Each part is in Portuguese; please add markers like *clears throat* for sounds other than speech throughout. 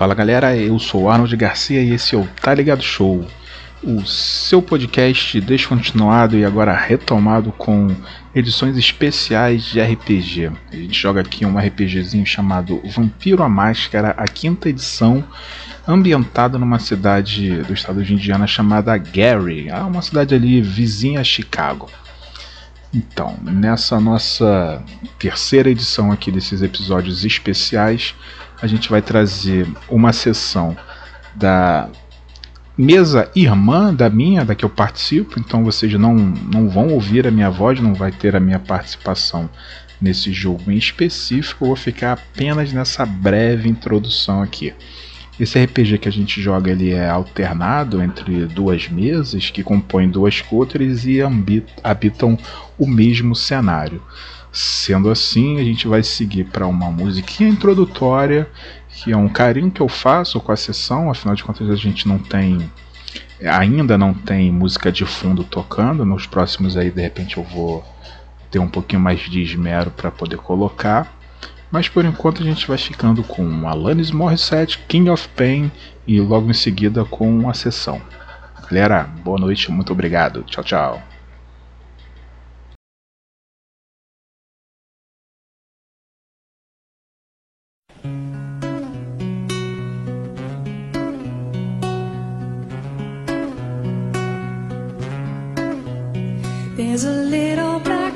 Fala galera, eu sou Arnold Garcia e esse é o Tá Ligado Show, o seu podcast descontinuado e agora retomado com edições especiais de RPG. A gente joga aqui um RPGzinho chamado Vampiro a Máscara, a quinta edição, ambientado numa cidade do estado de Indiana chamada Gary, uma cidade ali vizinha a Chicago. Então, nessa nossa terceira edição aqui desses episódios especiais, a gente vai trazer uma sessão da mesa irmã da minha, da que eu participo, então vocês não, não vão ouvir a minha voz, não vai ter a minha participação nesse jogo em específico, eu vou ficar apenas nessa breve introdução aqui. Esse RPG que a gente joga ele é alternado entre duas mesas que compõem duas coutres e habitam o mesmo cenário. Sendo assim, a gente vai seguir para uma musiquinha introdutória, que é um carinho que eu faço com a sessão, afinal de contas a gente não tem ainda não tem música de fundo tocando, nos próximos aí de repente eu vou ter um pouquinho mais de esmero para poder colocar. Mas por enquanto a gente vai ficando com Alanis Morissette, King of Pain e logo em seguida com a sessão. Galera, boa noite, muito obrigado. Tchau, tchau.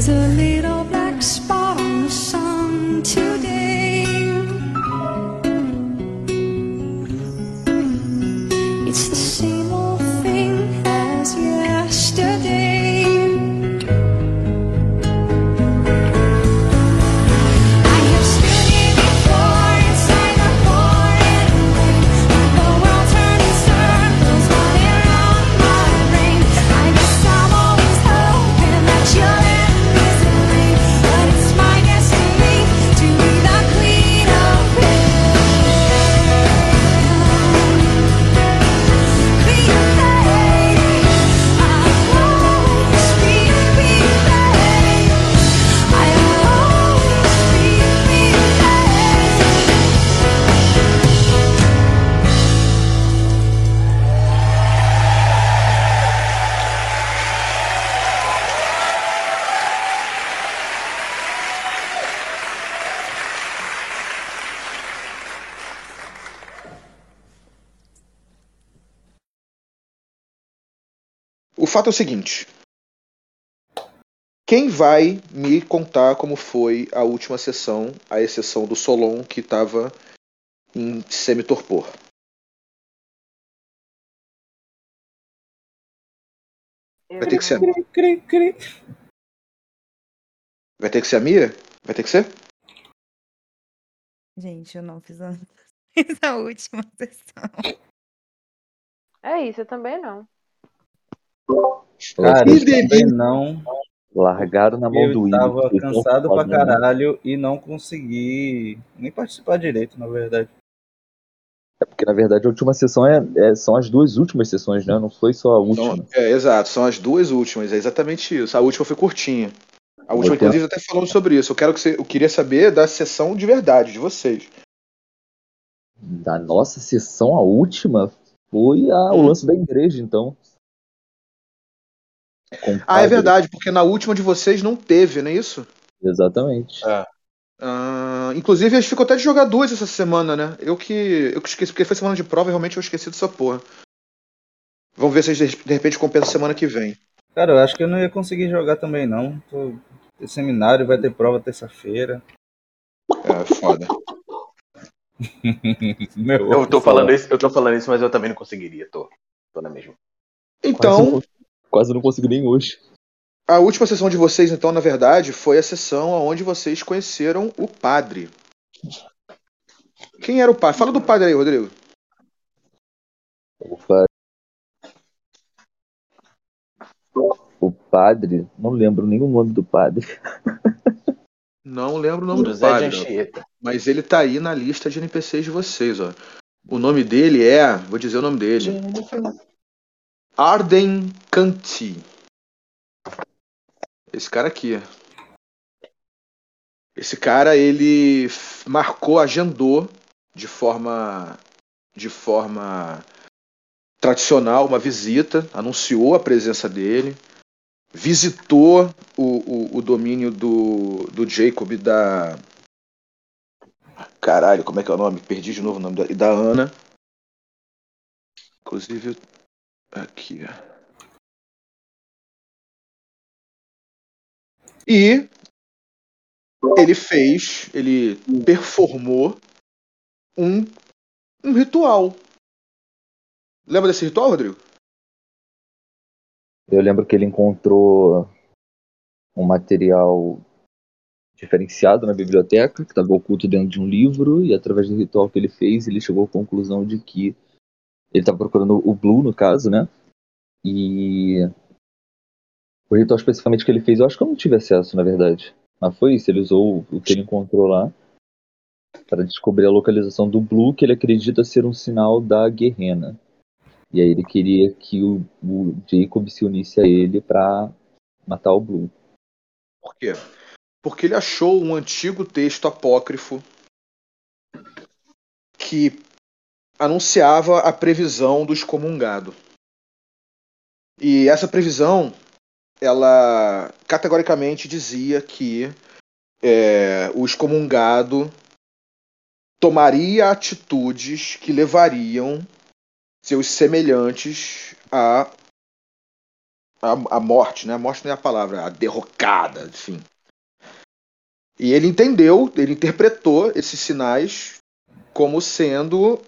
There's a little black spot. Fato é o seguinte. Quem vai me contar como foi a última sessão, a exceção do Solon, que estava em semi-torpor? Vai ter que ser. Cri, cri, cri. Vai ter que ser a Mia? Vai ter que ser? Gente, eu não fiz a, *laughs* fiz a última sessão. É isso, eu também não. Cara, Que eu delícia. não. Largaram na mão do Eu tava cansado pra fazendo- caralho e não consegui nem participar direito, na verdade. É porque, na verdade, a última sessão é, é- são as duas últimas sessões, né? Não foi só a última. São- é, exato, são as duas últimas, é exatamente isso. A última foi curtinha. A última, Eu tenho- inclusive, até falando sobre isso. Eu quero que você, eu queria saber da sessão de verdade, de vocês. Da nossa sessão, a última, foi a- o lance da igreja, então. Com o Ah, é verdade, porque na última de vocês não teve, não é isso? Exatamente. Ah, inclusive, a gente ficou até de jogar duas essa semana, né? Eu que, eu que esqueci, porque foi semana de prova, realmente eu esqueci dessa porra. Vamos ver se a gente, de repente compensa semana que vem. Cara, eu acho que eu não ia conseguir jogar também, não. Tô... Tem seminário, vai ter prova terça-feira. É, foda. *laughs* Meu, Eu tô falando isso, eu tô falando isso, mas eu também não conseguiria, tô. Tô na mesma. Então, Quase, não, consigo nem hoje. a última sessão de vocês, então, na verdade, foi a sessão onde vocês conheceram o padre. Quem era o padre? Fala do padre aí, Rodrigo. O padre, o padre, não lembro nem o nome do padre. *laughs* Não lembro o nome do José de padre, Anchieta. mas ele tá aí na lista de NPCs de vocês, ó. O nome dele é, vou dizer o nome dele, Arden Kanti. Esse cara aqui. Esse cara, ele marcou, agendou de forma de forma tradicional uma visita, anunciou a presença dele, visitou o, o, o domínio do, do Jacob e da. Caralho, como é que é o nome? Perdi de novo o nome da, da Ana. Inclusive, aqui. ó. E ele fez, ele performou um, um ritual. Lembra desse ritual, Rodrigo? Eu lembro que ele encontrou um material diferenciado na biblioteca, que estava oculto dentro de um livro, e através do ritual que ele fez, ele chegou à conclusão de que ele estava procurando o Blue, no caso, né? E o ritual especificamente que ele fez, eu acho que eu não tive acesso, na verdade. Mas foi isso, ele usou o que ele encontrou lá para descobrir a localização do Blue, que ele acredita ser um sinal da Guerrena. E aí ele queria que o, o Jacob se unisse a ele para matar o Blue. Por quê? Porque ele achou um antigo texto apócrifo que anunciava a previsão do excomungado. E essa previsão, ela categoricamente dizia que é, o excomungado tomaria atitudes que levariam seus semelhantes à, à, à morte, né? A morte não é a palavra, a derrocada, enfim. E ele entendeu, ele interpretou esses sinais como sendo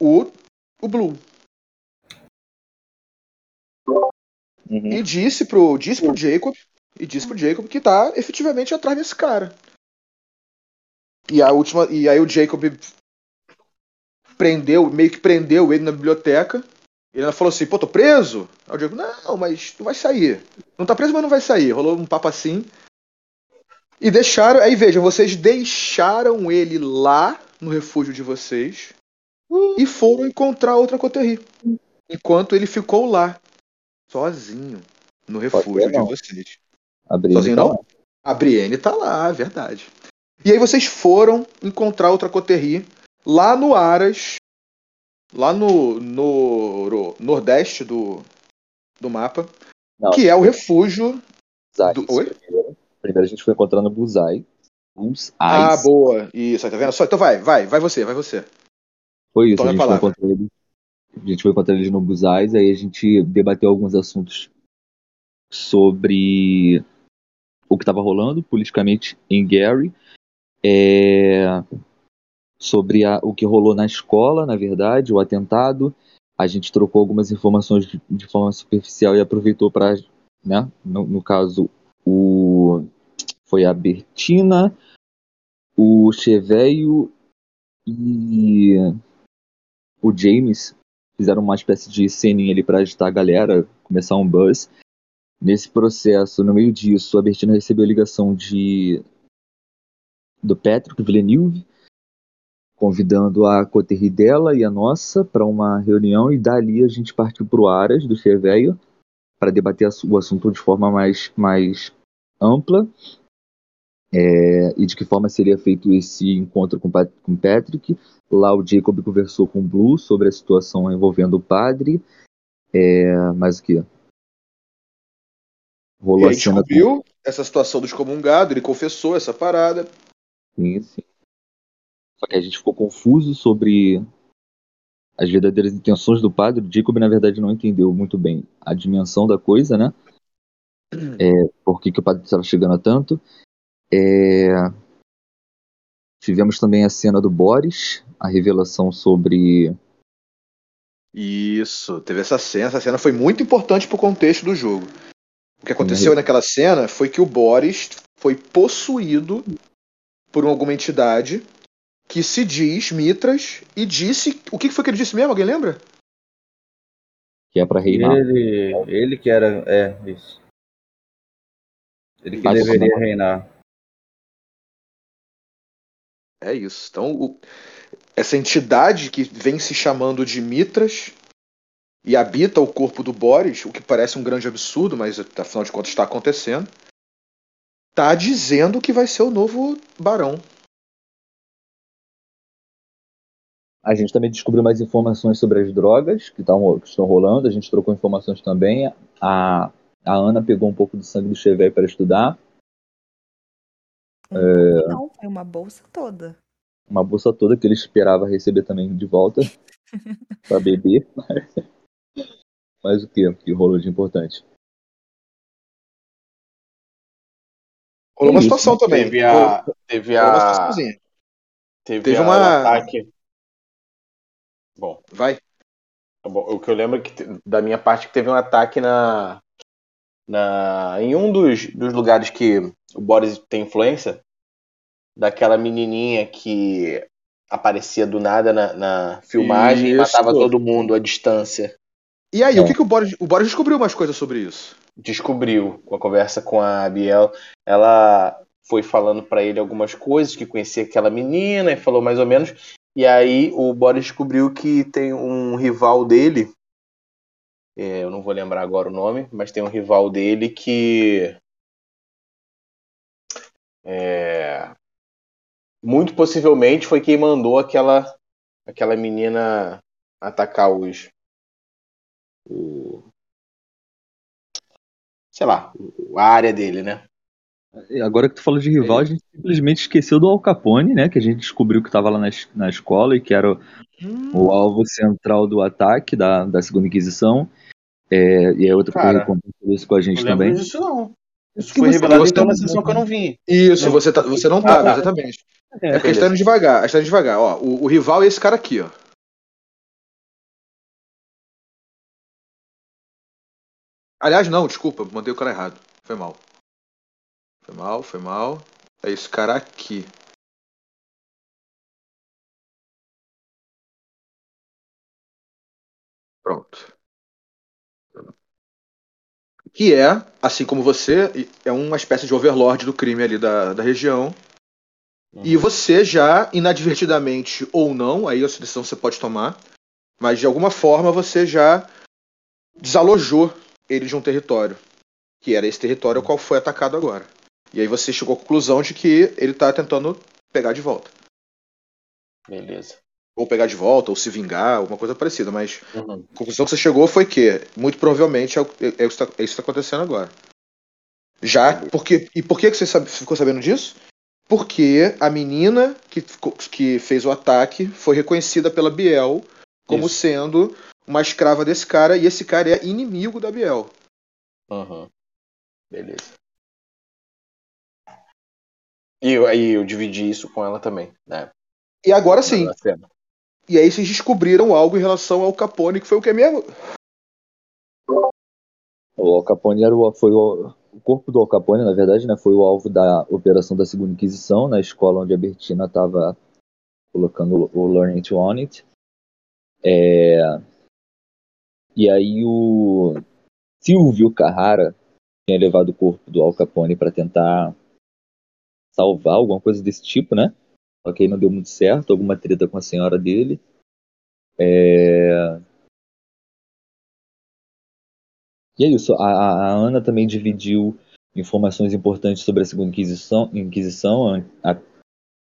o, o Blue. Uhum. E disse pro, disse pro Jacob, e disse pro Jacob que tá efetivamente atrás desse cara. E a última, e aí o Jacob prendeu, meio que prendeu ele na biblioteca. Ele ainda falou assim: "Pô, tô preso?" Aí o Jacob: "Não, mas tu vai sair. Não tá preso, mas não vai sair." Rolou um papo assim. E deixaram, aí veja, vocês deixaram ele lá no refúgio de vocês e foram encontrar outra Coterri. Enquanto ele ficou lá, sozinho, no refúgio de não. vocês. Abri Sozinho ele, não? A Brienne tá lá, é verdade. E aí vocês foram encontrar outra Coterri lá no Aras, lá no, no ro- nordeste do, do mapa, Não, que é o refúgio. Buzai, do- Oi? Primeiro. Primeiro a gente foi encontrando o Buzai. Os Ah, boa. Isso, tá vendo? Só, então vai, vai, vai você, vai você. Foi isso, Tome a a gente foi encontrar ele A gente foi encontrar eles no Busais, aí a gente debateu alguns assuntos sobre o que estava rolando politicamente em Gary, é, sobre a- o que rolou na escola, na verdade, o atentado. A gente trocou algumas informações de, de forma superficial e aproveitou para, né, no, no caso, o foi a Bertina, o Cheveio e o James fizeram uma espécie de ceninha ali para agitar a galera, começar um buzz. Nesse processo, no meio disso, a Bertina recebeu a ligação de do Patrick Villeneuve, convidando a coterri dela e a nossa para uma reunião, e dali a gente partiu para o Aras, do Cheveio, para debater o assunto de forma mais, mais ampla, é, e de que forma seria feito esse encontro com, com Patrick. Lá o Jacob conversou com o Blue sobre a situação envolvendo o padre, é, mas o que? E Rolou aí a cena descobriu essa situação do excomungado, ele confessou essa parada. Sim, sim. Só que a gente ficou confuso sobre as verdadeiras intenções do padre. O Jacob, na verdade, não entendeu muito bem a dimensão da coisa, né? É, por que, que o padre estava chegando a tanto. É, Tivemos também a cena do Boris, a revelação sobre. Isso, teve essa cena. Essa cena foi muito importante pro contexto do jogo. O que aconteceu naquela cena foi que o Boris foi possuído por alguma entidade que se diz Mitras e disse. O que foi que ele disse mesmo? Alguém lembra? que é para reinar. Ele, ele que era. É, isso. Ele que Tá deveria reinar. É isso. Então, o- essa entidade que vem se chamando de Mitras e habita o corpo do Boris, o que parece um grande absurdo, mas afinal de contas está acontecendo, tá dizendo que vai ser o novo barão. A gente também descobriu mais informações sobre as drogas que, tão, que estão rolando. A gente trocou informações também. A, a Ana pegou um pouco do sangue do Chevet para estudar. Um pouco não, foi uma bolsa toda. uma bolsa toda que ele esperava receber também de volta *laughs* para beber. Mas *laughs* o que? Que rolou de importante? Rolou uma Isso, situação também. Teve a. Teve uma a. situaçãozinha. Teve, Teve a- uma- o ataque. Bom, Vai. tá bom, o que eu lembro é que da minha parte que teve um ataque na. na em um dos, dos lugares que o Boris tem influência, daquela menininha que aparecia do nada na, na filmagem e Isso. matava todo mundo à distância. E aí, É. o que, que o Boris. O Boris descobriu mais coisas sobre isso. descobriu com a conversa com a Biel, ela foi falando pra ele algumas coisas, que conhecia aquela menina e falou mais ou menos. E aí o Boris descobriu que tem um rival dele, é, eu não vou lembrar agora o nome, mas tem um rival dele que é, muito possivelmente foi quem mandou aquela aquela menina atacar os o, sei lá, a área dele, né? Agora que tu falou de rival, a gente simplesmente esqueceu do Al Capone, né? Que a gente descobriu que estava lá na, na escola e que era o, o alvo central do ataque da, da Segunda Inquisição. É, e a outra Cara, coisa compartilhou isso com a gente Não também. disso não. Isso foi você- revelado então não- na sessão que eu não vi. Isso, Não. você, tá, você não tá, Ah, tá. exatamente. É, É, porque a gente tá indo devagar. A gente indo devagar. Ó, o, o rival é esse cara aqui, ó. Aliás, não, desculpa, mandei o cara errado. Foi mal. Foi mal, foi mal. É esse cara aqui. Pronto. Que é, assim como você, é uma espécie de overlord do crime ali da, da região. E você já, inadvertidamente ou não, aí essa decisão você pode tomar, mas de alguma forma você já desalojou ele de um território, que era esse território ao qual foi atacado agora. E aí você chegou à conclusão de que ele está tentando pegar de volta. Beleza. Ou pegar de volta, ou se vingar, alguma coisa parecida. Mas Uhum. a conclusão que você chegou foi que, muito provavelmente, é, o- é, é isso que está- é isso que está acontecendo agora. Já, porque, e por que que você sabe- ficou sabendo disso? Porque a menina que, que fez o ataque foi reconhecida pela Biel como Isso. sendo uma escrava desse cara e esse cara é inimigo da Biel. Uhum. Beleza. E aí eu dividi isso com ela também, né? E agora sim. E aí vocês descobriram algo em relação ao Capone, que foi o que mesmo? O Capone era o, foi o, o corpo do Al Capone, na verdade, né, foi o alvo da operação da Segunda Inquisição, na escola onde a Bertina estava colocando o Learning to Own It. É, e aí o Silvio Carrara tinha levado o corpo do Al Capone para tentar salvar alguma coisa desse tipo, né? Aí não deu muito certo, alguma treta com a senhora dele. É... E é isso. A, a, Ana também dividiu informações importantes sobre a Segunda Inquisição, Inquisição a, a,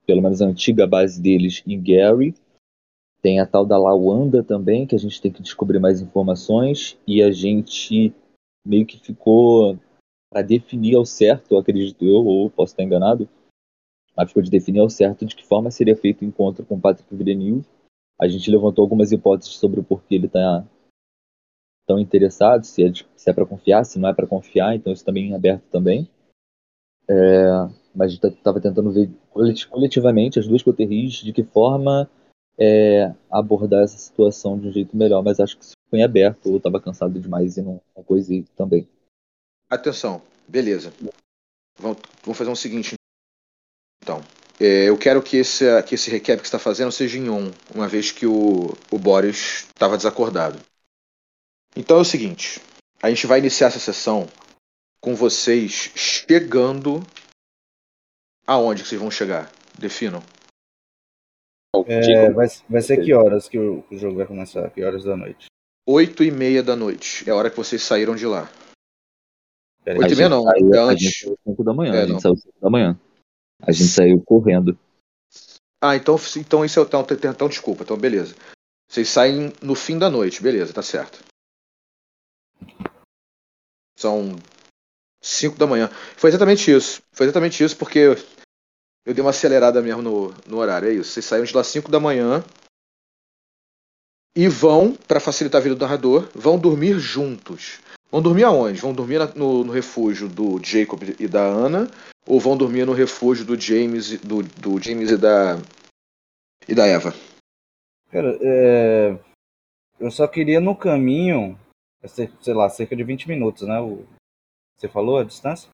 pelo menos a antiga base deles em Gary. Tem a tal da Lawanda também, que a gente tem que descobrir mais informações. E a gente meio que ficou para definir ao certo, acredito eu, ou posso estar enganado, mas ficou de definir ao certo de que forma seria feito o encontro com Patrick Villeneuve. A gente levantou algumas hipóteses sobre o porquê ele está tão interessado, se é, se é para confiar, se não é para confiar, então isso também é aberto também. É, mas a gente estava tentando ver coletivamente as duas coterris de que forma é, abordar essa situação de um jeito melhor, mas acho que isso foi aberto, ou estava cansado demais e não coisa também. Atenção, beleza. Vamos, vamos fazer o um seguinte, então. É, eu quero que esse, que esse recap que você está fazendo seja em on, uma vez que o, o Boris estava desacordado. Então é o seguinte: a gente vai iniciar essa sessão com vocês chegando aonde que vocês vão chegar. Definam. É, vai, vai ser que horas que o, o, jogo vai começar? Que horas da noite? Oito e meia da noite. É a hora que vocês saíram de lá. Oito e meia não, saiu, é antes. 5 da manhã. É, a gente não. saiu 5 da manhã. A gente saiu correndo. Ah, então, então isso é então, então, desculpa, então beleza. Vocês saem no fim da noite, beleza, tá certo. São 5 da manhã. Foi exatamente isso. Foi exatamente isso porque eu, eu dei uma acelerada mesmo no, no horário. É isso. Vocês saíram de lá 5 da manhã e vão, para facilitar a vida do narrador, vão dormir juntos. Vão dormir aonde? Vão dormir no, no refúgio do Jacob e da Ana ou vão dormir no refúgio do James, e- do, do James e da e da Eva? Cara, é... eu só queria no caminho, sei sei lá, cerca de 20 minutos, né? O... Você falou a distância?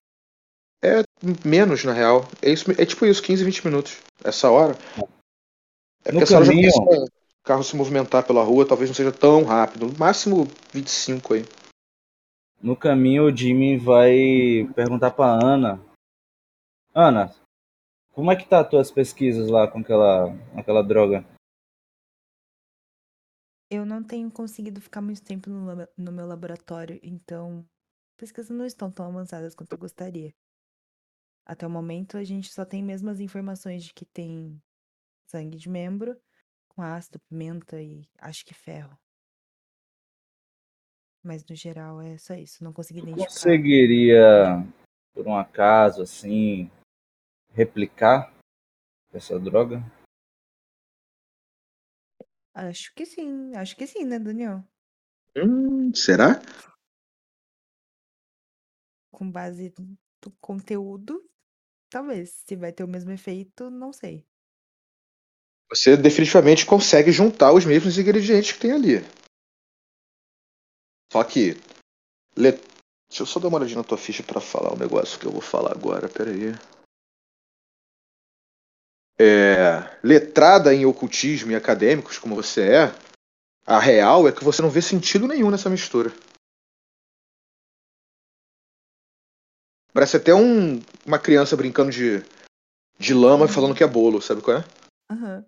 Menos, na real. É, isso, é tipo isso, 15, 20 minutos. Essa hora. É No porque essa hora já caminho- o carro se movimentar pela rua, talvez não seja tão rápido. No máximo 25 aí. No caminho, o Jimmy vai perguntar pra Ana. Ana, como é que tá as tuas pesquisas lá com aquela, aquela droga? Eu não tenho conseguido ficar muito tempo no, no meu laboratório, então pesquisas não estão tão avançadas quanto eu gostaria. Até o momento, a gente só tem mesmo as informações de que tem sangue de membro, com ácido, pimenta e acho que ferro. Mas no geral é só isso, não consegui identificar. Conseguiria, por um acaso, assim, replicar essa droga? Acho que sim, acho que sim, né, Daniel? Hum, será? Com base no conteúdo, talvez. Se vai ter o mesmo efeito, não sei. Você definitivamente consegue juntar os mesmos ingredientes que tem ali. Só que. le- Deixa eu só dar uma olhadinha na tua ficha pra falar o negócio que eu vou falar agora, peraí. É, letrada em ocultismo e acadêmicos, como você é, a real é que você não vê sentido nenhum nessa mistura. Parece até um, uma criança brincando de, de lama e falando que é bolo, sabe qual é? Aham.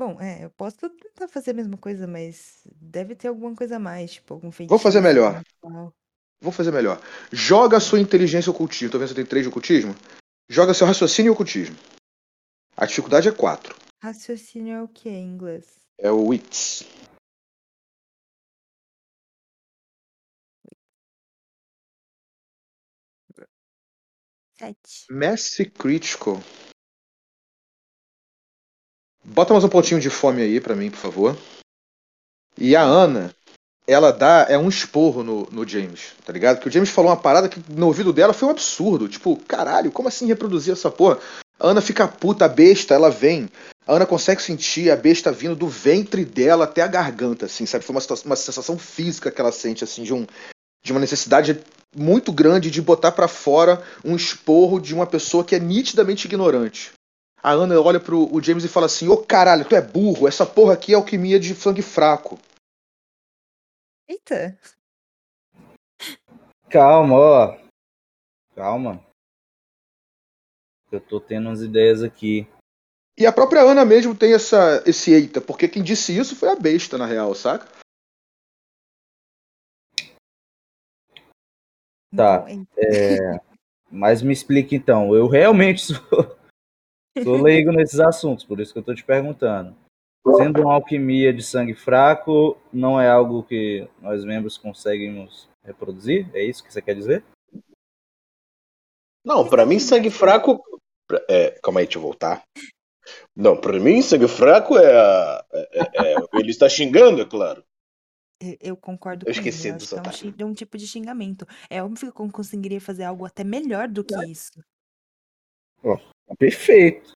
Bom, é, eu posso tentar fazer a mesma coisa, mas deve ter alguma coisa a mais, tipo, algum feitiço. Vou fazer melhor. ritual. Vou fazer melhor. Joga a sua inteligência e ocultismo. Tô vendo que você tem 3 de ocultismo? Joga seu raciocínio e ocultismo. A dificuldade é 4. Raciocínio é o que em inglês? É o Wits. Sete. Messi Critical. Bota mais um pontinho de fome aí pra mim, por favor. E a Ana, ela dá é um esporro no, no James, tá ligado? Porque o James falou uma parada que no ouvido dela foi um absurdo. Tipo, caralho, como assim reproduzir essa porra? A Ana fica puta, a besta, ela vem. A Ana consegue sentir a besta vindo do ventre dela até a garganta, assim, sabe? Foi uma, uma sensação física que ela sente, assim, de, um, de uma necessidade muito grande de botar pra fora um esporro de uma pessoa que é nitidamente ignorante. A Ana olha pro o James e fala assim: Ô caralho, tu é burro, essa porra aqui é alquimia de sangue fraco. Eita. Calma, ó. Calma. Eu tô tendo umas ideias aqui. E a própria Ana mesmo tem essa, esse eita, porque quem disse isso foi a besta, na real, saca? Tá. Eita. Mas me explique então. Eu realmente *laughs* sou, sou leigo nesses assuntos, por isso que eu tô te perguntando. Sendo uma alquimia de sangue fraco, não é algo que nós membros conseguimos reproduzir? É isso que você quer dizer? Não, pra mim sangue fraco. É, calma aí, deixa eu voltar. Não, pra mim sangue fraco é, a- é- é- é- ele está xingando, é claro. Eu- concordo Eu com esqueci ele. Eu do acho que é um, tipo de xingamento. É óbvio que eu conseguiria fazer algo até melhor do que isso. Perfeito.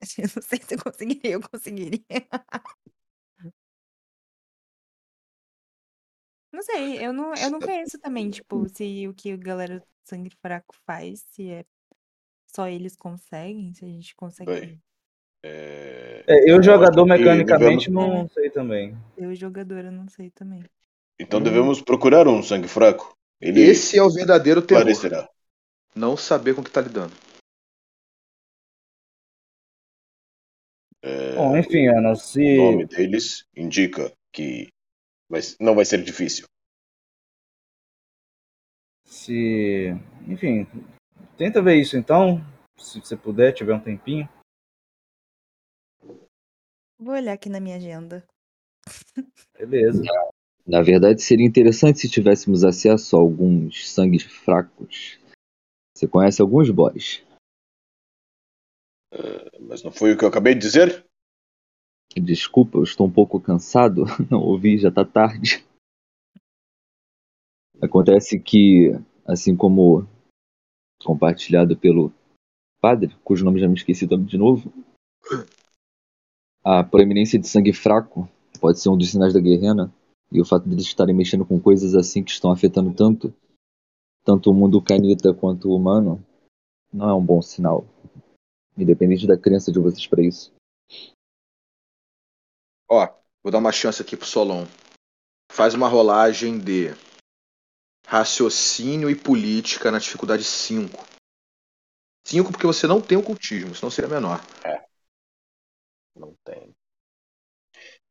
*laughs* Eu não sei se eu conseguiria, eu conseguiria. Não sei, eu não, eu não conheço também, tipo, se o que a galera do sangue fraco faz, se é só eles conseguem, se a gente consegue Bem, É, É, eu, jogador, mecanicamente, devemos- não sei também. eu jogador, eu não sei também. Então devemos procurar um sangue fraco. Ele Esse é o verdadeiro terror. esclarecerá. Não saber com o que tá lidando. É, Bom, enfim, Ana, se. O nome deles indica que vai- não vai ser difícil. Se. Enfim, tenta ver isso então. Se você puder, tiver um tempinho. Vou olhar aqui na minha agenda. Beleza. Na verdade, seria interessante se tivéssemos acesso a alguns sangues fracos. Você conhece alguns, Boris? Mas não foi o que eu acabei de dizer? Desculpa, eu estou um pouco cansado. *laughs* Não ouvi, já tá tarde. Acontece que, assim como compartilhado pelo padre, cujo nome já me esqueci também de novo, a proeminência de sangue fraco pode ser um dos sinais da guerrena, e o fato deles estarem mexendo com coisas assim que estão afetando tanto, tanto o mundo canita quanto o humano, não é um bom sinal. Independente da crença de vocês para isso. Ó, vou dar uma chance aqui pro Solon. Faz uma rolagem de raciocínio e política na dificuldade 5. 5 porque você não tem ocultismo, senão seria menor. Não tem.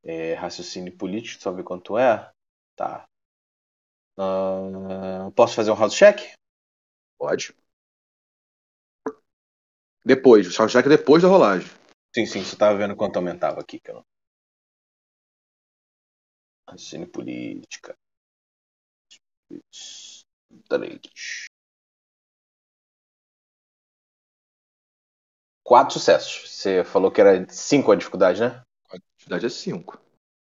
É, raciocínio político, só ver quanto é. Tá. Ah, posso fazer um house check? Pode. Depois, só já que depois da rolagem. Sim, sim, você tava vendo quanto aumentava aqui. Que eu não... Raciocínio política. Três. Quatro sucessos. Você falou que era cinco a dificuldade, né? A dificuldade é 5.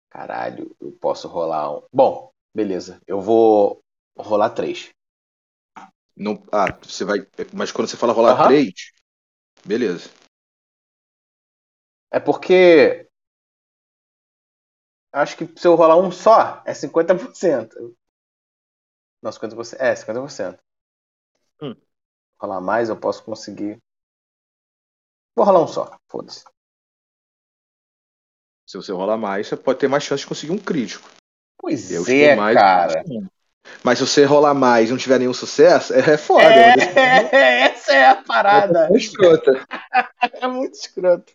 Caralho, eu posso rolar um. Bom, beleza. Eu vou rolar três. Não, ah, você vai. Mas quando você fala rolar Aham. 3, beleza. É porque. Acho que se eu rolar um só, é 50%. Não, 50%. É, 50%. Hum. Rolar mais, eu posso conseguir. Vou rolar um só, foda-se. Se você rolar mais, você pode ter mais chance de conseguir um crítico. Pois Eu é, mais. cara. Mas se você rolar mais e não tiver nenhum sucesso, é foda. É, É, *laughs* essa é a parada. é escrota. *laughs* É muito escroto.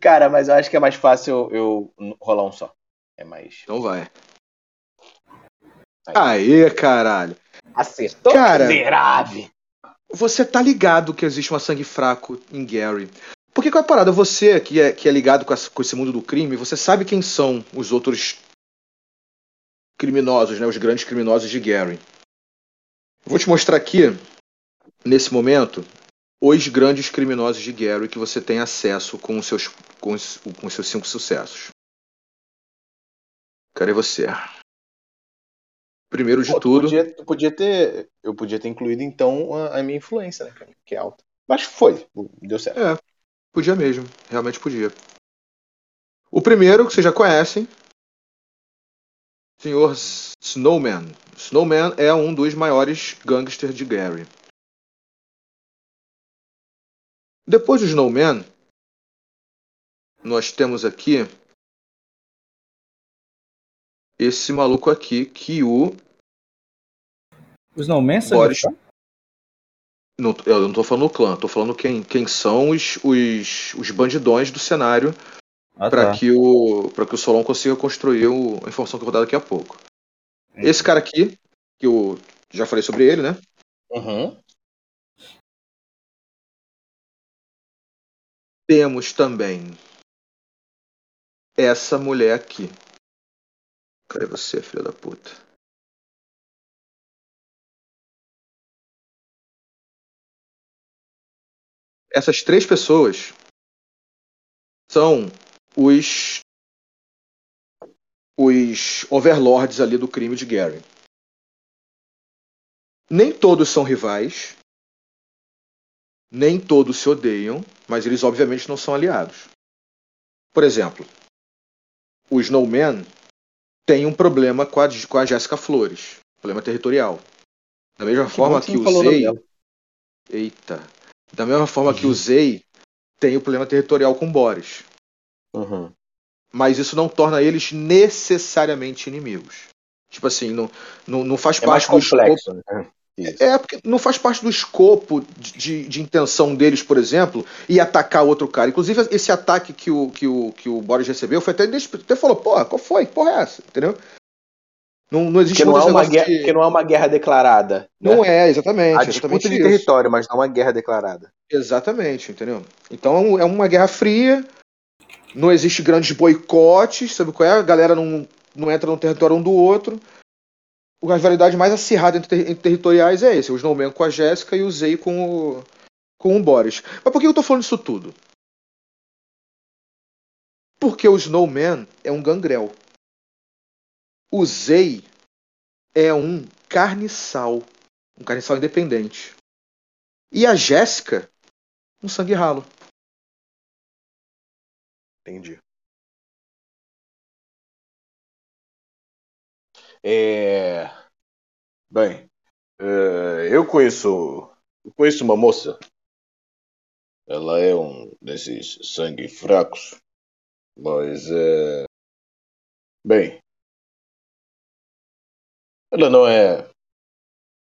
Cara, mas eu acho que é mais fácil eu eu rolar um só. É mais. Então vai. Aí. Aê, caralho. Acertou, Cara. miserável. Você tá ligado que existe um sangue fraco em Gary. Porque qual é a parada? Você que é, que é ligado com, essa- com esse mundo do crime, você sabe quem são os outros criminosos, né? Os grandes criminosos de Gary. Vou te mostrar aqui, nesse momento, os grandes criminosos de Gary que você tem acesso com os seus, com os, com os seus cinco sucessos. Cadê você? Primeiro de Pô, tu tudo. podia, podia ter. Eu podia ter incluído então a, a minha influência, né, cara? Que é alta. Mas foi, deu certo. É, podia mesmo. Realmente podia. O primeiro, que vocês já conhecem, Senhor Snowman. Snowman é um dos maiores gangsters de Gary. Depois do Snowman, nós temos aqui esse maluco aqui que o O Snowman sangue Boris. Não, eu não tô falando o clã, tô falando quem, quem são os, os, os bandidões do cenário Ah, para tá. que o para que o Solon consiga construir o- a informação que eu vou dar daqui a pouco. Esse cara aqui, que eu já falei sobre ele, né? Uhum. Temos também essa mulher aqui. Cadê você, filha da puta? Essas três pessoas são os os overlords ali do crime de Gary. Nem todos são rivais, nem todos se odeiam, mas eles obviamente não são aliados. Por exemplo, o Snowman tem um problema com a, com a Jéssica Flores, problema territorial. Da mesma Que forma que o Zei, dela. eita, da mesma forma que o Zei tem o problema territorial com Boris, Uhum. mas isso não torna eles necessariamente inimigos. Tipo assim, não, não, não faz É mais parte do escopo complexo, né? Isso. É, porque não faz parte do escopo de, de- intenção deles, por exemplo, e atacar outro cara. Inclusive, esse ataque que o, que o, que o Boris recebeu foi até. Até falou, porra, qual foi? Que porra é essa? Entendeu? Não, não existe Porque não, é uma guerra, de- porque não é uma guerra declarada. né? Não é, exatamente. Exatamente disputa de isso. território, mas não uma guerra declarada. Exatamente, entendeu? Então é uma guerra fria, não existe grandes boicotes, sabe qual é? A galera não, não entra no território um do outro. A rivalidade mais acirrada entre, entre territoriais é esse, o Snowman com a Jéssica e o Zei com o, com o Boris. Mas por que eu tô falando isso tudo? Porque o Snowman é um gangrel. O Zei é um carniçal. Um carniçal independente. E a Jéssica, um sangue ralo. Entendi. É... Bem, é, eu conheço, eu conheço uma moça. Ela é um desses sangue fracos, mas é... Bem, ela não é,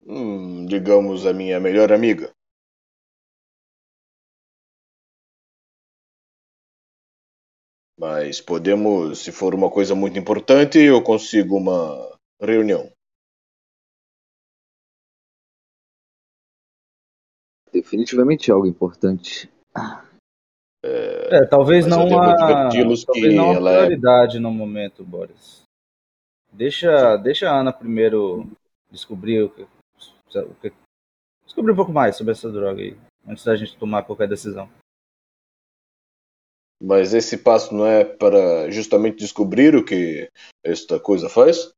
hum, digamos, a minha melhor amiga. Mas podemos, se for uma coisa muito importante, eu consigo uma reunião. Definitivamente algo importante. É, talvez não a, adverti-los que talvez não a ela é- prioridade no momento, Boris. Deixa, deixa a Ana primeiro descobrir o que, o que- descobrir um pouco mais sobre essa droga aí, antes da gente tomar qualquer decisão. Mas esse passo não é para justamente descobrir o que esta coisa faz?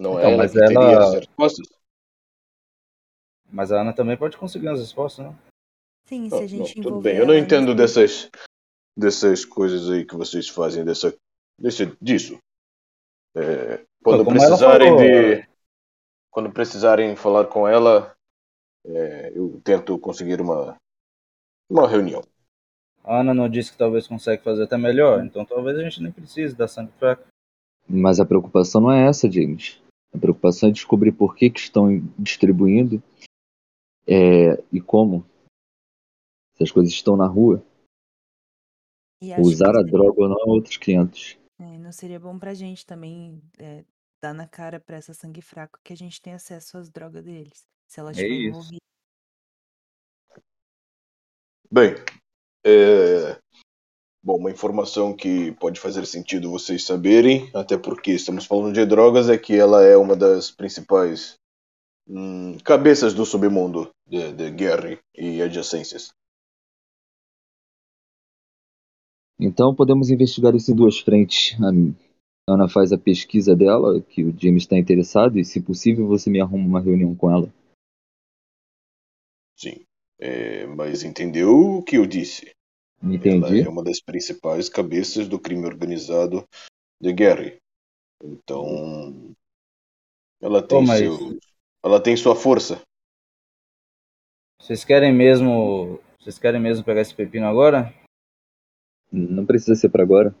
Não é Então, ela mas que teria ela- as respostas? Mas a Ana também pode conseguir as respostas, né? Sim, se Não, a não, gente tudo envolver bem, eu não ela entendo dessas, dessas coisas aí que vocês fazem, dessa, desse, disso. É, quando como ela precisarem falou, de. Quando precisarem falar com ela, é, eu tento conseguir uma, uma reunião. A Ana não disse que talvez consegue fazer até melhor, então talvez a gente nem precise da sangue fraco. Mas a preocupação não é essa, James. A preocupação é descobrir por que, que estão distribuindo é, e como. Se as coisas estão na rua, E usar a seria- droga ou não a outros clientes. é, não seria bom pra gente também é, dar na cara pra essa sangue fraco que a gente tem acesso às drogas deles. Se ela É isso. Bem, é, bom, uma informação que pode fazer sentido vocês saberem, até porque estamos falando de drogas, é que ela é uma das principais hum, cabeças do submundo de, de Gary e adjacências. Então podemos investigar isso em duas frentes. A Ana faz a pesquisa dela, que o James está interessado, e se possível você me arruma uma reunião com ela. Sim. É, mas entendeu o que eu disse? Entendi. Ela é uma das principais cabeças do crime organizado de Gary. Então. Ela tem Pô, mas- seu. Ela tem sua força. Vocês querem mesmo. Vocês querem mesmo pegar esse pepino agora? Não precisa ser para agora.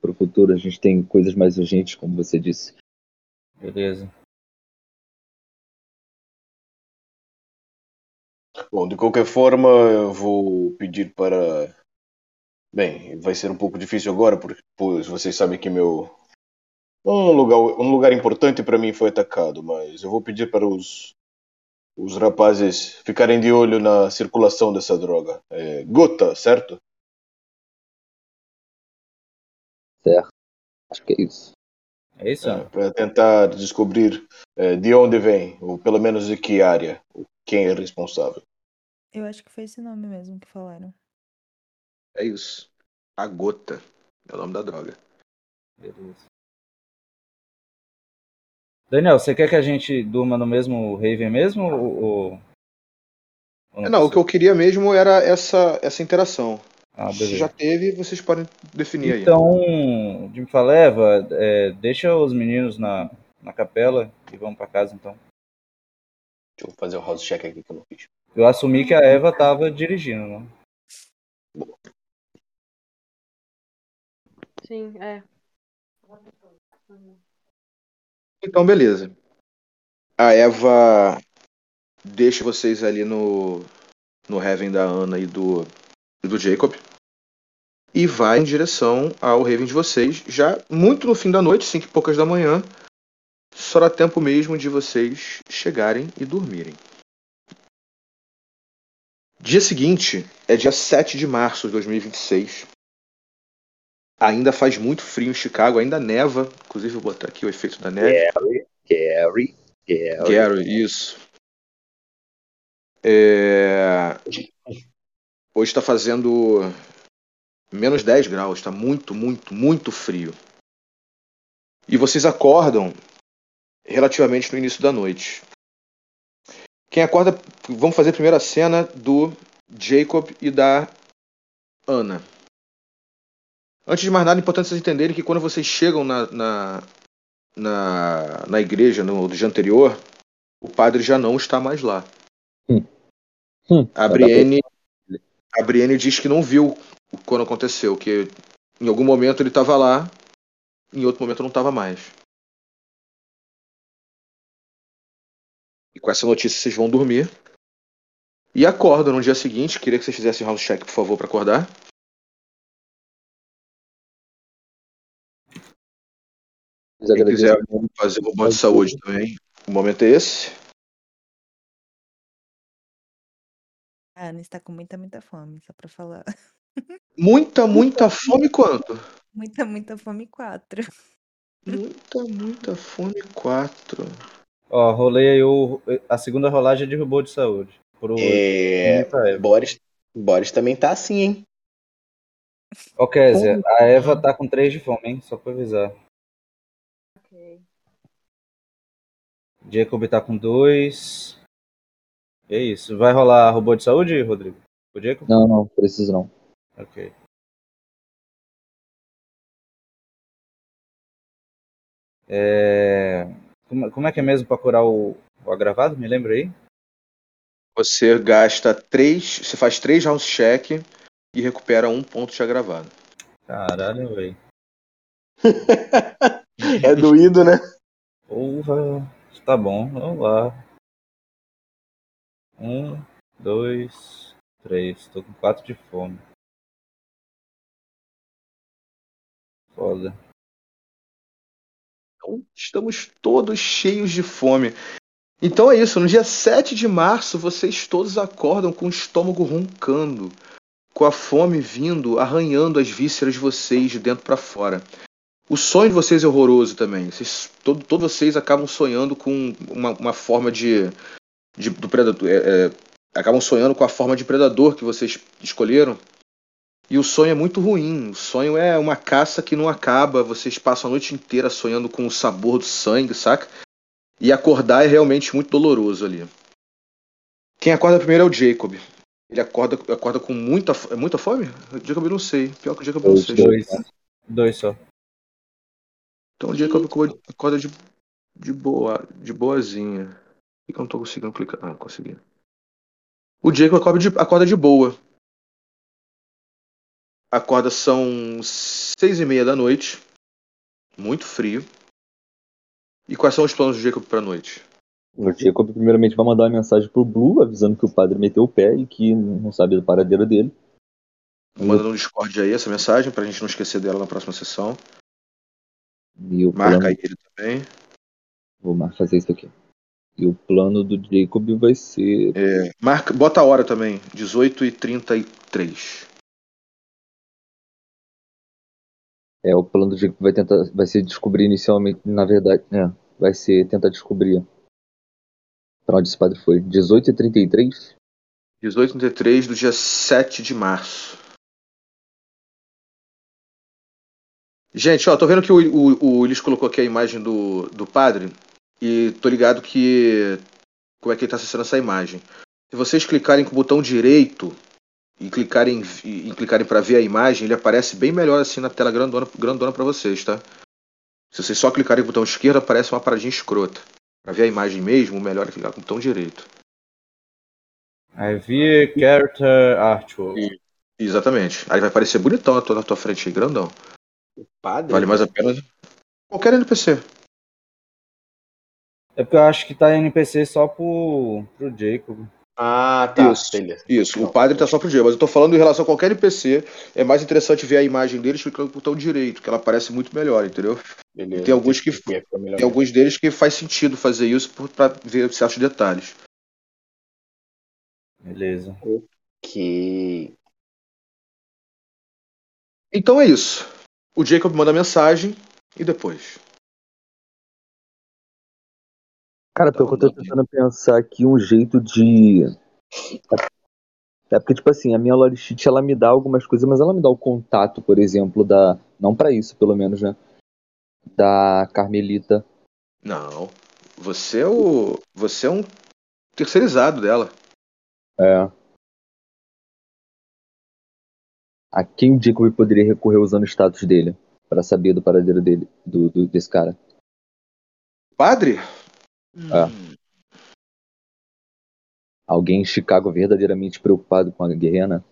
Para o futuro a gente tem coisas mais urgentes, como você disse. Beleza. Bom, de qualquer forma, eu vou pedir para. Bem, vai ser um pouco difícil agora, porque pois, vocês sabem que meu. Um lugar, um lugar importante para mim foi atacado, mas eu vou pedir para os, os rapazes ficarem de olho na circulação dessa droga. É, gota, certo? Certo. Acho que é isso. É isso? É, para tentar descobrir é, de onde vem, ou pelo menos de que área, ou quem é responsável. Eu acho que foi esse nome mesmo que falaram. É isso. A gota é o nome da droga. Beleza. Daniel, você quer que a gente durma no mesmo Raven mesmo? Ou, ou- É, não, o que eu queria mesmo era essa, essa interação. Ah, Se já teve, vocês podem definir aí. Então, Jimmy Faleva, é, deixa os meninos na, na capela e vamos pra casa então. Deixa eu fazer o house check aqui que eu não fiz. Eu assumi que a Eva tava dirigindo, né? Sim, é. Então, beleza. A Eva deixa vocês ali no, no Heaven da Ana e do, e do Jacob. E vai em direção ao Raven de vocês, já muito no fim da noite, cinco e poucas da manhã. Só dá tempo mesmo de vocês chegarem e dormirem. Dia seguinte é dia 7 de março de 2026. Ainda faz muito frio em Chicago, ainda neva. Inclusive, vou botar aqui o efeito da neve. Gary, Gary. Gary, isso. É, Hoje está fazendo menos 10 graus, está muito, muito, muito frio. E vocês acordam relativamente no início da noite. Quem acorda, vamos fazer a primeira cena do Jacob e da Ana. Antes de mais nada, é importante vocês entenderem que quando vocês chegam na, na, na, na igreja no dia anterior, o padre já não está mais lá. Hum, A Brienne, a Brienne diz que não viu quando aconteceu, que em algum momento ele estava lá, em outro momento não estava mais. Com essa notícia vocês vão dormir. E acordam no dia seguinte. Queria que vocês fizessem house check, por favor, para acordar. Quem agradeço quiser fazer o robô de saúde também. O momento é esse. A Ana está com muita, muita fome, só pra falar. *laughs* Muita, muita fome quanto? Muita, muita fome, quatro. Muita, muita fome 4. Ó, rolei aí o, a segunda rolagem de robô de saúde. Pro É. Boris, Boris também tá assim, hein? Ó, Kézia, a Eva tá com 3 de fome, hein? Só pra avisar. Ok. Jacob tá com 2. E é isso. Vai rolar robô de saúde, Rodrigo? O Jacob? Não, não, preciso não. Ok. É... Como, como é que é mesmo pra curar o, o agravado? Me lembra aí? Você gasta 3. Você faz 3 house check e recupera um ponto de agravado. Caralho, velho. *laughs* É doído, né? Porra. Tá bom, vamos lá. Um, dois, três. Tô com quatro de fome. Foda. Então, estamos todos cheios de fome. Então é isso, no dia 7 de março vocês todos acordam com o estômago roncando, com a fome vindo, arranhando as vísceras de vocês de dentro para fora. O sonho de vocês é horroroso também. Vocês, todo, todos vocês acabam sonhando com uma, uma forma de, de- do predador. é, é, acabam sonhando com a forma de predador que vocês escolheram. E o sonho é muito ruim. O sonho é uma caça que não acaba. Vocês passam a noite inteira sonhando com o sabor do sangue, saca? E acordar é realmente muito doloroso ali. Quem acorda primeiro é o Jacob. Ele acorda, acorda com muita, é muita fome? O Jacob não sei. Pior que o Jacob não Dois, sei. Dois. Dois só. Então o Jacob acorda- de, de boa, de boazinha. Por que que eu não tô conseguindo clicar? Ah, consegui. O Jacob acorda de, acorda de boa. Acorda são seis e meia da noite. Muito frio. E quais são os planos do Jacob pra noite? O Jacob primeiramente vai mandar uma mensagem pro Blue avisando que o padre meteu o pé e que não sabe do paradeiro dele. Manda no Discord aí essa mensagem pra gente não esquecer dela na próxima sessão. E o Marca plano... ele também. Vou fazer isso aqui. E o plano do Jacob vai ser. É, marca, bota a hora também. 18 É, o plano Jacob vai tentar. Vai ser descobrir inicialmente. Na verdade, é. Vai ser tentar descobrir. Pra onde esse padre foi? 18 e 33? 18 e 33 do dia 7 de março. Gente, ó, tô vendo que o, o, o colocou aqui a imagem do, do padre e tô ligado que. Como é que ele tá acessando essa imagem? Se vocês clicarem com o botão direito e clicarem, e, e clicarem para ver a imagem, ele aparece bem melhor assim na tela grandona, grandona para vocês, tá? Se vocês só clicarem com o botão esquerdo, aparece uma paradinha escrota. Pra ver a imagem mesmo, o melhor é clicar com o botão direito. I via character artwork. Exatamente. Aí vai aparecer bonitão na tua, na tua frente aí, grandão. Padre? Vale mais a pena. Qualquer NPC. É porque eu acho que tá NPC só pro, pro Jacob. Ah, tá. Isso. Beleza. Isso, o padre tá só pro dia, mas eu tô falando em relação a qualquer NPC. É mais interessante ver a imagem deles clicando com o botão direito, que ela aparece muito melhor, entendeu? Beleza. Tem alguns que- Ia ficar melhor. Tem alguns deles que faz sentido fazer isso por- pra ver certos detalhes. Beleza. Que. Então é isso. O Jacob manda mensagem e depois. Cara, pelo que eu tô tentando pensar aqui, um jeito de. É porque, tipo assim, a minha lore sheet, ela me dá algumas coisas, mas ela me dá o contato, por exemplo, da. Não pra isso, pelo menos, né? Da Carmelita. Não. Você é o. Você é um terceirizado dela. É. A quem o Jacob poderia recorrer usando o status dele? Pra saber do paradeiro dele, do, do- desse cara. Padre? É. Hum, Alguém em Chicago verdadeiramente preocupado com a guerrena?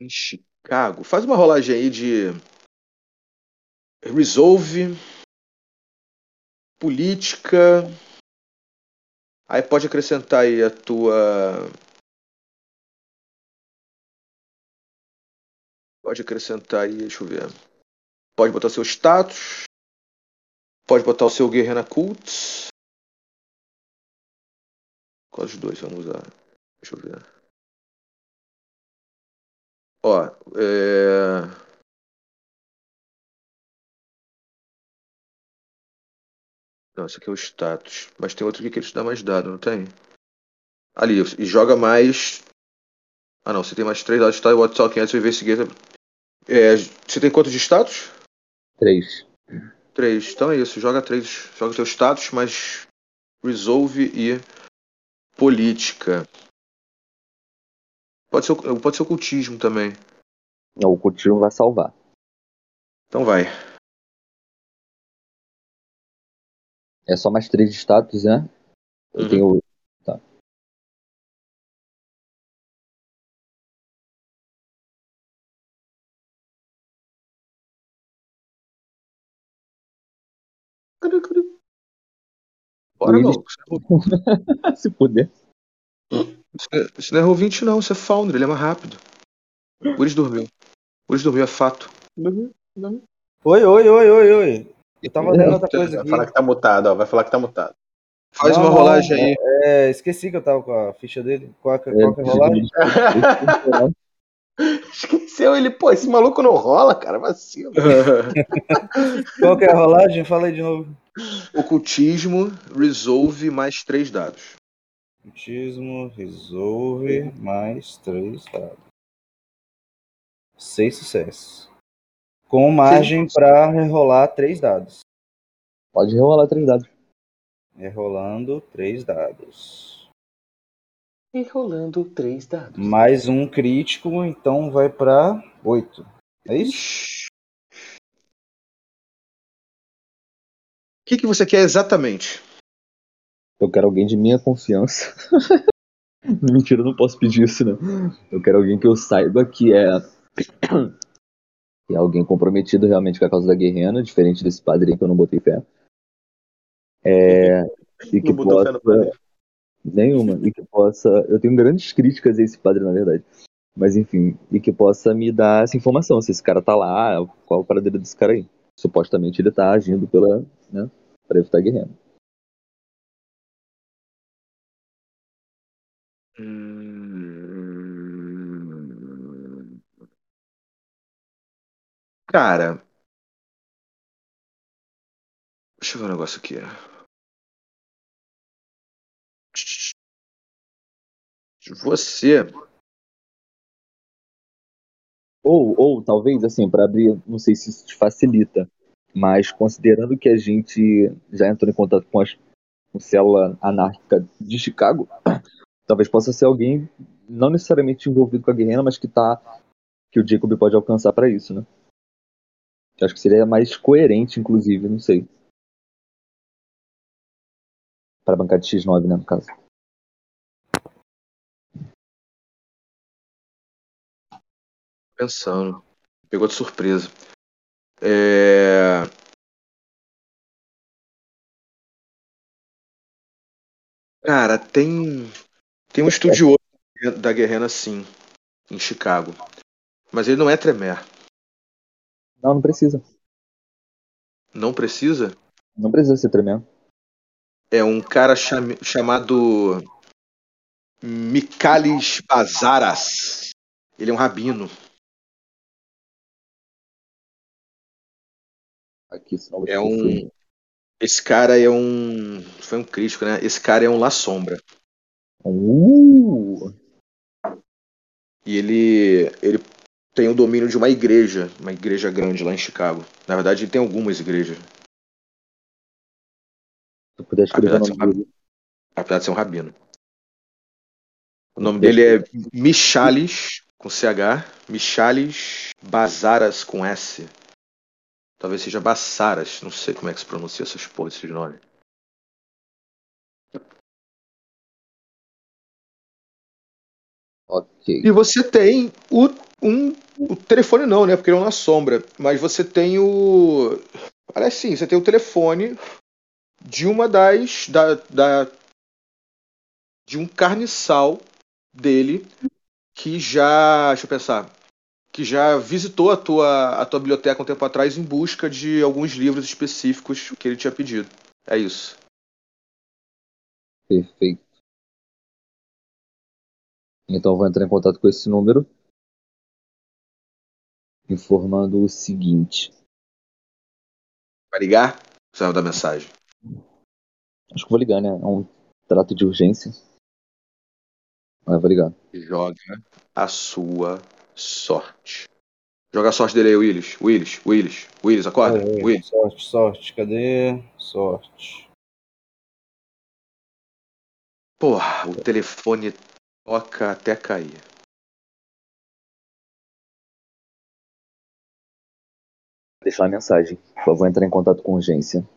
Em Chicago. Faz uma rolagem aí de. Resolve. Política. Aí pode acrescentar aí a tua. Pode acrescentar aí, deixa eu ver. Pode botar seu status. Pode botar o seu Guerrera Cults. Qual dos dois vamos usar? Deixa eu ver. Ó, é... Não, esse aqui é o status. Mas tem outro aqui que ele te dá mais dado, não tem? Ali, e joga mais. Ah não, você tem mais três dados de status. What Talking Else Investigator. É, você tem quanto de status? Três. Três. Então é isso, joga três. Joga seu status, mais Resolve e Política. Pode ser, pode ser ocultismo também. Não, o Coutinho vai salvar. Então vai. É só mais três de status, né? Eu Uhum. tenho. Bora, Willis. maluco. *laughs* Se puder. Isso não é- Isso não é roll 20 não, isso é Founder, ele é mais rápido. O Willis dormiu. O Willis dormiu, é fato. Oi, oi, oi, oi, oi. Eu tava lendo outra coisa Vai aqui. falar que tá mutado, ó. Vai falar que tá mutado. Faz Não, uma rolagem aí. É, esqueci que eu tava com a ficha dele. Qual que, qual que é a rolagem? *laughs* *laughs* *laughs* Esqueceu ele, pô, esse maluco não rola, cara, vacilo. *laughs* Qual que é a rolagem? Fala aí de novo. Ocultismo, resolve mais três dados. Ocultismo, resolve, mais três dados. Seis sucessos. Com margem para rerolar três dados. Pode rerolar três dados. Rerolando três dados. E rolando três dados. Mais um crítico, então vai para oito. É isso? O que, que você quer exatamente? Eu quero alguém de minha confiança. *laughs* Mentira, eu não posso pedir isso, né? Eu quero alguém que eu saiba que é. que é alguém comprometido realmente com a causa da guerrena, diferente desse padre aí que eu não botei fé. É, e que Não botou fé possa. Nenhuma. E que possa. Eu tenho grandes críticas a esse padre, na verdade. Mas enfim, e que possa me dar essa informação. Se esse cara tá lá, qual o paradeiro desse cara aí? Supostamente ele tá agindo pela. né? Pra evitar a guerrena. Hum. Cara. Deixa eu ver um negócio aqui. Você. Ou, ou talvez, assim, para abrir, não sei se isso te facilita, mas considerando que a gente já entrou em contato com, as, com célula anárquica de Chicago, *clears throat* talvez possa ser alguém não necessariamente envolvido com a guerrilla, mas que tá que o Jacob pode alcançar para isso, né? Eu Acho que seria mais coerente, inclusive, não sei. Para bancar de X9, né, no caso. Pensando. Pegou de surpresa. É... Cara, tem. Tem um estudioso da Guerrena, sim, em Chicago. Mas ele não é Tremere. Não, não precisa. Não precisa? Não precisa ser tremendo. É um cara cham- chamado Mikalis Bazaras. Ele é um rabino. Aqui, É um. Esse cara é um. Foi um crítico, né? Esse cara é um La Sombra. Uh! E ele. ele tem o domínio de uma igreja, uma igreja grande lá em Chicago. Na verdade, ele tem algumas igrejas, Se puder escrever o Apesar de nome ser dele. apesar de ser um rabino. O nome dele é Michalis, com CH. Michalis Bazaras, com S. Talvez seja Bassaras, não sei como é que se pronuncia essas porras desses nomes. Ok. E você tem o, um, o telefone não, né? Porque ele é uma sombra. Mas você tem o. Parece sim, você tem o telefone de uma das. Da, da, de um carniçal dele que já. Deixa eu pensar. Que já visitou a tua, a tua biblioteca um tempo atrás em busca de alguns livros específicos que ele tinha pedido. É isso. Perfeito. Então eu vou entrar em contato com esse número, informando o seguinte. Vai ligar? Você vai dar mensagem. Acho que vou ligar, né? É um trato de urgência. Mas vou ligar. Joga a sua sorte. Joga a sorte dele aí, Willis. Willis, Willis, Willis, acorda. Oi, Willis. Sorte, sorte. Cadê? Sorte. Porra, o telefone toca até cair. Deixar a mensagem. Por favor, entrar em contato com urgência.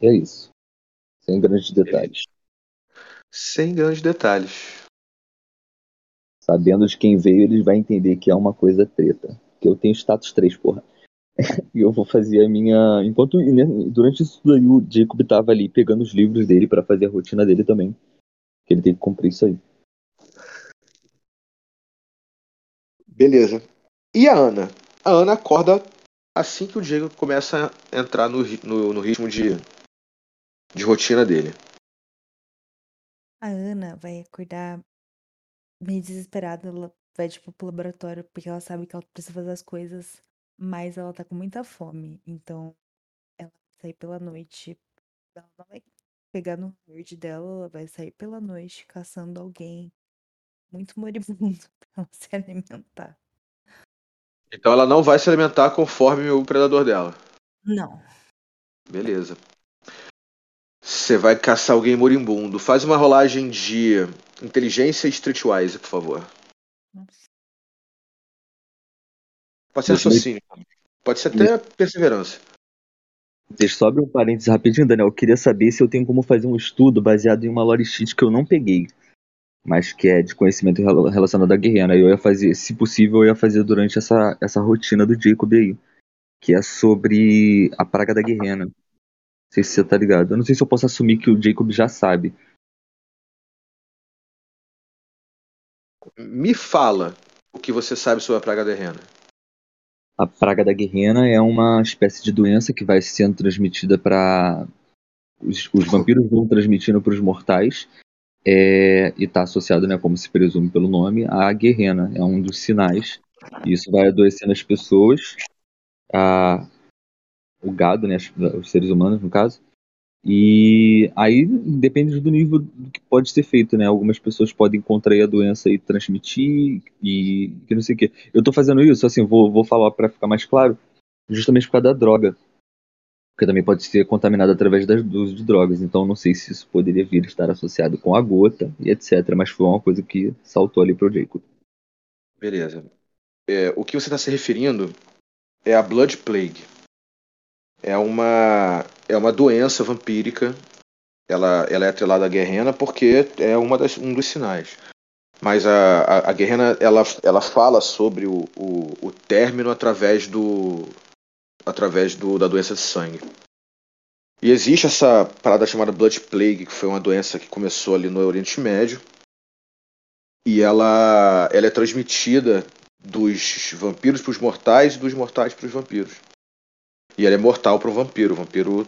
E é isso. Sem grandes detalhes. Sem grandes detalhes. Sabendo de quem veio, ele vai entender que é uma coisa treta. Que eu tenho status 3, porra. *laughs* e eu vou fazer a minha. Enquanto. né, Durante isso tudo aí, o Jacob tava ali pegando os livros dele pra fazer a rotina dele também. Que ele tem que cumprir isso aí. Beleza. E a Ana? A Ana acorda assim que o Diego começa a entrar no, no, no ritmo de, de rotina dele. A Ana vai acordar meio desesperada. Ela vai, tipo, pro laboratório porque ela sabe que ela precisa fazer as coisas, mas ela tá com muita fome. Então, ela vai sair pela noite. Ela não vai pegar no verde dela, ela vai sair pela noite caçando alguém muito *laughs* moribundo pra ela se alimentar. Então ela não vai se alimentar conforme o predador dela. Não. Beleza. Você vai caçar alguém moribundo. Faz uma rolagem de inteligência e streetwise, por favor. Nossa. Pode ser raciocínio. Pode ser até perseverança. Deixa só abrir um parênteses rapidinho, Daniel. Eu queria saber se eu tenho como fazer um estudo baseado em uma lore sheet que eu não peguei, mas que é de conhecimento rela- relacionado à guerreira. Eu ia fazer, se possível, eu ia fazer durante essa, essa rotina do Jacob aí, que é sobre a praga da guerreira. Não sei se você tá ligado. Eu não sei se eu posso assumir que o Jacob já sabe. Me fala o que você sabe sobre a praga da rena. A praga da guerreira é uma espécie de doença que vai sendo transmitida para os, os vampiros vão transmitindo para os mortais é, e está associado, né, como se presume pelo nome, à guerrena. É um dos sinais. E isso vai adoecendo as pessoas, a, o gado, né, os seres humanos no caso. E aí depende do nível do que pode ser feito, né? Algumas pessoas podem contrair a doença e transmitir e que não sei o quê. Eu tô fazendo isso, assim, vou, vou falar para ficar mais claro, justamente por causa da droga. Porque também pode ser contaminado através das, do uso de drogas. Então não sei se isso poderia vir estar associado com a gota e etc. Mas foi uma coisa que saltou ali pro Jacob. Beleza. É, o que você está se referindo é a Blood Plague. É uma, é uma doença vampírica. Ela, ela é atrelada à guerrena porque é uma das, um dos sinais. Mas a, a, a guerrena ela, ela fala sobre o, o, o término através do através do, da doença de sangue. E existe essa parada chamada Blood Plague, que foi uma doença que começou ali no Oriente Médio. E ela, ela é transmitida dos vampiros para os mortais e dos mortais para os vampiros. E ela é mortal para o vampiro. O vampiro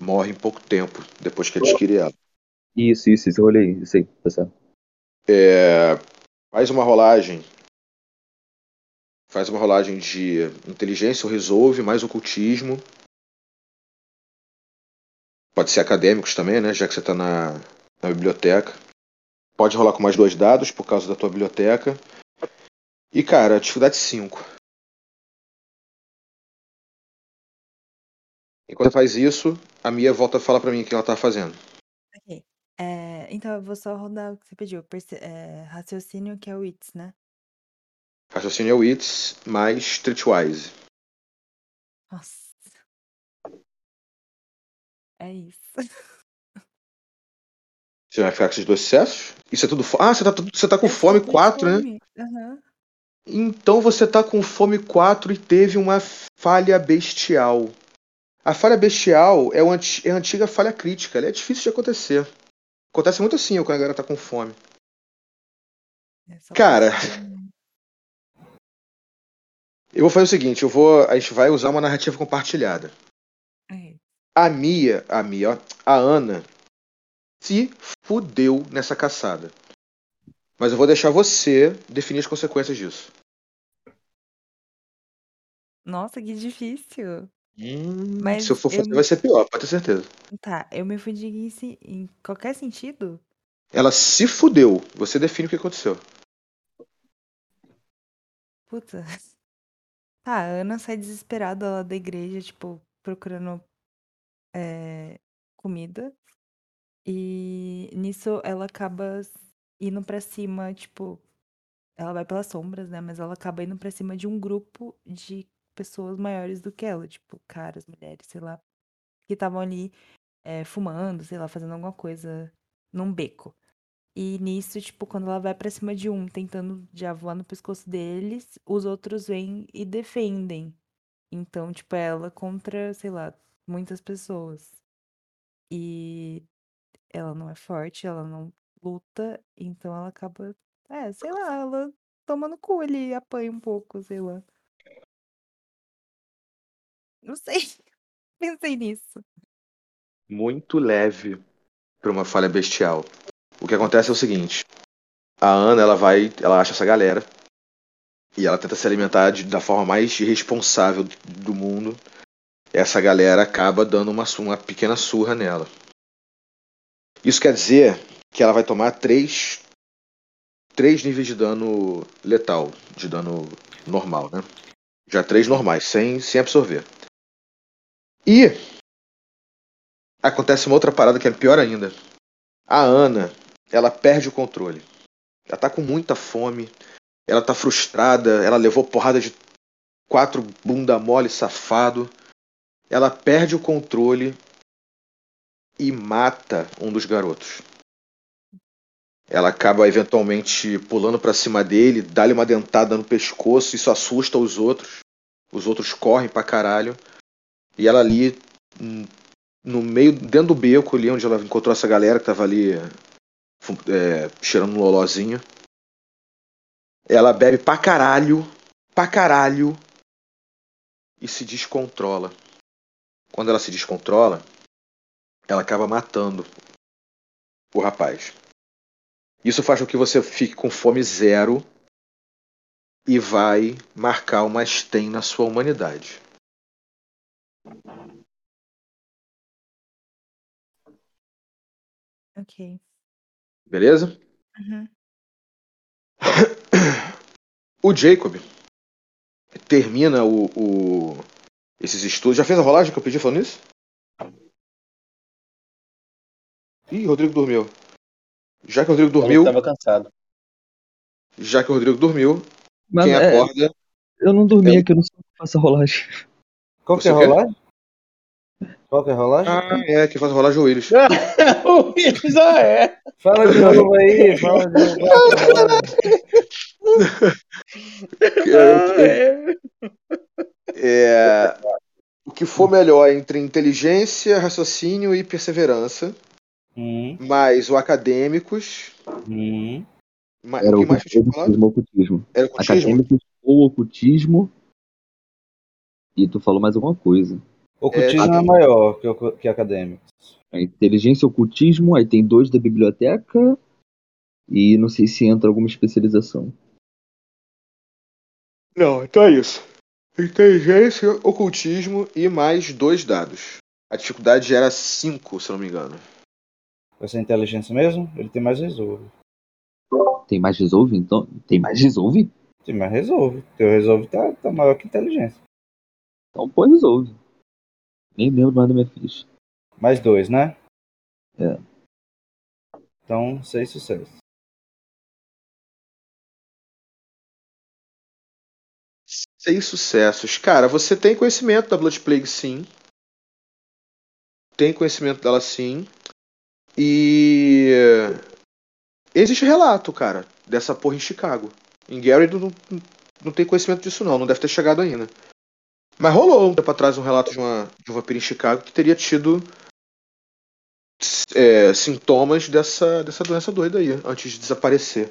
morre em pouco tempo depois que adquire ela. Isso, isso, isso, eu olhei, isso aí, tá certo. É, faz uma rolagem. Faz uma rolagem de inteligência ou resolve, mais ocultismo. Pode ser acadêmicos também, né? Já que você está na, na biblioteca. Pode rolar com mais dois dados por causa da tua biblioteca. E, cara, dificuldade 5. Enquanto faz isso, a Mia volta a falar pra mim o que ela tá fazendo. Ok. É, então eu vou só rodar o que você pediu. Perce- é, raciocínio que é o ITS, né? Raciocínio é o Wits mais Streetwise. Nossa. É isso. *laughs* Você vai ficar com esses dois sucessos? Isso é tudo. fo- Ah, você tá, tudo- você tá com fome com 4, né? Aham. Então você tá com fome 4 e teve uma falha bestial. A falha bestial é, é a antiga falha crítica. Ela é difícil de acontecer. Acontece muito assim quando a galera tá com fome. É Cara. Eu vou fazer o seguinte: eu vou. A gente vai usar uma narrativa compartilhada. É. A Mia, a Mia, ó, a Ana se fudeu nessa caçada. Mas eu vou deixar você definir as consequências disso. Nossa, que difícil. Hum, Mas se eu for eu fazer, me- vai ser pior, pode ter certeza. Tá, eu me fudi em, se- em qualquer sentido? Ela se fudeu. Você define o que aconteceu. Puta. *laughs* Tá, a Ana sai desesperada lá da igreja, tipo, procurando é, comida. E nisso ela acaba indo pra cima, tipo, ela vai pelas sombras, né? Mas ela acaba indo pra cima de um grupo de pessoas maiores do que ela, tipo, caras, mulheres, sei lá, que estavam ali é, fumando, sei lá, fazendo alguma coisa num beco. E nisso, tipo, quando ela vai pra cima de um, tentando já voar no pescoço deles, os outros vêm e defendem. Então, tipo, é ela contra, sei lá, muitas pessoas. E ela não é forte, ela não luta, então ela acaba, é, sei lá, ela toma no cu ali, apanha um pouco, sei lá. Não sei. *laughs* Pensei nisso. Muito leve para uma falha bestial. O que acontece é o seguinte: a Ana ela vai, ela acha essa galera e ela tenta se alimentar de- da forma mais irresponsável do mundo, essa galera acaba dando uma, uma pequena surra nela. Isso quer dizer que ela vai tomar três, três níveis de dano letal, de dano normal, né? Já três normais, sem, sem absorver. E acontece uma outra parada que é pior ainda. A Ana, ela perde o controle. Ela tá com muita fome, ela tá frustrada, ela levou porrada de quatro bunda mole safado. Ela perde o controle e mata um dos garotos. Ela acaba eventualmente pulando pra cima dele, dá-lhe uma dentada no pescoço, isso assusta os outros. Os outros correm pra caralho. E ela ali, no meio, dentro do beco ali, onde ela encontrou essa galera que tava ali é, cheirando um lolozinho. Ela bebe pra caralho, pra caralho, e se descontrola. Quando ela se descontrola, ela acaba matando o rapaz. Isso faz com que você fique com fome zero e vai marcar uma stem na sua humanidade. Ok. Beleza? Uhum. *coughs* O Jacob termina o, o- esses estudos. Já fez a rolagem que eu pedi falando isso? Ih, Rodrigo dormiu. Já que o Rodrigo dormiu, Tava cansado. já que o Rodrigo dormiu, Mas quem é, acorda eu não dormi É. aqui, eu não sei como faço a rolagem. Qual que é a rolagem? Qual que é a rolagem? Ah, é, quem faz rolagem é o Willis. o Willis, ah, é. Fala de novo aí, fala de novo. *laughs* que é? Ah, é. É, o que for melhor entre inteligência, raciocínio e perseverança, Hum, mais o acadêmicos. hum. Era o o que mais que eu tinha falado? ocultismo, ocultismo. Era o cultismo? Acadêmicos ou ocultismo. E tu falou mais alguma coisa. Ocultismo É, é, maior que, que acadêmico. É inteligência e ocultismo, aí tem dois da biblioteca. E não sei se entra alguma especialização. Não, então é isso. Inteligência, ocultismo e mais dois dados. A dificuldade era 5, se não me engano. Vai ser inteligência mesmo? Ele tem mais resolve. Tem mais resolve, então? Tem mais resolve? Tem mais resolve. Teu resolve tá, tá maior que inteligência. Então pô, resolve. Nem lembro mais da minha ficha. Mais dois, né? É. Então, seis sucessos. Seis sucessos. Cara, você tem conhecimento da Blood Plague, sim. Tem conhecimento dela, sim. E. Existe relato, cara, dessa porra em Chicago. Em Gary não, não, não tem conhecimento disso, não. Não deve ter chegado ainda. Mas rolou um tempo atrás um relato de, uma, de um vampiro em Chicago que teria tido é, sintomas dessa, dessa doença doida aí, antes de desaparecer.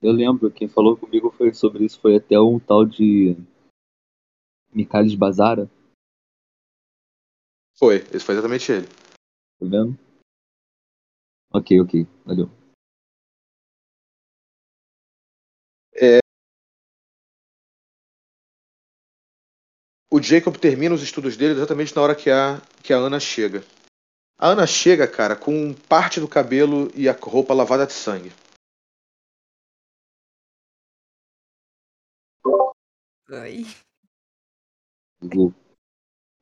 Eu lembro, quem falou comigo foi sobre isso foi até um tal de Michalis Bazara, Foi, esse foi exatamente ele. tá vendo? Ok, ok, valeu. O Jacob termina os estudos dele exatamente na hora que a, que a Ana chega. A Ana chega, cara, com parte do cabelo e a roupa lavada de sangue. Ai. O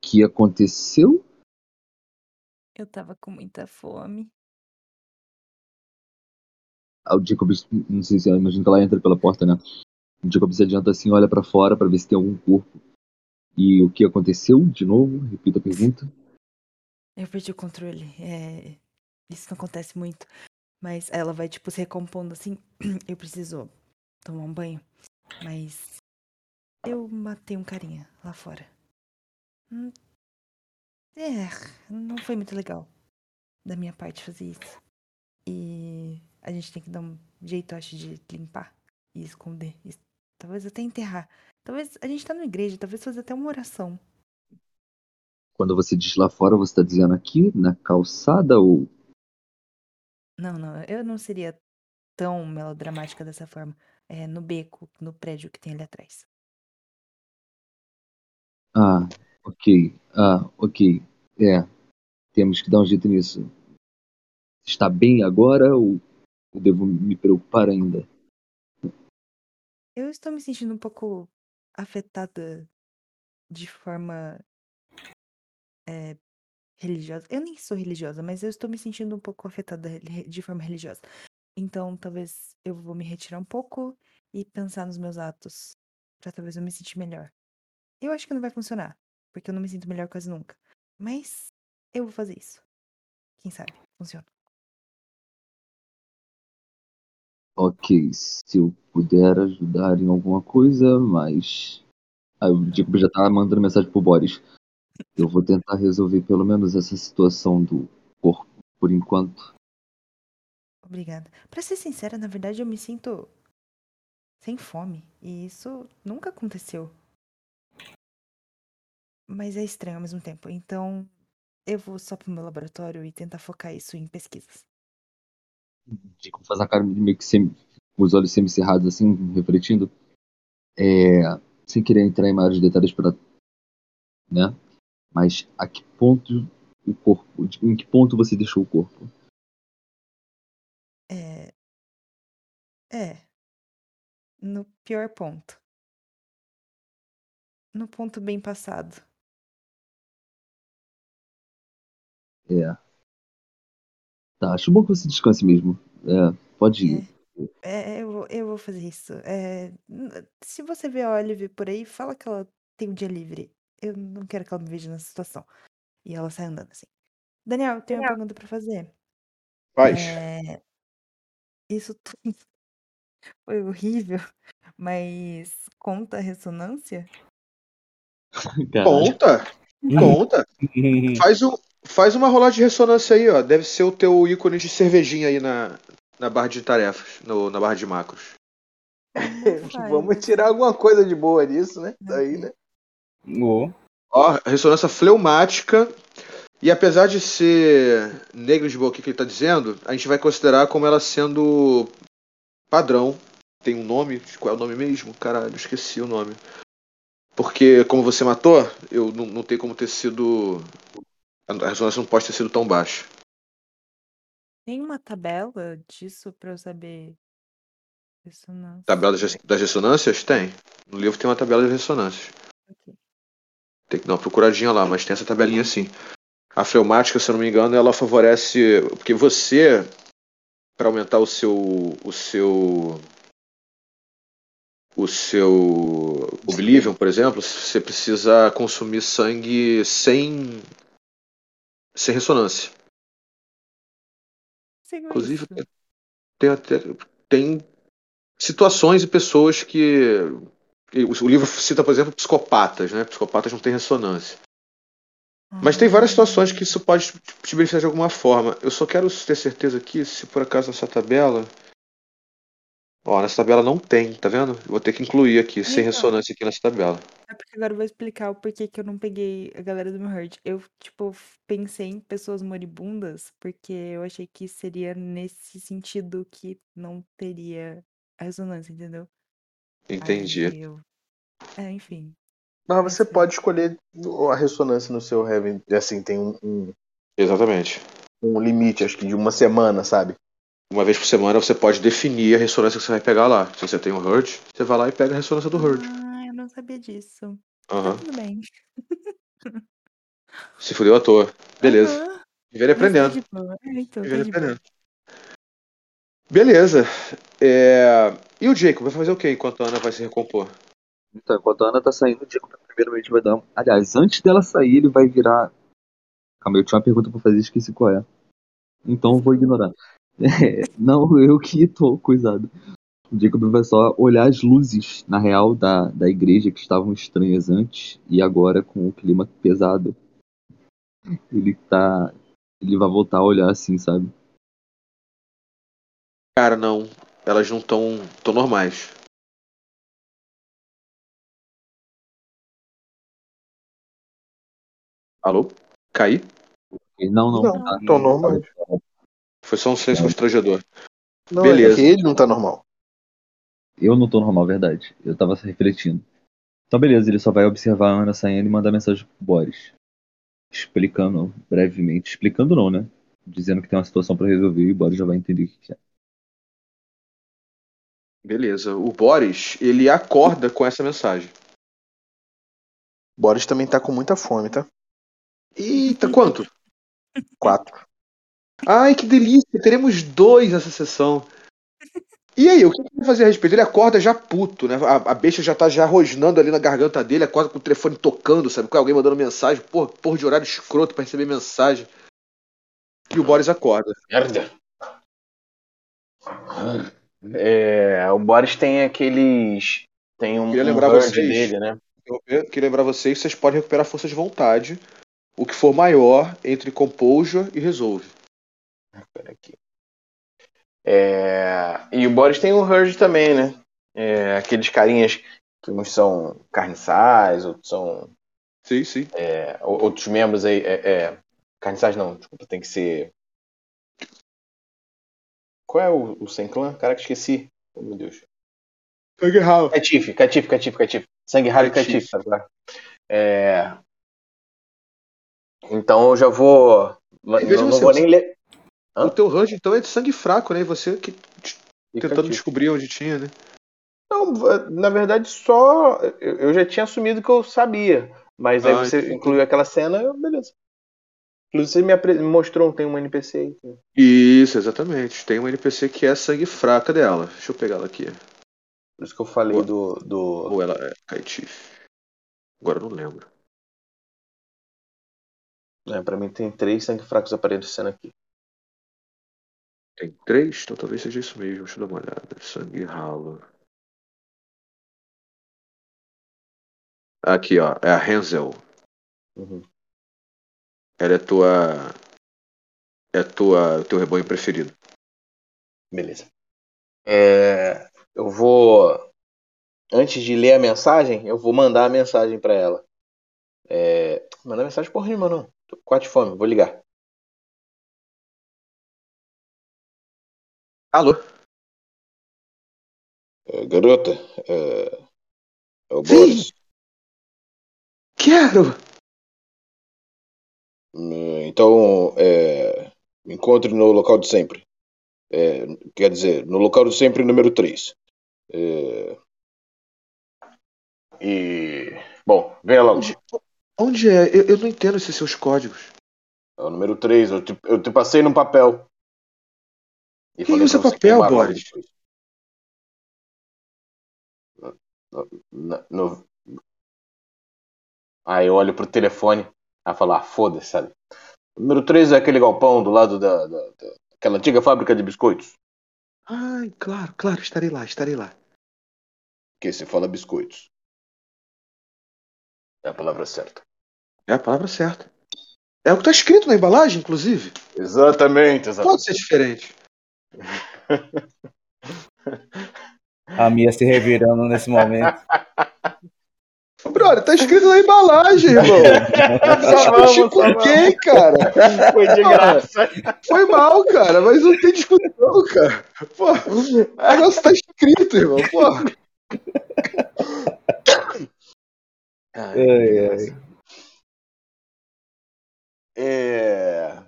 que aconteceu? Eu tava com muita fome. Ah, o Jacob, não sei se, eu imagino que ela entra pela porta, né? O Jacob se adianta assim, olha pra fora pra ver se tem algum corpo. E o que aconteceu? De novo, repita a pergunta. Eu perdi o controle. É... Isso não acontece muito. Mas ela vai, tipo, se recompondo assim. *clears throat* Eu preciso tomar um banho. Mas. Eu matei um carinha lá fora. Hum, É, não foi muito legal da minha parte fazer isso. E a gente tem que dar um jeito, acho, de limpar e esconder isso. Talvez até enterrar. Talvez a gente tá na igreja, talvez fazer até uma oração. Quando você diz lá fora, você tá dizendo aqui, na calçada ou. Não, não, eu não seria tão melodramática dessa forma. É, no beco, no prédio que tem ali atrás. Ah, ok. Ah, ok. É. Temos que dar um jeito nisso. Está bem agora ou eu devo me preocupar ainda? Eu estou me sentindo um pouco afetada de forma é, religiosa. Eu nem sou religiosa, mas eu estou me sentindo um pouco afetada de forma religiosa. Então, talvez eu vou me retirar um pouco e pensar nos meus atos, pra talvez eu me sentir melhor. Eu acho que não vai funcionar, porque eu não me sinto melhor quase nunca. Mas eu vou fazer isso. Quem sabe? Funciona. Ok, se eu puder ajudar em alguma coisa, mas. Ah, o Jacob já tá mandando mensagem pro Boris. Eu vou tentar resolver pelo menos essa situação do corpo por enquanto. Obrigada. Pra ser sincera, na verdade eu me sinto sem fome. E isso nunca aconteceu. Mas é estranho ao mesmo tempo. Então eu vou só pro meu laboratório e tentar focar isso em pesquisas. Jacob faz a cara meio que sem, com os olhos semicerrados assim, refletindo. É, sem querer entrar em maiores detalhes para, né? Mas a que ponto o corpo, em que ponto você deixou o corpo? É. É. No pior ponto. No ponto bem passado. É. Tá, acho bom que você descanse mesmo. É, pode ir. É, eu, vou- eu vou fazer isso. É, n- se você vê a Olive por aí, fala que ela tem um dia livre. Eu não quero que ela me veja nessa situação. E ela sai andando assim. Daniel, tenho uma pergunta pra fazer. Faz. É, isso tudo *laughs* foi horrível, mas conta a ressonância? *laughs* Caralho. Conta. *laughs* Conta. Faz, um, faz uma rolagem de ressonância aí, ó. Deve ser o teu ícone de cervejinha aí na, na barra de tarefas, no- na barra de macros. *laughs* Vamos tirar alguma coisa de boa disso, né? Não Daí, né? Ô, Ó, ressonância fleumática. E apesar de ser negligible aqui que ele tá dizendo, a gente vai considerar como ela sendo padrão. Tem um nome, qual é o nome mesmo? Caralho, esqueci o nome. Porque como você matou, eu não, não tem como ter sido. A ressonância não pode ter sido tão baixa. Tem uma tabela disso pra eu saber ressonância? Tabela das res- das ressonâncias? Tem. No livro tem uma tabela de ressonâncias. Ok. Tem que dar uma procuradinha lá, mas tem essa tabelinha sim. A fleumática, se eu não me engano, ela favorece. Porque você, para aumentar o seu. o seu. o seu Oblivion, por exemplo, você precisa consumir sangue sem. Sem ressonância. Sigo Inclusive, tem, até, tem situações e pessoas que. O livro cita, por exemplo, psicopatas, né? Psicopatas não têm ressonância. Mas tem várias situações que isso pode te beneficiar de alguma forma. Eu só quero ter certeza aqui se por acaso nessa tabela. Ó, nessa tabela não tem, tá vendo? Eu vou ter que incluir aqui, sem Então. ressonância aqui nessa tabela. É porque agora eu vou explicar o porquê que eu não peguei a galera do meu herd. Eu, tipo, f- pensei em pessoas moribundas, porque eu achei que seria nesse sentido que não teria a ressonância, entendeu? Entendi. Aí eu. É, enfim. Mas você Esse- pode escolher a ressonância no seu Heaven. Assim, tem um, um, Exatamente. um limite, acho que de uma semana, sabe? Uma vez por semana você pode definir a ressonância que você vai pegar lá. Se você tem um Hurt, você vai lá e pega a ressonância do Hurt. Ah, eu não sabia disso. Aham. Tá tudo bem. *laughs* Se fudeu à toa. Beleza. Aham, Viver tá aprendendo. então, tá Viver aprendendo. Beleza. É, E o Jacob vai fazer o que enquanto a Ana vai se recompor? Então, enquanto a Ana tá saindo, o Jacob primeiramente vai dar. um- Aliás, antes dela sair, ele vai virar. Calma, eu tinha uma pergunta pra fazer e esqueci qual é. Então eu vou ignorar. É, *laughs* não, eu que tô coisado. O Jacob vai só olhar as luzes, na real, da, da igreja que estavam estranhas antes e agora com o clima pesado. Ele tá. Ele vai voltar a olhar assim, sabe? Cara, não. Elas não estão tão normais. Alô? Caí? Não, não. Não, tá- tão normal. Foi só um silêncio constrangedor. Não, Beleza. é que ele não tá normal. Eu não tô normal, verdade. Eu tava refletindo. Então, beleza, ele só vai observar a Ana saindo e mandar mensagem pro Boris. Explicando brevemente. Explicando não, né? Dizendo que tem uma situação pra resolver e o Boris já vai entender o que que é. Beleza. O Boris, ele acorda com essa mensagem. Boris também tá com muita fome, tá? Eita, quanto? Quatro. Ai, que delícia! Teremos dois nessa sessão. E aí, o que ele vai fazer a respeito? Ele acorda já puto, né? A, a besta já tá já rosnando ali na garganta dele, acorda com o telefone tocando, sabe? Com alguém mandando mensagem, porra, porra de horário escroto pra receber mensagem. E o Boris acorda. Merda. É, o Boris tem aqueles. Tem um, Queria um lembrar herd vocês. dele, né? Eu queria lembrar vocês que vocês podem recuperar força de vontade. O que for maior entre Composure e Resolve. Pera aqui. É, e o Boris tem um herd também, né? É, aqueles carinhas que uns são carniçais, outros são Sim, sim. é, o- outros membros aí. É, é, carniçais não, desculpa, tem que ser. Qual é o, o sem clã? Caraca, esqueci. Oh, meu Deus. Catife, catife, catife, catife. Sangue raro e Catife. catife, tá. É... Então eu já vou. Não, veja não você, vou nem ler. Hã? O teu range, então, é de sangue fraco, né? E você que tentando descobrir onde tinha, né? Não, na verdade, só. Eu já tinha assumido que eu sabia. Mas aí Ah, você entendi. incluiu aquela cena, eu, beleza. Inclusive, você me, apre- mostrou, tem uma NPC aí. Isso, exatamente. Tem uma NPC que é sangue fraca dela. Deixa eu pegar ela aqui. Por isso que eu falei Boa. do. do... Ou ela é Kaitif. Agora eu não lembro. É, pra mim tem três sangue fracos aparecendo aqui. Tem três? Então talvez seja isso mesmo. Deixa eu dar uma olhada. Sangue ralo. Aqui, ó. É a Hansel. Uhum. Ela é tua. É tua, teu rebanho preferido. Beleza. É, eu vou. Antes de ler a mensagem, eu vou mandar a mensagem pra ela. É, mandar mensagem porra nenhuma, não. Tô com de fome, vou ligar. Alô? É, garota, é, é o Sim. Boris. Quero! Hum, Então, é, me encontre no local de sempre. É, quer dizer, no local de sempre número 3. e. Bom, venha logo. Onde, onde é? Eu, eu não entendo esses seus códigos. É o número 3, eu te, eu te passei num papel. E Quem usa você papel, Boris? No- Aí eu olho pro telefone, aí falo, ah, foda-se, sabe? O número 3 é aquele galpão do lado da, da, da- daquela antiga fábrica de biscoitos. Ai, claro, claro, estarei lá, estarei lá. Que se fala biscoitos. É a palavra certa. É a palavra certa. É o que tá escrito na embalagem, inclusive. Exatamente, Pode ser diferente. A Mia se revirando nesse momento. *laughs* Brother, tá escrito na embalagem, irmão. *laughs* Discutir com quem, cara? Foi de graça. Foi mal, cara, mas não tem discussão, cara. Pô, o negócio tá escrito, irmão. Pô. Ai, ai. É.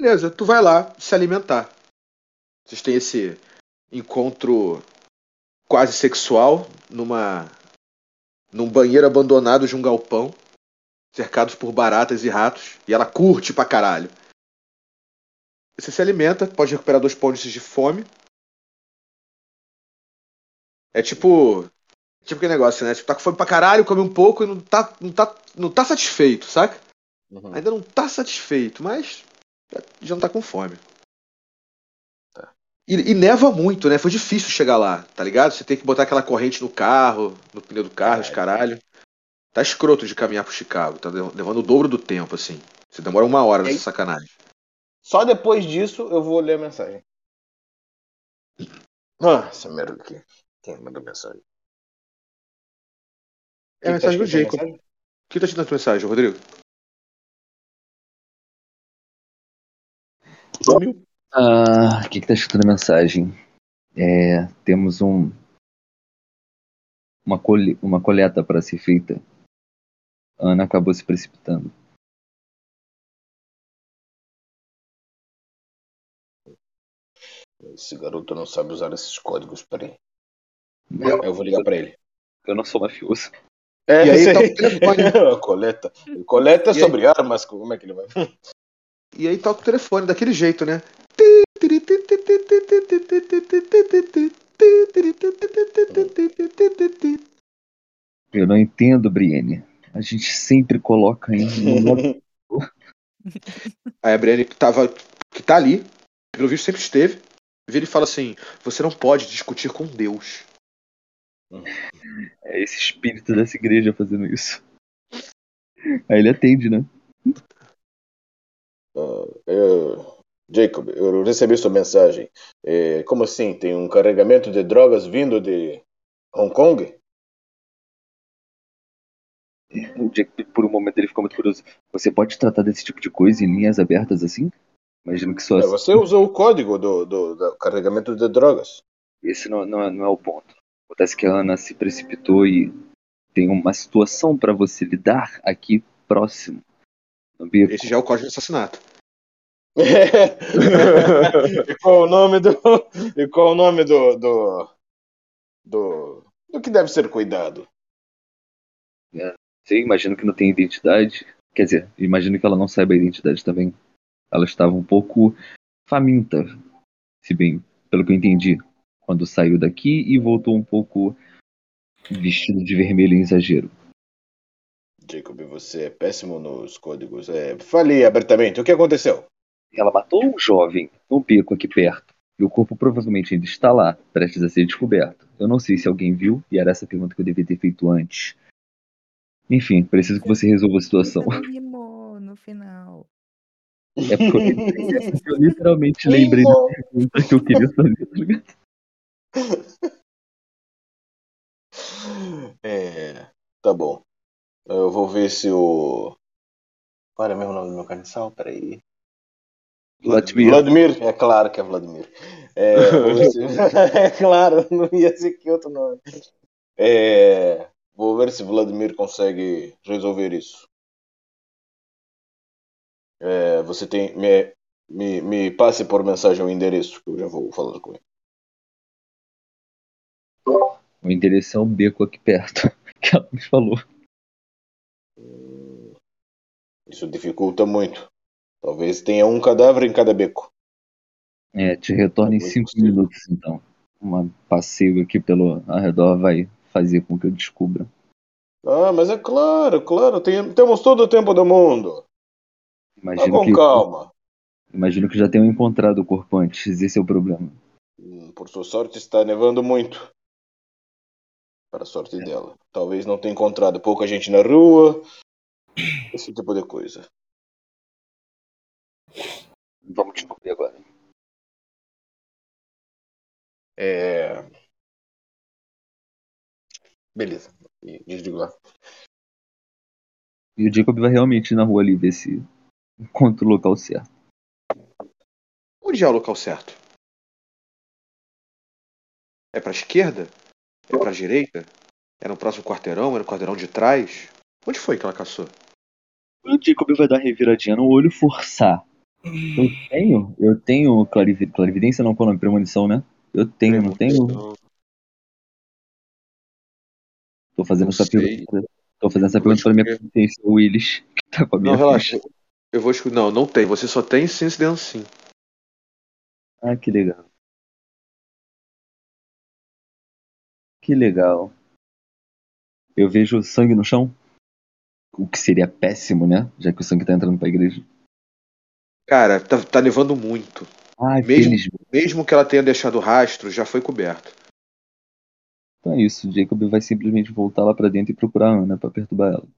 Beleza, tu vai lá se alimentar. Vocês têm esse encontro quase sexual numa num banheiro abandonado de um galpão, cercados por baratas e ratos, e ela curte pra caralho. Você se alimenta, pode recuperar dois pontos de fome. É tipo. Tipo aquele negócio, né? Tipo, tá com fome pra caralho, come um pouco e não tá, não tá, não tá satisfeito, saca? Uhum. Ainda não tá satisfeito, mas já, não tá com fome. Tá. E, e neva muito, né? Foi difícil chegar lá, tá ligado? Você tem que botar aquela corrente no carro, no pneu do carro, os caralho. Tá escroto de caminhar pro Chicago, tá le- levando o dobro do tempo, assim. Você demora uma hora nessa aí? sacanagem. Só depois disso eu vou ler a mensagem. *clears throat* Ah, essa merda aqui. Quem mandou mensagem? É a Quem tá mensagem do Jacob. mensagem? O que tá te dando tua mensagem, Rodrigo? Ah, o que, que tá escrito na mensagem? É, temos um uma, cole, uma coleta para ser feita. Ana acabou se precipitando. Esse garoto não sabe usar esses códigos, peraí. Eu vou ligar pra ele. Eu não sou mafioso. É, E aí tá *laughs* coleta. Coleta E aí- sobre armas, como é que ele vai? E aí toca o telefone daquele jeito, né? Eu não entendo, Brienne. A gente sempre coloca em um *laughs* Aí a Brienne que tava. que tá ali, pelo visto sempre esteve, vira e fala assim: Você não pode discutir com Deus. É esse espírito dessa igreja fazendo isso. Aí ele atende, né? Eu- Jacob, eu recebi sua mensagem. É, como assim? Tem um carregamento de drogas vindo de Hong Kong? O Jack, por um momento, ele ficou muito curioso. Você pode tratar desse tipo de coisa em linhas abertas assim? Imagino que só É, você usou o código do, do- do carregamento de drogas. esse não, não, é, não é o ponto. Acontece que a Ana se precipitou e tem uma situação para você lidar aqui próximo. Esse já é o código de assassinato. E qual o nome do. E qual o nome do. do. do, do que deve ser cuidado? Sim, imagino que não tem identidade. Quer dizer, imagino que ela não saiba a identidade também. Ela estava um pouco faminta, se bem, pelo que eu entendi, quando saiu daqui e voltou um pouco vestido de vermelho em exagero. Jacob, você é péssimo nos códigos. É, fale abertamente, o que aconteceu? Ela matou um jovem no beco aqui perto. E o corpo provavelmente ainda está lá, prestes a ser descoberto. Eu não sei se alguém viu, e era essa pergunta que eu devia ter feito antes. Enfim, preciso que você resolva a situação. Você não rimou no final. É porque eu, *laughs* eu literalmente lembrei da pergunta que eu queria saber, tá ligado? É, tá bom. Eu vou ver se o. Qual era mesmo o nome do meu carniçal? Peraí. Vladimir. Vladimir, é claro que é Vladimir. É, se- *laughs* *laughs* é claro, não ia ser que outro nome. É, vou ver se Vladimir consegue resolver isso. É, você tem. Me, me, me passe por mensagem o endereço, que eu já vou falar com ele. O endereço é um beco aqui perto, *laughs* que ela me falou. Isso dificulta muito. Talvez tenha um cadáver em cada beco. É, te retorna em cinco possível. minutos, então. Um passeio aqui pelo arredor vai fazer com que eu descubra. Ah, mas é claro, claro, tem- temos todo o tempo do mundo. Vá Imagino com que, calma. imagino que já tenham encontrado o corpo antes, esse é o problema. Hum, Por sua sorte, está nevando muito. Para a sorte dela. Talvez não tenha encontrado pouca gente na rua. Esse tipo de coisa. Vamos descobrir agora. É. Beleza. Desligo lá. E o Jacob vai realmente ir na rua ali ver se encontra o local certo. Onde é o local certo? É pra esquerda? É pra direita? É no próximo quarteirão? É no quarteirão de trás? Onde foi que ela caçou? O Jacob vai dar reviradinha no olho forçar. Eu tenho, eu tenho clariv clarividência, não, qual é o nome? Premonição, né? Eu tenho, não tenho? Tô fazendo Não essa sei. pergunta. Tô fazendo essa pergunta pra minha consciência, o Willis, *laughs* que tá com a minha Não, relaxa. Eu vou escolher. Não, não tem. Você só tem Sense Dancing. Ah, que legal. Que legal. Eu vejo sangue no chão. O que seria péssimo, né? Já que o sangue tá entrando pra igreja. Cara, tá, tá nevando muito. Ai, Mesmo- felizmente. Mesmo que ela tenha deixado rastro, já foi coberto. Então é isso. Jacob vai simplesmente voltar lá pra dentro e procurar a Ana pra perturbar ela.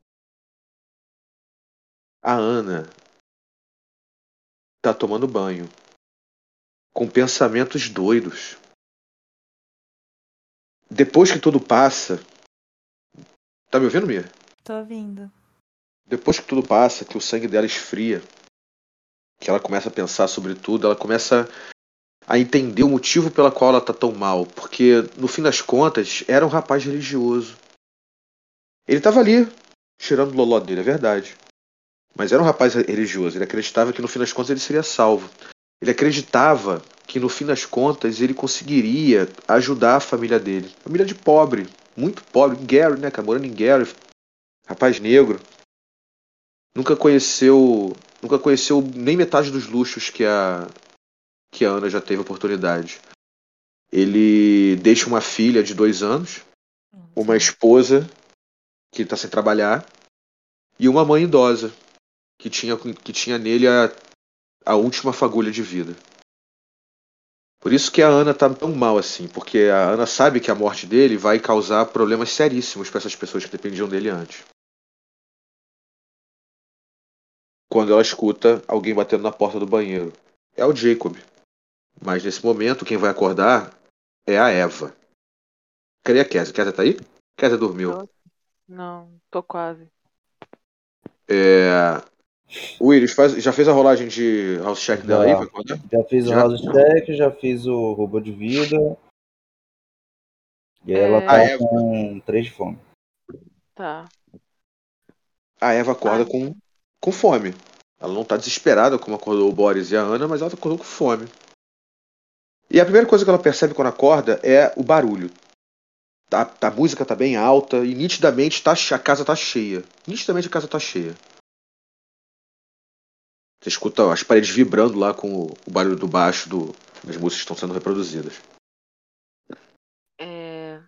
A Ana tá tomando banho. Com pensamentos doidos. Depois que tudo passa. Tá me ouvindo, Mia? Tô ouvindo. Depois que tudo passa, que o sangue dela esfria, que ela começa a pensar sobre tudo, ela começa a entender o motivo pela qual ela tá tão mal, porque no fim das contas era um rapaz religioso. Ele tava ali tirando o loló dele, é verdade. Mas era um rapaz religioso, ele acreditava que no fim das contas ele seria salvo. Ele acreditava que no fim das contas ele conseguiria ajudar a família dele. Família de pobre, muito pobre, Gary, né, cara, morando em Gary, rapaz negro. Nunca conheceu, nunca conheceu nem metade dos luxos que a que a Ana já teve oportunidade. Ele deixa uma filha de dois anos, uma esposa que está sem trabalhar e uma mãe idosa que tinha, que tinha nele a, a última fagulha de vida. Por isso que a Ana tá tão mal assim, porque a Ana sabe que a morte dele vai causar problemas seríssimos para essas pessoas que dependiam dele antes. Quando ela escuta alguém batendo na porta do banheiro. É o Jacob. Mas nesse momento, quem vai acordar é a Eva. Cadê a Kézia? Kézia tá aí? Kézia dormiu. Não, tô quase. É... Willis, faz... já fez a rolagem de house check dela aí? Já. pra acordar? Já fiz o Já? house check, já fiz o robô de vida. E aí ela É. tá com 3 de fome. Tá. A Eva acorda com, com fome. Ela não tá desesperada como acordou o Boris e a Ana, mas ela acordou com fome. E a primeira coisa que ela percebe quando acorda é o barulho. A, a música tá bem alta e nitidamente tá, a casa tá cheia. Nitidamente a casa tá cheia. Você escuta as paredes vibrando lá com o, o barulho do baixo do, das músicas que estão sendo reproduzidas. É...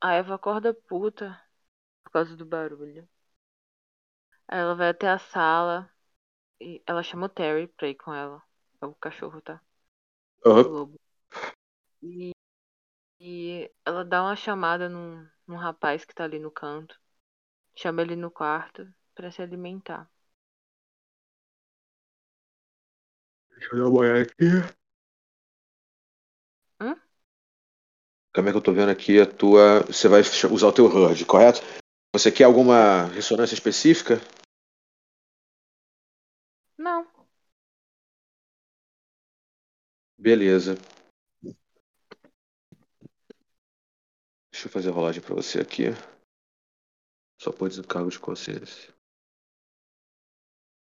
A Eva acorda puta por causa do barulho. Aí ela vai até a sala e ela chama o Terry pra ir com ela. É o cachorro, tá? O Aham. lobo. E, e ela dá uma chamada num, num rapaz que tá ali no canto. Chama ele no quarto pra se alimentar. Deixa eu dar uma olhada aqui. Hã? Como é que eu tô vendo aqui a tua. Você vai usar o teu HUD, correto? Você quer alguma ressonância específica? Não. Beleza. Deixa eu fazer a rolagem pra você aqui. Só por desencargo de consciência.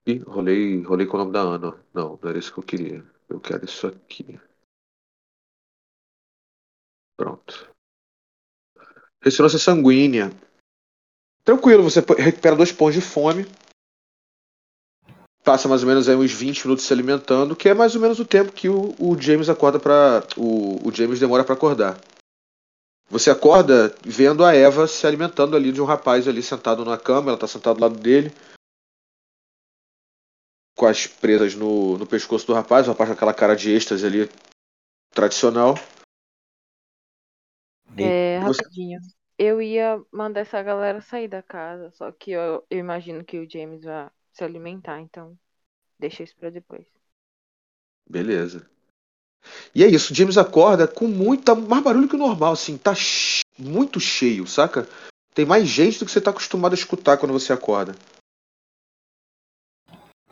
Ih, rolei, rolei com o nome da Ana. Não, não era isso que eu queria. Eu quero isso aqui. Pronto. Ressonância sanguínea. Tranquilo, você recupera dois pontos de fome. Passa mais ou menos aí uns 20 minutos se alimentando, que é mais ou menos o tempo que o, o James acorda para o, o James demora para acordar. Você acorda vendo a Eva se alimentando ali de um rapaz ali sentado na cama, ela tá sentada do lado dele. Com as presas no, no pescoço do rapaz, o rapaz com aquela cara de êxtase ali tradicional. É, Você- rapidinho. Eu ia mandar essa galera sair da casa, só que eu, eu imagino que o James vai se alimentar, então deixa isso pra depois. Beleza. E é isso, o James acorda com muita mais barulho que o normal, assim, tá muito cheio, saca? Tem mais gente do que você tá acostumado a escutar quando você acorda.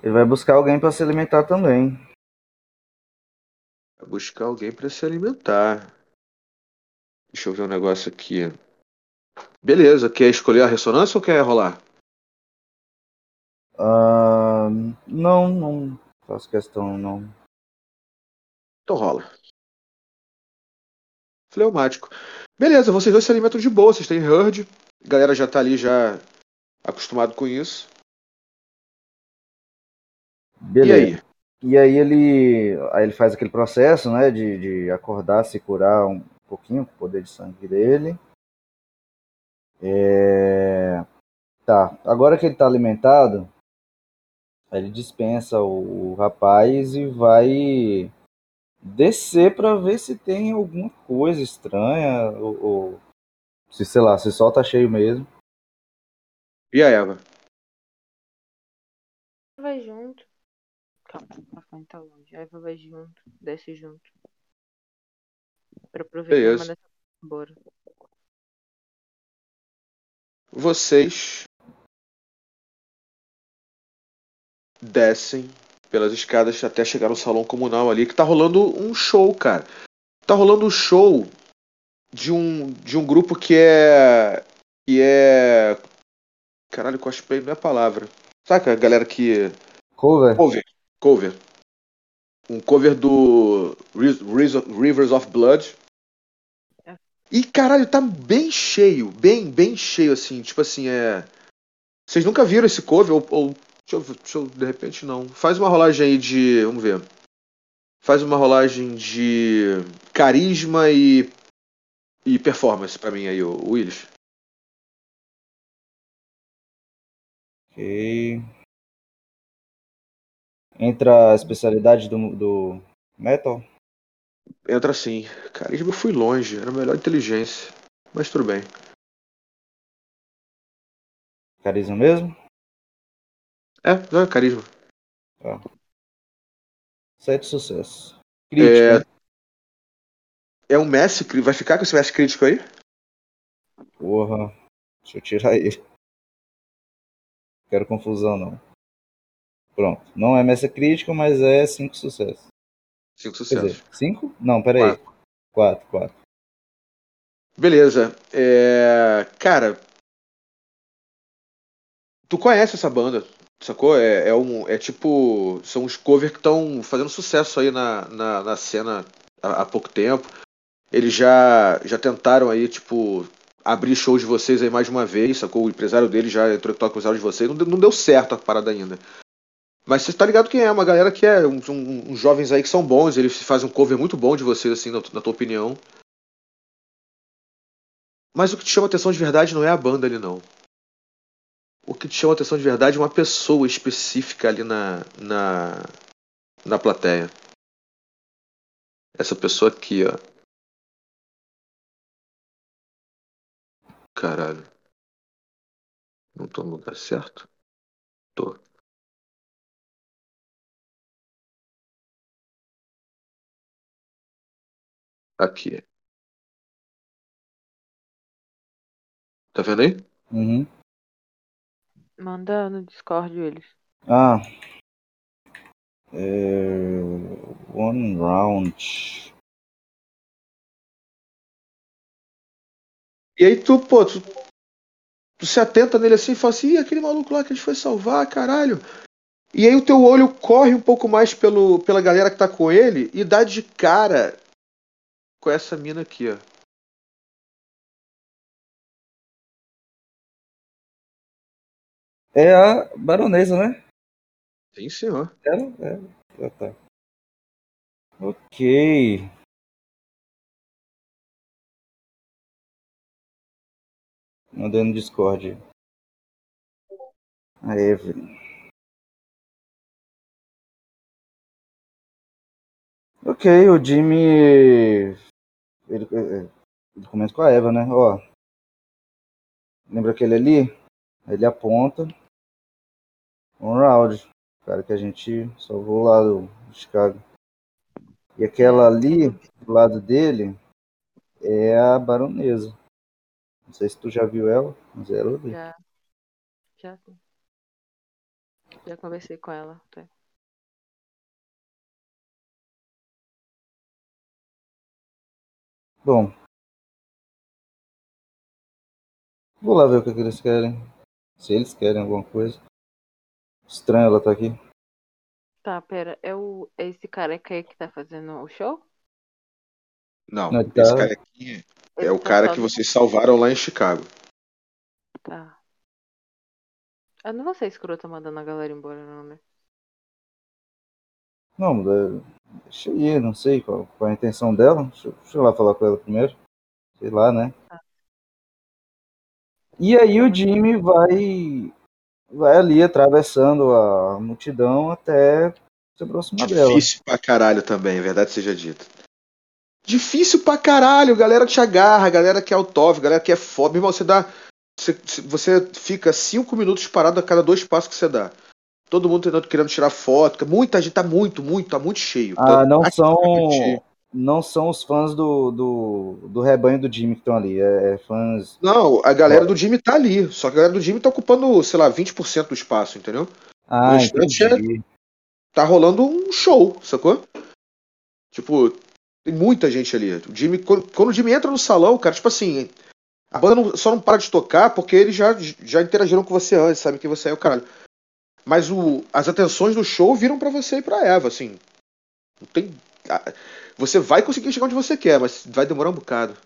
Ele vai buscar alguém pra se alimentar também. Vai buscar alguém pra se alimentar. Deixa eu ver um negócio aqui. Beleza, quer escolher a ressonância ou quer rolar? Ah, não, não faço questão, não. Então rola. Fleumático. Beleza, vocês dois se alimentam de boa, vocês têm herd. A galera já tá ali já acostumado com isso. Beleza. E aí? E aí ele, aí ele faz aquele processo, né, de, de acordar, se curar um pouquinho com o poder de sangue dele. É... Tá, agora que ele tá alimentado, ele dispensa o, o rapaz e vai descer pra ver se tem alguma coisa estranha, ou, ou se, sei lá, se só tá cheio mesmo. E a Eva? Vai junto. Calma, o microfone tá longe. A Eva vai junto, desce junto. Pra aproveitar e mandar essa embora. Vocês descem pelas escadas até chegar no salão comunal ali, que tá rolando um show, cara. Tá rolando um show de um, de um grupo que é. que é. Caralho, cosplay não é a palavra. Saca a galera que. Cover? Cover. Cover. Um cover do Rivers of Blood. E caralho, tá bem cheio, bem, bem cheio assim. Tipo assim, é. Vocês nunca viram esse cover? Ou. ou- deixa, eu, deixa eu. De repente não. Faz uma rolagem aí de. Vamos ver. Faz uma rolagem de carisma e. e performance pra mim aí, o Willis. Ok. Entra a especialidade do, do metal? Entra assim. Carisma eu fui longe, era melhor inteligência. Mas tudo bem. Carisma mesmo? É, não é carisma. Sete sucessos. Crítico. É, é um Messi, vai ficar com esse Messi crítico aí? Porra. Deixa eu tirar ele. Quero confusão não. Pronto. Não é messa crítica, mas é cinco sucessos. Cinco sucessos. dizer, cinco? Não, peraí. Quatro, quatro. Beleza. É, Cara. Tu conhece essa banda, sacou? É, é, um, é tipo. São os covers que estão fazendo sucesso aí na, na, na cena há, há pouco tempo. Eles já, já tentaram aí, tipo, abrir shows de vocês aí mais de uma vez, sacou? O empresário deles já entrou em contato com os de vocês. Não, não deu certo a parada ainda. Mas você tá ligado quem é? Uma galera que é. Uns, um- jovens aí que são bons, eles fazem um cover muito bom de vocês, assim, na, na tua opinião. Mas o que te chama atenção de verdade não é a banda ali, não. O que te chama atenção de verdade é uma pessoa específica ali na, na, na plateia. Essa pessoa aqui, ó. Caralho. Não tô no lugar certo? Tô. Aqui. Tá vendo aí? Uhum. Manda no Discord eles. Ah. É... One round. E aí tu, pô, tu, tu se atenta nele assim e fala assim, Ih, aquele maluco lá que a gente foi salvar, caralho. E aí o teu olho corre um pouco mais pelo, pela galera que tá com ele e dá de cara com essa mina aqui, ó. É a baronesa, né? Sim, senhor. Ela? É. Ah, tá. Ok. Mandei no Discord. A Evelyn. Ok, o Jimmy. Ele, ele ele comenta com a Eva, né? Ó. Lembra aquele ali? Ele aponta. Um round. Cara que a gente salvou lá do Chicago. E aquela ali, do lado dele, é a baronesa. Não sei se tu já viu ela, mas ela ali. Já. Já. Já conversei com ela. até. Bom. Vou lá ver o que, que eles querem. Se eles querem alguma coisa. Estranho ela tá aqui. Tá, pera. É, o, é esse careca aí que tá fazendo o show? Não, Não, esse tá- cara aqui é o tá cara que vocês salvaram lá em Chicago. Tá. Eu não vou ser escrota mandando a galera embora, não, né? Não, é- deixa eu ir, não sei qual, qual é a intenção dela. Deixa, eu- deixa eu lá falar com ela primeiro. Sei lá, né? Tá. E aí o Jimmy vai vai ali atravessando a multidão até se aproximar dela. Difícil pra caralho também, é verdade seja dita. Difícil pra caralho, galera te agarra, galera que é autógrafo, galera que é foda. Meu irmão, você dá. Você, você fica cinco minutos parado a cada dois passos que você dá. Todo mundo tentando, querendo tirar foto. Muita gente tá muito, muito, tá muito cheio. Ah, não são não são os fãs do, do, do rebanho do Jimmy que estão ali, é, é fãs. Não, a galera do Jimmy tá ali. Só que a galera do Jimmy tá ocupando, sei lá, 20% do espaço, entendeu? Ah, é- tá rolando um show, sacou? Tipo, tem muita gente ali. O Jimmy, quando, quando o Jimmy entra no salão, cara, tipo assim, a banda não- só não para de tocar porque eles já, já interagiram com você antes, sabe que você é o caralho. Mas o, as atenções do show viram pra você e pra Eva, assim. Não tem. Você vai conseguir chegar onde você quer, mas vai demorar um bocado.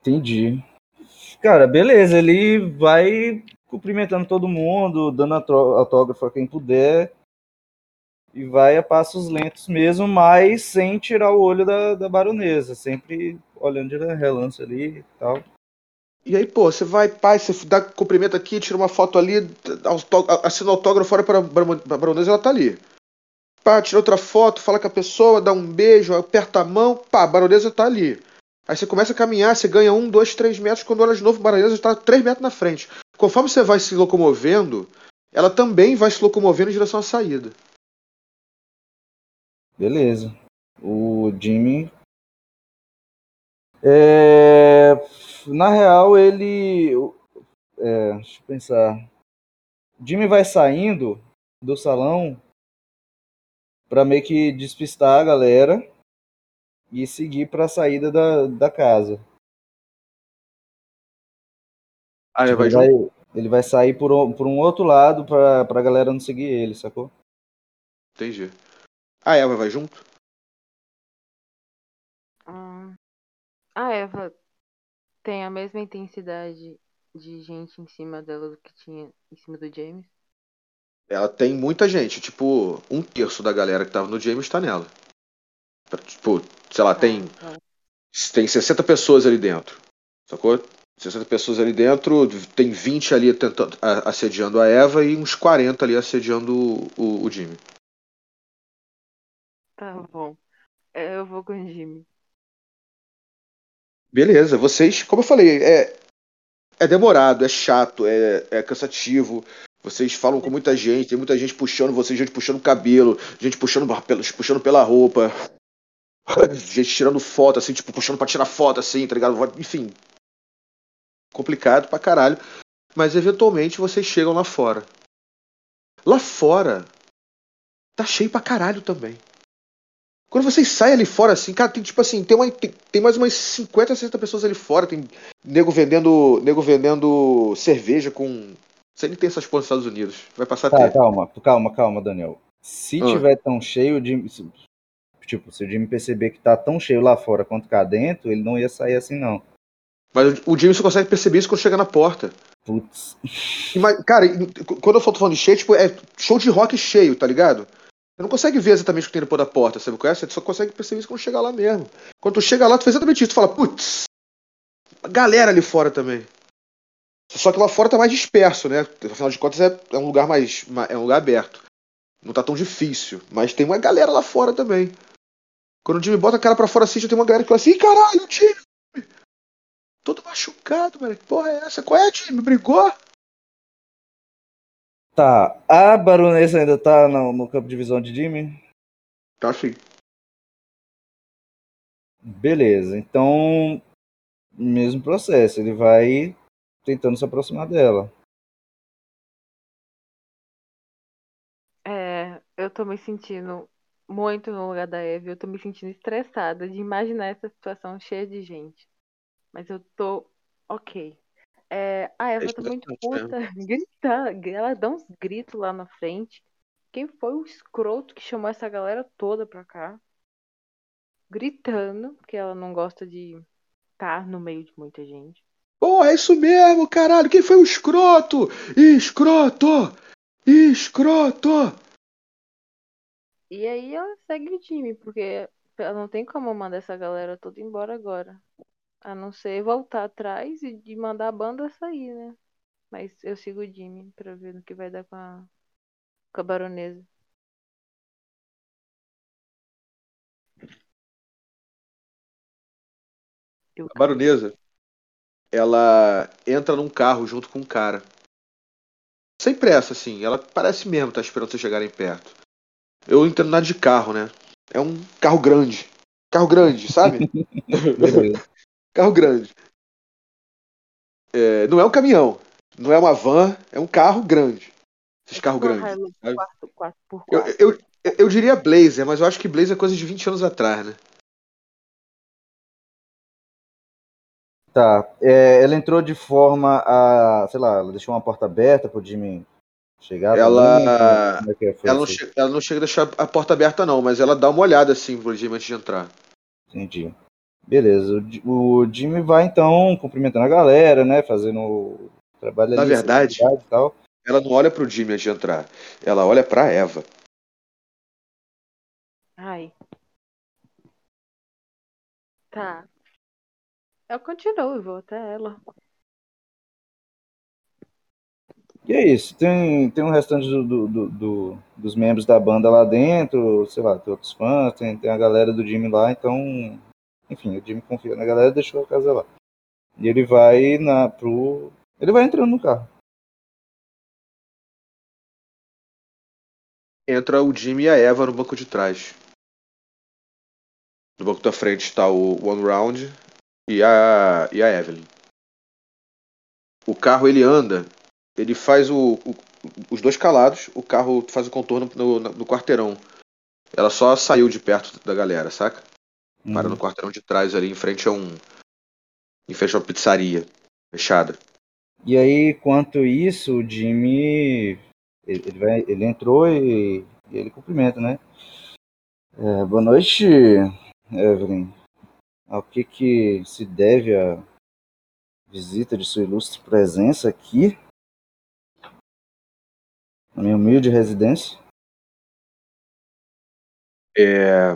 Entendi. Cara, beleza, ele vai cumprimentando todo mundo, dando autógrafo a quem puder. E vai a passos lentos mesmo, mas sem tirar o olho da, da baronesa, sempre olhando de relance ali e tal. E aí, pô, você vai, pai, você dá cumprimento aqui, tira uma foto ali, assina o autógrafo, olha pra baronesa, ela tá ali. Pá, tira outra foto, fala com a pessoa, dá um beijo, aperta a mão, pá, a baronesa tá ali. Aí você começa a caminhar, você ganha um, dois, três metros, quando olha de novo, a baronesa está três metros na frente. Conforme você vai se locomovendo, ela também vai se locomovendo em direção à saída. Beleza. O Jimmy. É, na real, ele. É, deixa eu pensar. Jimmy vai saindo do salão pra meio que despistar a galera e seguir pra saída da, da casa. Vai ele, junto. vai, ele vai sair por, um- por um outro lado pra, pra galera não seguir ele, sacou? Entendi. A Eva vai junto? A Eva tem a mesma intensidade de gente em cima dela do que tinha em cima do James. Ela tem muita gente, tipo, um terço da galera que tava no James tá nela. Tipo, sei lá, tem, Ah, tá. tem 60 pessoas ali dentro. Sacou? 60 pessoas ali dentro, tem 20 ali tentando, assediando a Eva e uns 40 ali assediando o, o, o Jimmy. Tá bom. É, Eu vou com o Jimmy. Beleza, vocês, como eu falei, é, é demorado, é chato, é, é cansativo. Vocês falam com muita gente, tem muita gente puxando vocês, gente puxando o cabelo, gente puxando, puxando pela roupa, *laughs* gente tirando foto, assim, tipo, puxando pra tirar foto, assim, tá ligado? Enfim. Complicado pra caralho. Mas eventualmente vocês chegam lá fora. Lá fora tá cheio pra caralho também. Quando vocês saem ali fora, assim, cara, tem tipo assim, tem, uma, tem, tem mais umas 50, 60 pessoas ali fora. Tem nego vendendo, nego vendendo cerveja com. Você nem tem essas porras nos Estados Unidos. Vai passar Tá, calma, calma, calma, Daniel. Se Ah. tiver tão cheio, o Jimmy, se- tipo, se o Jimmy perceber que tá tão cheio lá fora quanto cá dentro, ele não ia sair assim, não. Mas o James só consegue perceber isso quando chega na porta. Putz. Mas, cara, quando eu tô falando de cheio, tipo, é show de rock cheio, tá ligado? Você não consegue ver exatamente o que tem depois da porta, sabe qual é? Você só consegue perceber isso quando chegar lá mesmo. Quando tu chega lá, tu faz exatamente isso. Tu fala, putz, galera ali fora também. Só que lá fora tá mais disperso, né? Afinal de contas, é, é um lugar mais. ma- É um lugar aberto. Não tá tão difícil. Mas tem uma galera lá fora também. Quando o Jimmy bota a cara pra fora assim, já tem uma galera que fala assim, caralho, Jimmy! Todo machucado, mano. Que porra é essa? Qual é, Jimmy? Brigou? Tá, a baronesa ainda tá no, no campo de visão de Jimmy? Tá assim. Beleza, então. Mesmo processo, ele vai tentando se aproximar dela. É, eu tô me sentindo muito no lugar da Eve. Eu tô me sentindo estressada de imaginar essa situação cheia de gente. Mas eu tô ok. É, a Eva tá muito estressante puta, *laughs* grita, ela dá uns gritos lá na frente. Quem foi o escroto que chamou essa galera toda pra cá? Gritando, porque ela não gosta de estar no meio de muita gente. Porra, é isso mesmo, caralho. Quem foi o escroto? Escroto! Escroto! E aí ela segue o time, porque ela não tem como mandar essa galera toda embora agora. A não ser voltar atrás e de mandar a banda sair, né? Mas eu sigo o Jimmy pra ver no que vai dar com a, com a baronesa. A baronesa, ela entra num carro junto com um cara. Sem pressa, assim. Ela parece mesmo estar esperando vocês chegarem perto. Eu entendo nada de carro, né? É um carro grande. Carro grande, sabe? *laughs* Carro grande. É, não é um caminhão. Não é uma van. É um carro grande. Esses carros grandes. Hilux? 4, 4x4. Eu, eu, eu, eu diria Blazer, mas eu acho que Blazer é coisa de 20 anos atrás, né? Tá. É, ela entrou de forma a. Sei lá, ela deixou uma porta aberta pro Jimmy chegar. Ela-? Como é Ela não, isso aí? che- ela não chega a deixar a porta aberta, não, mas ela dá uma olhada assim pro Jimmy antes de entrar. Entendi. Beleza. O Ji- O Jimmy vai então cumprimentando a galera, né? Fazendo o trabalho Na ali, verdade- e tal. Ela não olha pro Jimmy antes de entrar. Ela olha pra Eva. Ai. Tá. Eu continuo e vou até ela. E é isso. Tem, tem um restante do, do- do- do- dos membros da banda lá dentro, sei lá, tem outros fãs, tem, tem a galera do Jimmy lá, então. Enfim, o Jimmy confia na galera deixou a casa lá. E ele vai na, pro. Ele vai entrando no carro. Entra o Jimmy e a Eva no banco de trás. No banco da frente está o One Round e a, e a Evelyn. O carro ele anda, ele faz o, o- os dois calados, o carro faz o contorno no, no quarteirão. Ela só saiu de perto da galera, saca? Para Uhum. no quarteirão de trás ali, em frente a um. Em frente a uma pizzaria fechada. E aí, quanto isso, o Jimmy. Ele, ele vai, ele entrou e, e ele cumprimenta, né? É, boa noite, Evelyn. Ao que, que se deve a visita de sua ilustre presença aqui? Na minha humilde residência? É...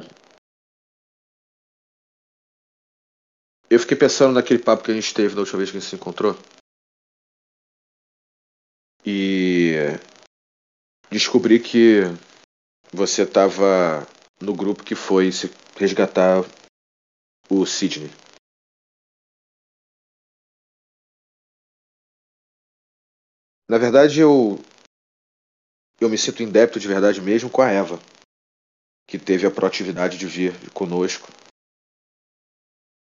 Eu fiquei pensando naquele papo que a gente teve da última vez que a gente se encontrou. E descobri que você estava no grupo que foi se resgatar o Sidney. Na verdade, eu eu me sinto em débito de verdade mesmo com a Eva que teve a proatividade de vir conosco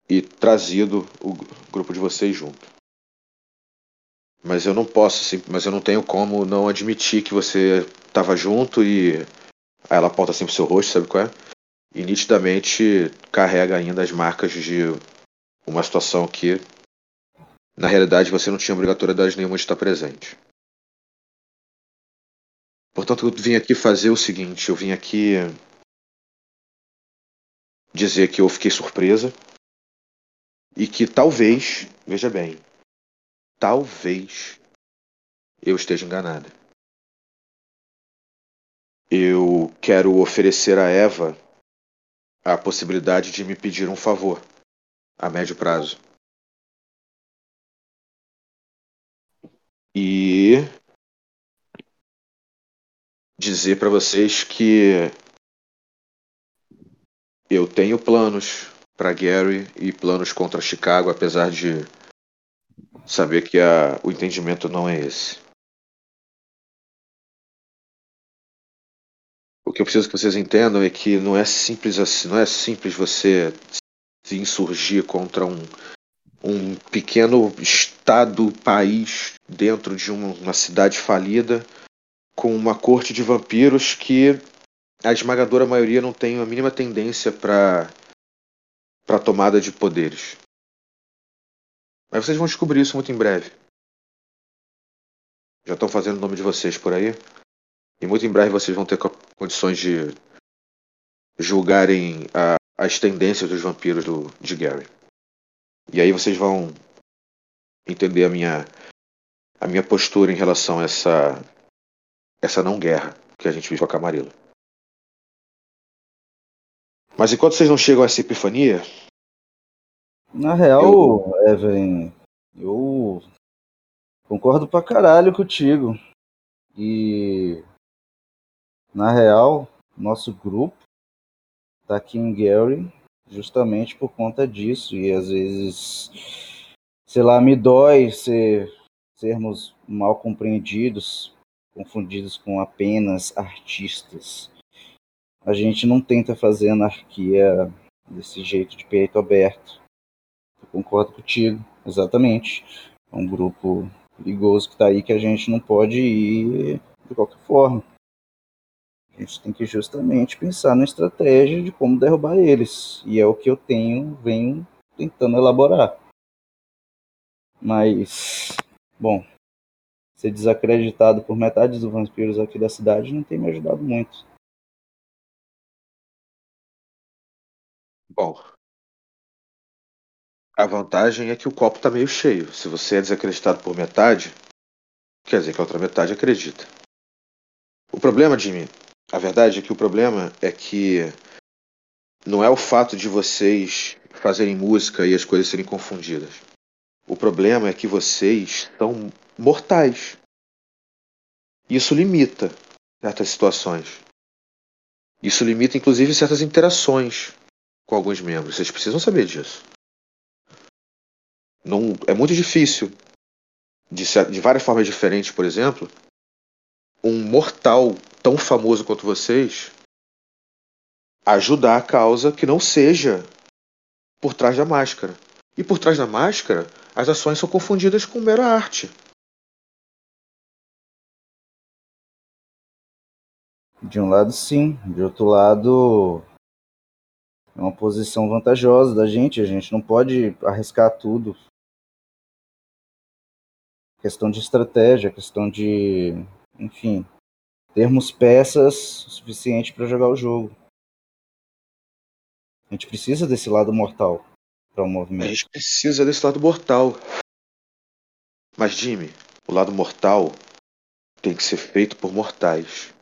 e trazido o grupo de vocês junto. Mas eu não posso, sim- mas eu não tenho como não admitir que você estava junto e aí ela aponta sempre o seu rosto, sabe qual é? E nitidamente carrega ainda as marcas de uma situação que na realidade você não tinha obrigatoriedade nenhuma de estar presente. Portanto, eu vim aqui fazer o seguinte, eu vim aqui dizer que eu fiquei surpresa e que talvez, veja bem, talvez eu esteja enganada. Eu quero oferecer a Eva a possibilidade de me pedir um favor a médio prazo. E dizer para vocês que eu tenho planos para Gary e planos contra Chicago, apesar de saber que a- o entendimento não é esse. O que eu preciso que vocês entendam é que não é simples assim, não é simples você se insurgir contra um, um pequeno estado, país dentro de uma, uma cidade falida com uma corte de vampiros que a esmagadora maioria não tem a mínima tendência para para tomada de poderes. Mas vocês vão descobrir isso muito em breve. Já estão fazendo o nome de vocês por aí. E muito em breve vocês vão ter co- condições de julgarem a- as tendências dos vampiros do, de Gary. E aí vocês vão entender a minha a minha postura em relação a essa essa não guerra que a gente vive com a Camarilla. Mas enquanto vocês não chegam a essa epifania, Na real, Evelyn, eu concordo pra caralho contigo. E na real, nosso grupo tá aqui em Gary justamente por conta disso. E às vezes, sei lá, me dói ser, sermos mal compreendidos, confundidos com apenas artistas. A gente não tenta fazer anarquia desse jeito de peito aberto. Eu concordo contigo, exatamente. É um grupo perigoso que tá aí que a gente não pode ir de qualquer forma. A gente tem que justamente pensar na estratégia de como derrubar eles. E é o que eu tenho, venho tentando elaborar. Mas, bom, ser desacreditado por metade dos vampiros aqui da cidade não tem me ajudado muito. Bom, a vantagem é que o copo tá meio cheio. Se você é desacreditado por metade, quer dizer que a outra metade acredita. O problema, Jimmy, a verdade é que o problema é que não é o fato de vocês fazerem música e as coisas serem confundidas. O problema é que vocês são mortais. Isso limita certas situações. Isso limita, inclusive, certas interações com alguns membros. Vocês precisam saber disso. Não, é muito difícil, de, de várias formas diferentes, por exemplo, um mortal tão famoso quanto vocês ajudar a causa que não seja por trás da máscara. E por trás da máscara, as ações são confundidas com mera arte. De um lado, sim. De outro lado, é uma posição vantajosa da gente. A gente não pode arriscar tudo. Questão de estratégia, questão de. Enfim. Termos peças o suficiente para jogar o jogo. A gente precisa desse lado mortal para o A movimento. gente precisa desse lado mortal. Mas, Jimmy, o lado mortal tem que ser feito por mortais.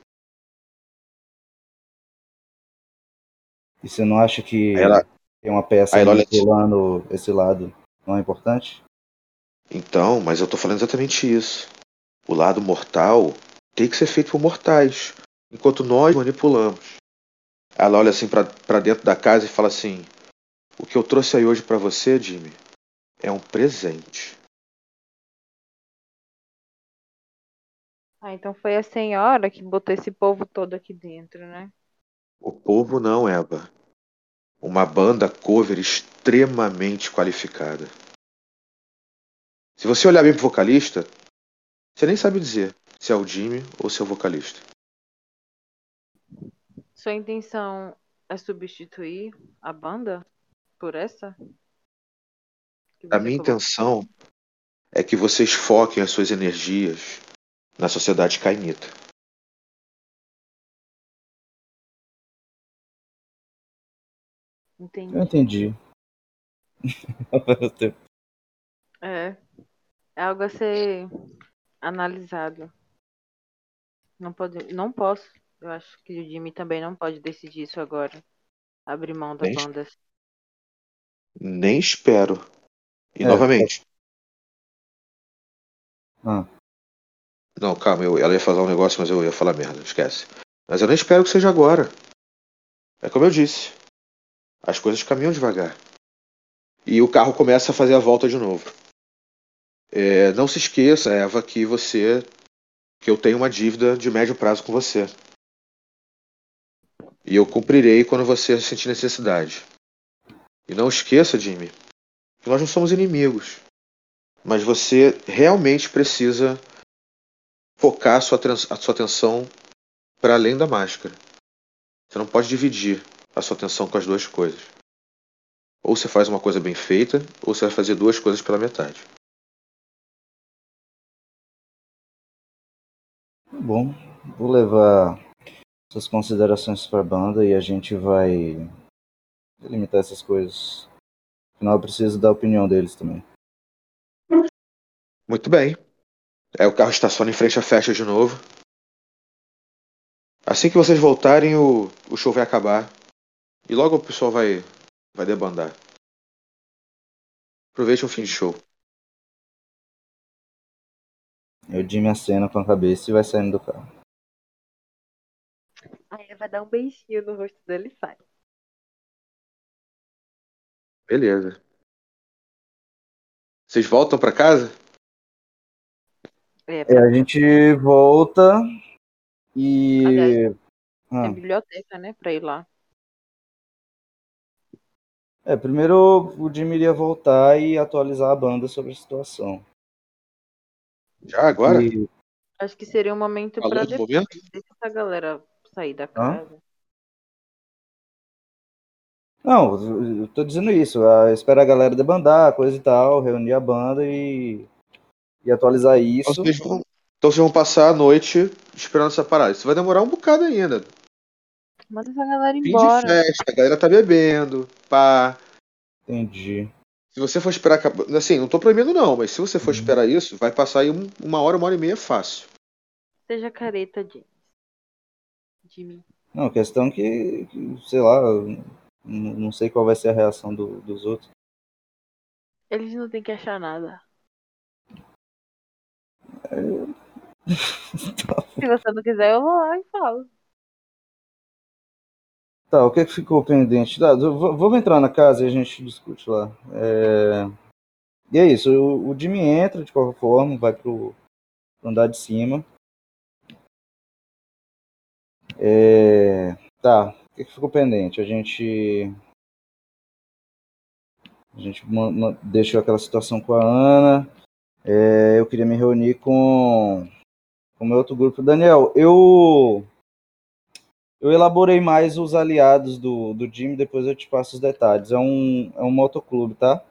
E você não acha que ela- tem uma peça manipulando esse lado não é importante? Então, mas eu tô falando exatamente isso. O lado mortal tem que ser feito por mortais, enquanto nós manipulamos. Ela olha assim pra dentro da casa e fala assim: O que eu trouxe aí hoje pra você, Jimmy, é um presente. Ah, então foi a senhora que botou esse povo todo aqui dentro, né? O povo não, Eva. Uma banda cover extremamente qualificada. Se você olhar bem pro vocalista, você nem sabe dizer se é o Jimmy ou se é o vocalista. Sua intenção é substituir a banda por essa? A minha intenção é que vocês foquem as suas energias na sociedade cainita. Entendi. Eu entendi. *laughs* É. É algo a ser analisado. Não pode, não posso. Eu acho que o Jimmy também não pode decidir isso agora. Abrir mão da Nem- banda. Nem espero. E É, novamente. Ah. Não, calma, eu, ela ia falar um negócio, mas eu ia falar merda, esquece. Mas eu nem espero que seja agora. É como eu disse. As coisas caminham devagar. E o carro começa a fazer a volta de novo. É, não se esqueça, Eva, que você. que eu tenho uma dívida de médio prazo com você. E eu cumprirei quando você sentir necessidade. E não esqueça, Jimmy, que nós não somos inimigos. Mas você realmente precisa focar a sua, a sua atenção para além da máscara. Você não pode dividir a sua atenção com as duas coisas. Ou você faz uma coisa bem feita, ou você vai fazer duas coisas pela metade. Bom, vou levar suas considerações para a banda e a gente vai delimitar essas coisas. Afinal, eu preciso da opinião deles também. Muito bem. Aí o carro estaciona em frente à festa de novo. Assim que vocês voltarem, o, o show vai acabar. E logo o pessoal vai, vai debandar. Aproveite o fim de show. Eu Jimmy acena com a cabeça e vai saindo do carro. Aí vai dar um beijinho no rosto dele e sai. Beleza. Vocês voltam pra casa? É, É, a gente volta e. Aliás, Ah, tem biblioteca, né? Pra ir lá. É, primeiro o Jimmy iria voltar e atualizar a banda sobre a situação. Já agora? E- Acho que seria um momento do depois. momento? Deixa essa galera sair da casa. Não, eu tô dizendo isso. a- Espera a galera debandar, coisa e tal, reunir a banda e, e atualizar Então isso. vocês, vão, então vocês vão passar a noite esperando essa parada. Isso vai demorar um bocado ainda. Manda essa galera Fim de embora. festa, a galera tá bebendo, pá. Entendi. Se você for esperar. Assim, não tô proibindo não, mas se você for Uhum. esperar isso, vai passar aí um- uma hora, uma hora e meia fácil. Seja careta, James. Jimmy. Não, questão que, que, sei lá, não não sei qual vai ser a reação do- dos outros. Eles não têm que achar nada. *laughs* Se você não quiser, eu vou lá e falo. Tá, o que, é que ficou pendente? Tá, vamos entrar na casa e a gente discute lá. É, E é isso, o, o Jimmy entra de qualquer forma, vai pro pro andar de cima. É, Tá, o que, que ficou pendente? A gente. A gente deixou aquela situação com a Ana. É, eu queria me reunir com o meu outro grupo. Daniel, eu. Eu elaborei mais os aliados do, do Jimmy, depois eu te passo os detalhes. É um, é um motoclube, tá?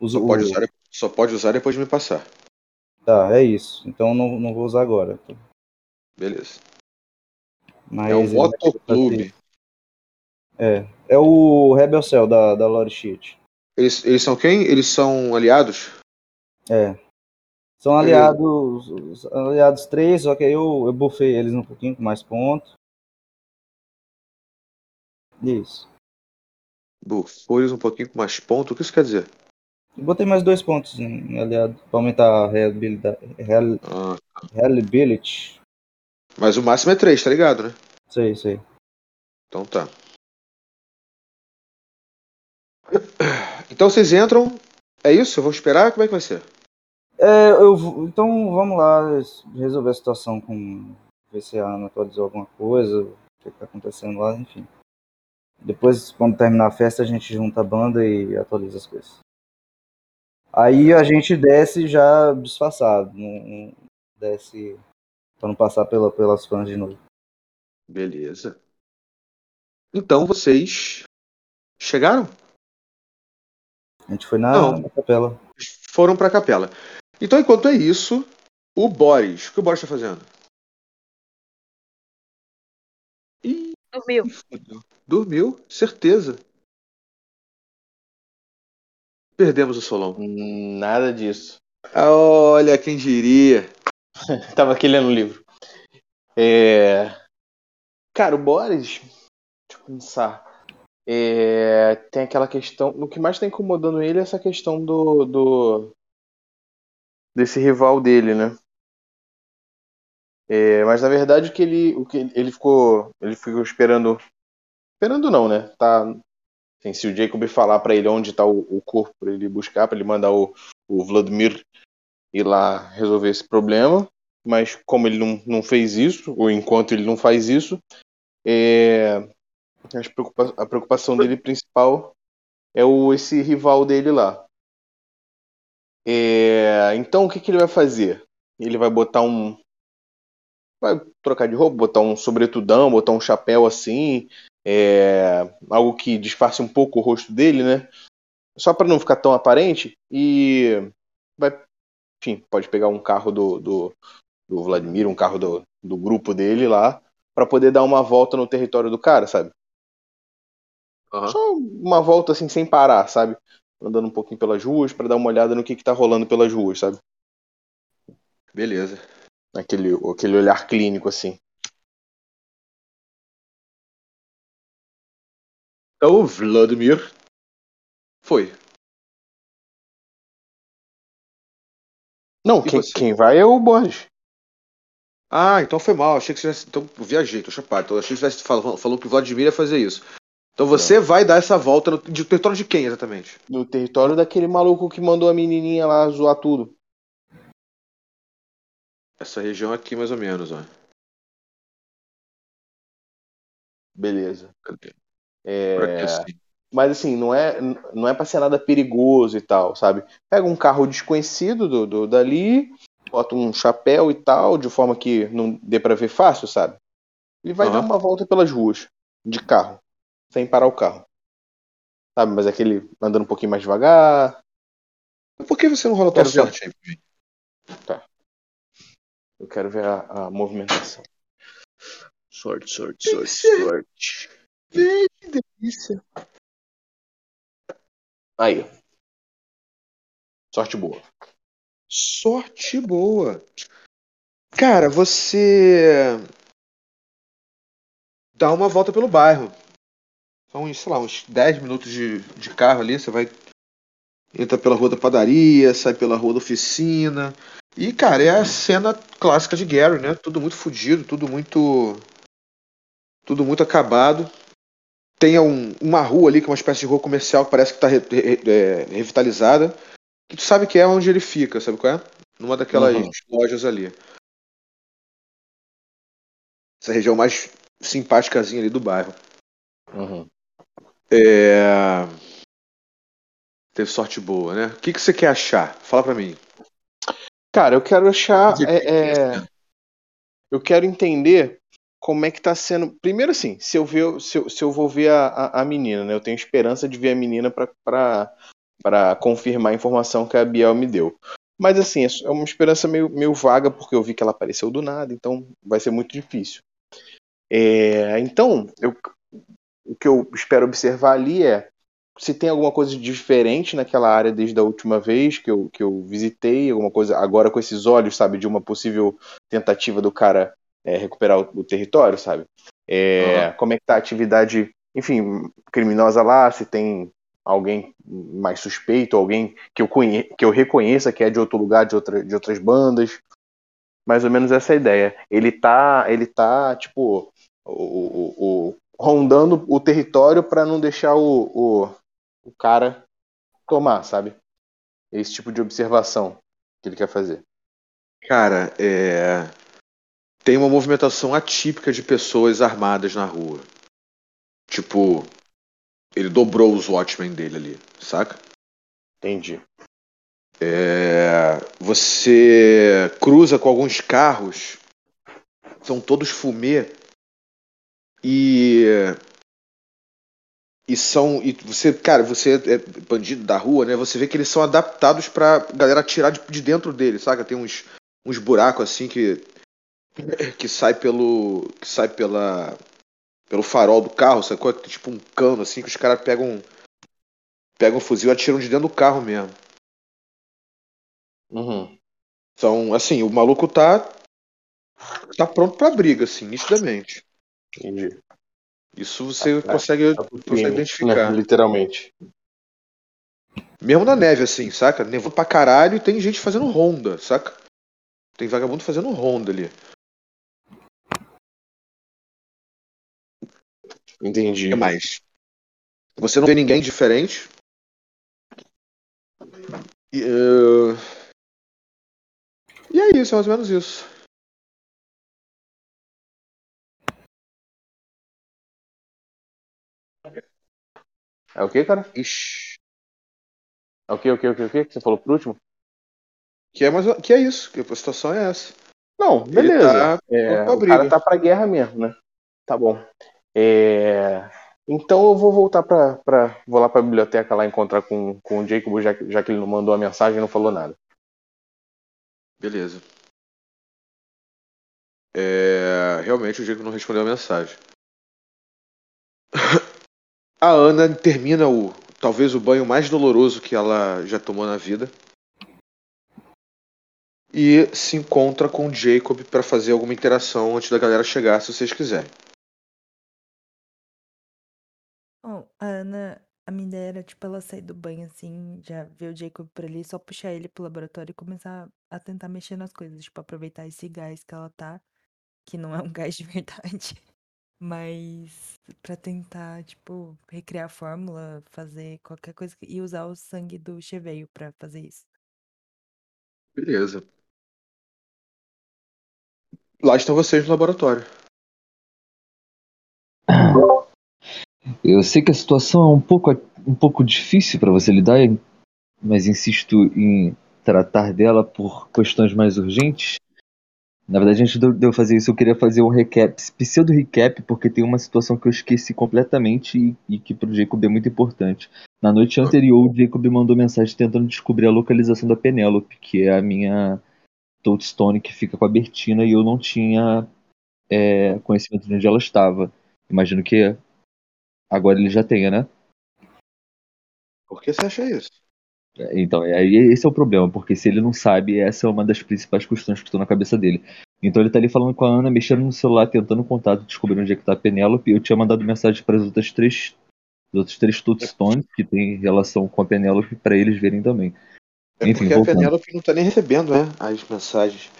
Os- Só pode, o- usar, só pode usar depois de me passar. Tá, é isso. Então não, não vou usar agora. Beleza. Mas É um motoclube. É. É o Rebel Cell da, da Lore Sheet. Eles, eles são quem? Eles são aliados? É. São aliados. os Aliados três, só que aí eu, eu buffei eles um pouquinho com mais pontos. Isso. Bufou eles um pouquinho com mais ponto. O que isso quer dizer? Eu botei mais dois pontos em aliado pra aumentar a reliabilidade. Real, Ah, reliability. mas o máximo é 3, tá ligado, né? Sei, sei. Então tá. *coughs* Então vocês entram. É isso? Eu vou esperar? Como é que vai ser? É, eu, vou- então vamos lá resolver a situação com. Ver se a Ana atualizou alguma coisa, o que está acontecendo lá, enfim. Depois, quando terminar a festa, a gente junta a banda e atualiza as coisas. Aí a gente desce já disfarçado, não, desce para não passar pela, pelas fãs de novo. Beleza. Então vocês chegaram? A gente foi na, Não. na capela. Foram pra capela. Então, enquanto é isso, o Boris. O que o Boris tá fazendo? Dormiu. Dormiu, certeza. Perdemos o Solon. Hum, Nada disso. Ah, Olha, quem diria. *laughs* Tava aqui lendo o livro. É... Cara, o Boris. Deixa eu pensar. É, Tem aquela questão. O que mais tá incomodando ele é essa questão do. do... Desse rival dele, né? É, Mas na verdade o que ele. O que ele ficou. Ele ficou esperando. Esperando não, né? Tá. Assim, se o Jacob falar pra ele onde tá o, o corpo pra ele buscar, pra ele mandar o, o Vladimir ir lá resolver esse problema mas como ele não, não fez isso, ou enquanto ele não faz isso, é, preocupa- a preocupação dele principal é o, esse rival dele lá. É, então o que, que ele vai fazer? Ele vai botar um. Vai trocar de roupa, botar um sobretudão, botar um chapéu assim, é, algo que disfarce um pouco o rosto dele, né? Só para não ficar tão aparente, e vai, enfim, pode pegar um carro do, do, do Vladimir, um carro do, do grupo dele lá, para poder dar uma volta no território do cara, sabe? Aham. Só uma volta assim sem parar, sabe? Andando um pouquinho pelas ruas para dar uma olhada no que, que tá rolando pelas ruas, sabe? Beleza. Aquele, aquele olhar clínico assim. Então o Vladimir foi. Não, quem, quem vai é o Borges. Ah, então foi mal. Achei que você tivesse. Então, viajei, tô chapado. Então, achei que você tivesse falado, falou que o Vladimir ia fazer isso. Então você vai dar essa volta no de território de quem exatamente? No território daquele maluco que mandou a menininha lá zoar tudo. Essa região aqui, mais ou menos, ó. Beleza. Cadê? É, Por aqui, assim. Mas assim, não é, não é pra ser nada perigoso e tal, sabe? Pega um carro desconhecido do, do- dali, bota um chapéu e tal, de forma que não dê pra ver fácil, sabe? Ele vai Aham. dar uma volta pelas ruas, de carro, sem parar o carro. Sabe, mas aquele andando um pouquinho mais devagar. Por que você não rola tua Quero ver. sorte aí pra mim? Eu quero ver a, a movimentação. Sorte, sorte, sorte, sorte. Vem, que delícia. Aí. Sorte boa. Sorte boa. Cara, você dá uma volta pelo bairro. São, uns, sei lá, uns 10 minutos de, de carro ali. Você vai. Entra pela rua da padaria, sai pela rua da oficina. E, cara, é a cena clássica de Gary, né? Tudo muito fodido, tudo muito. Tudo muito acabado. Tem um- uma rua ali, que é uma espécie de rua comercial que parece que tá re- re- é, revitalizada. Que tu sabe que é onde ele fica, sabe qual é? Numa daquelas Uhum. lojas ali. Essa região mais simpáticazinha ali do bairro. Uhum. É... Teve sorte boa, né? O que, que você quer achar? Fala pra mim. Cara, eu quero achar. É, é, eu quero entender como é que tá sendo. Primeiro, assim, se eu, ver, se eu, se eu vou ver a, a, a menina, né? Eu tenho esperança de ver a menina pra confirmar a informação que a Biel me deu. Mas, assim, é uma esperança meio, meio vaga, porque eu vi que ela apareceu do nada, então vai ser muito difícil. É, então, eu, o que eu espero observar ali é se tem alguma coisa diferente naquela área desde a última vez que eu, que eu visitei, alguma coisa agora com esses olhos, sabe, de uma possível tentativa do cara é, recuperar o, o território, sabe? É, Aham. Como é que tá a atividade, enfim, criminosa lá, se tem alguém mais suspeito, alguém que eu, conhe que eu reconheça que é de outro lugar, de, outra, de outras bandas. Mais ou menos essa ideia. Ele tá, ele tá tipo, o, o, o- rondando o território para não deixar o, o, cara tomar, sabe? Esse tipo de observação que ele quer fazer. Cara, é... tem uma movimentação atípica de pessoas armadas na rua. Tipo, ele dobrou os Watchmen dele ali, saca? Entendi. É, Você cruza com alguns carros, são todos fumê e e são e você, cara, você é bandido da rua, né? Você vê que eles são adaptados pra galera tirar de, de dentro dele, saca? Tem uns uns buracos assim que que sai pelo que sai pela pelo farol do carro, sacou? Tipo um cano assim que os caras pegam pegam um fuzil e atiram de dentro do carro mesmo. Uhum. Então, assim, o maluco tá. tá pronto pra briga, assim, nitidamente. Entendi. Isso você Tá- consegue, Tá pro consegue crime, identificar. né? Literalmente. Mesmo na neve, assim, saca? Nevou pra caralho e tem gente fazendo ronda, saca? Tem vagabundo fazendo ronda ali. O Entendi. que mais? Você não vê ninguém diferente. E, eh, e é isso, é mais ou menos isso. É o que, cara? Ixi. É o que, o que, o que, o que? Você falou por último? Que é, mais, que é isso, que a situação é essa. Não, Ele beleza. tá É, o cara tá pra guerra mesmo, né? Tá bom. É, Então eu vou voltar pra, pra. Vou lá pra biblioteca lá encontrar com, com o Jacob, já que, já que ele não mandou a mensagem e não falou nada. Beleza. É, realmente o Diego não respondeu a mensagem. A Ana termina o talvez o banho mais doloroso que ela já tomou na vida e se encontra com o Jacob para fazer alguma interação antes da galera chegar, se vocês quiserem. Bom, a Ana, a minha ideia era, tipo, ela sair do banho, assim, já ver o Jacob por ali, só puxar ele pro laboratório e começar a tentar mexer nas coisas, tipo, aproveitar esse gás que ela tá, que não é um *laughs* gás de verdade, mas pra tentar, tipo, recriar a fórmula, fazer qualquer coisa e usar o sangue do Cheveio pra fazer isso. Beleza. Lá estão vocês no laboratório. Eu sei que a situação é um pouco, um pouco difícil para você lidar, mas insisto em tratar dela por questões mais urgentes. Na verdade, antes de eu- fazer isso, eu queria fazer um recap, pseudo recap, porque tem uma situação que eu esqueci completamente e, e que pro Jacob é muito importante. Na noite anterior, o Jacob mandou mensagem tentando descobrir a localização da Penélope, que é a minha Toadstone que fica com a Bertina, e eu não tinha é, conhecimento de onde ela estava. Imagino que agora ele já tenha, né? Por que você acha isso? Então, é- aí esse é o problema, porque se ele não sabe, essa é uma das principais questões que estão na cabeça dele. Então ele tá ali falando com a Ana, mexendo no celular, tentando contato, descobrindo onde é que tá a Penélope. Eu tinha mandado mensagem para as outras três, os outros três Toadstones que tem relação com a Penélope para eles verem também. É Enfim, porque a voltando. Penélope não tá nem recebendo, né? As mensagens.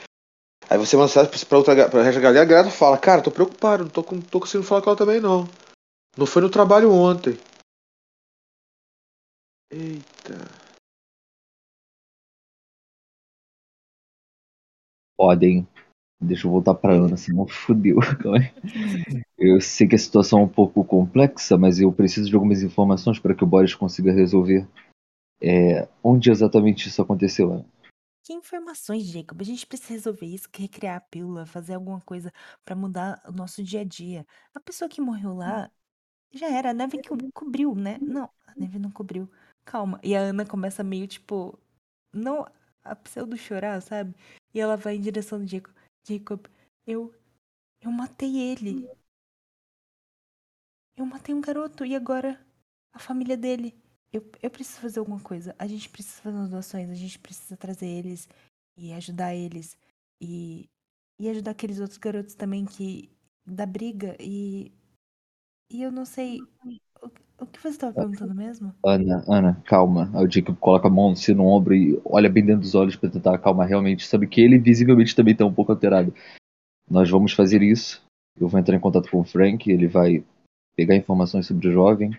Aí você manda mensagem pra outra pra resto da galera, a galera fala, cara, tô preocupado, não tô, com- tô conseguindo falar com ela também não. Não foi no trabalho ontem. Eita. Podem. Deixa eu voltar pra Ana, senão fudeu. *laughs* Eu sei que a situação é um pouco complexa, mas eu preciso de algumas informações para que o Boris consiga resolver. É, onde exatamente isso aconteceu, Ana? Que informações, Jacob? A gente precisa resolver isso, que recriar a pílula, fazer alguma coisa pra mudar o nosso dia a dia. A pessoa que morreu lá já era, a neve co- cobriu, né? Não, a neve não cobriu. Calma. E a Ana começa meio tipo. Não a pseudo chorar, sabe? E ela vai em direção do Jacob. Jacob, eu. Eu matei ele. Eu matei um garoto e agora a família dele. Eu, eu preciso fazer alguma coisa. A gente precisa fazer umas doações, a gente precisa trazer eles e ajudar eles. E, e ajudar aqueles outros garotos também que. da briga. E. E eu não sei. O, que você estava perguntando mesmo? Ana, Ana, calma. Aí o Jacob coloca a mão assim no ombro e olha bem dentro dos olhos para tentar acalmar realmente. Sabe que ele visivelmente também tá um pouco alterado. Nós vamos fazer isso. Eu vou entrar em contato com o Frank, ele vai pegar informações sobre o jovem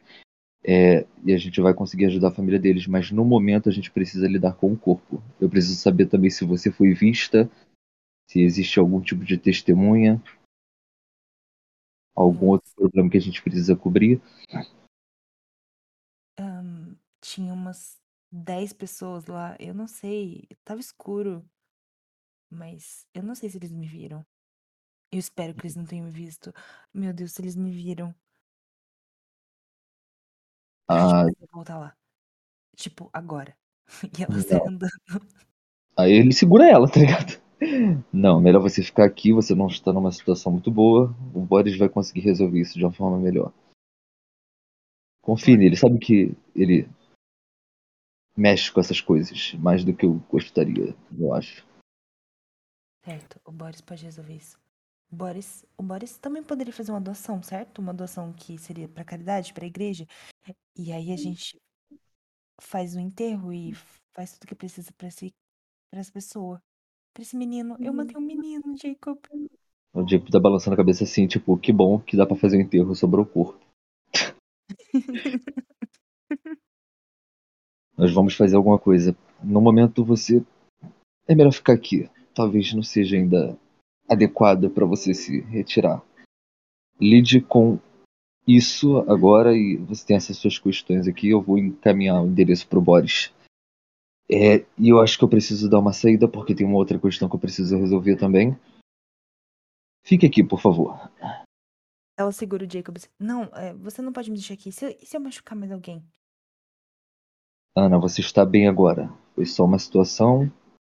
é, e a gente vai conseguir ajudar a família deles. Mas no momento a gente precisa lidar com o corpo. Eu preciso saber também se você foi vista, se existe algum tipo de testemunha, algum outro problema que a gente precisa cobrir. Tinha umas 10 pessoas lá. Eu não sei. Tava escuro. Mas eu não sei se eles me viram. Eu espero que eles não tenham me visto. Meu Deus, se eles me viram. Ah, precisa voltar lá. Tipo, agora. *laughs* E ela sai Não. andando. Aí ele segura ela, *laughs* tá ligado? Não, melhor você ficar aqui, você não está numa situação muito boa. O Boris vai conseguir resolver isso de uma forma melhor. Confie nele, sabe que ele mexe com essas coisas mais do que eu gostaria, eu acho. Certo, o Boris pode resolver isso. O Boris, o Boris também poderia fazer uma doação, certo? Uma doação que seria pra caridade, pra igreja. E aí a gente faz o enterro e faz tudo que precisa pra esse, pra essa pessoa. Pra esse menino. Eu matei um menino, Jacob. O Jacob tá balançando a cabeça assim, tipo, que bom que dá pra fazer um enterro sobre o corpo. *laughs* Nós vamos fazer alguma coisa. No momento você é melhor ficar aqui. Talvez não seja ainda adequada para você se retirar. Lide com isso agora e você tem essas suas questões aqui. Eu vou encaminhar o endereço pro Boris. É, e eu acho que eu preciso dar uma saída porque tem uma outra questão que eu preciso resolver também. Fique aqui, por favor. Ela segura o Jacob. Não, é, você não pode me deixar aqui. Se, se eu machucar mais alguém? Ana, você está bem agora. Foi só uma situação.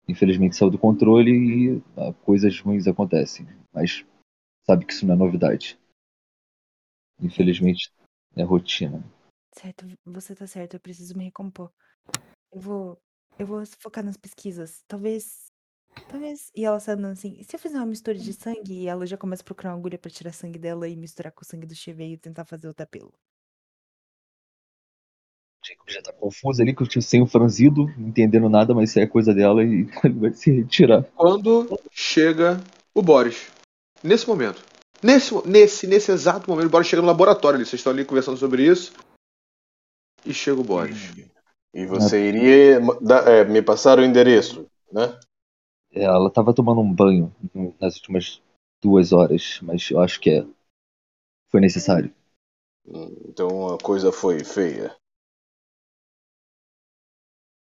Infelizmente saiu do controle e ah, coisas ruins acontecem. Mas sabe que isso não é novidade. Infelizmente é rotina. Certo, você tá certo, eu preciso me recompor. Eu vou. Eu vou focar nas pesquisas. Talvez. Talvez. E ela sai assim. E se eu fizer uma mistura de sangue e ela já começa a procurar uma agulha pra tirar sangue dela e misturar com o sangue do Chevy e tentar fazer outra pílula? Jacob já tá confuso ali, que eu tinha sem o franzido, não entendendo nada, mas isso é coisa dela e *laughs* ele vai se retirar. Quando chega o Boris. Nesse momento. Nesse, nesse, nesse exato momento, o Boris chega no laboratório ali. Vocês estão ali conversando sobre isso. E chega o Boris. E você iria é, me passar o endereço, né? É, Ela tava tomando um banho nas últimas duas horas, mas eu acho que é. Foi necessário. Hum, Então a coisa foi feia.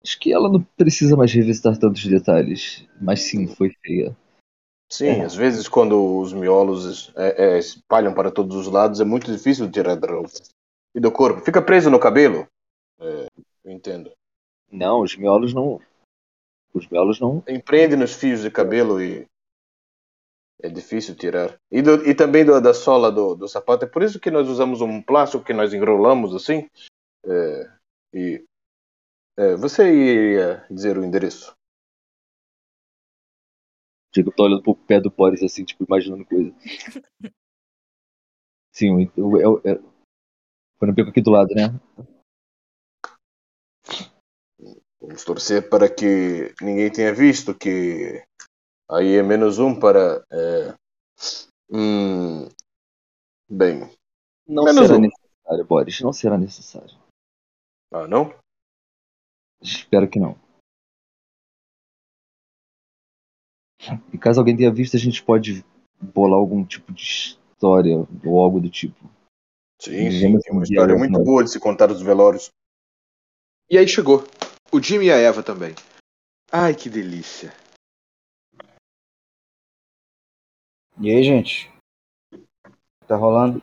Acho que ela não precisa mais revisitar tantos detalhes. Mas sim, foi feia. Sim, É. às vezes quando os miolos é, é, espalham para todos os lados é muito difícil tirar da roupa. E do corpo. Fica preso no cabelo. É, eu entendo. Não, os miolos não. Os miolos não. Empreende nos fios de cabelo e é difícil tirar. E, do- e também do- da sola do, do sapato. É por isso que nós usamos um plástico que nós enrolamos assim. É, e você iria dizer o endereço? Diego tá olhando pro pé do Boris assim, tipo, imaginando coisa. *laughs* Sim, é, é, foi no beco aqui do lado, né? Vamos torcer para que ninguém tenha visto que aí é menos um para. É, hum, bem. Não Menos será um. necessário, Boris. Não será necessário. Ah, não? Espero que não. E caso alguém tenha visto, a gente pode bolar algum tipo de história ou algo do tipo. Sim, sim. Tem uma história é muito boa de se contar os velórios. E aí chegou. O Jimmy e a Eva também. Ai, que delícia. E aí, gente? O que Tá rolando?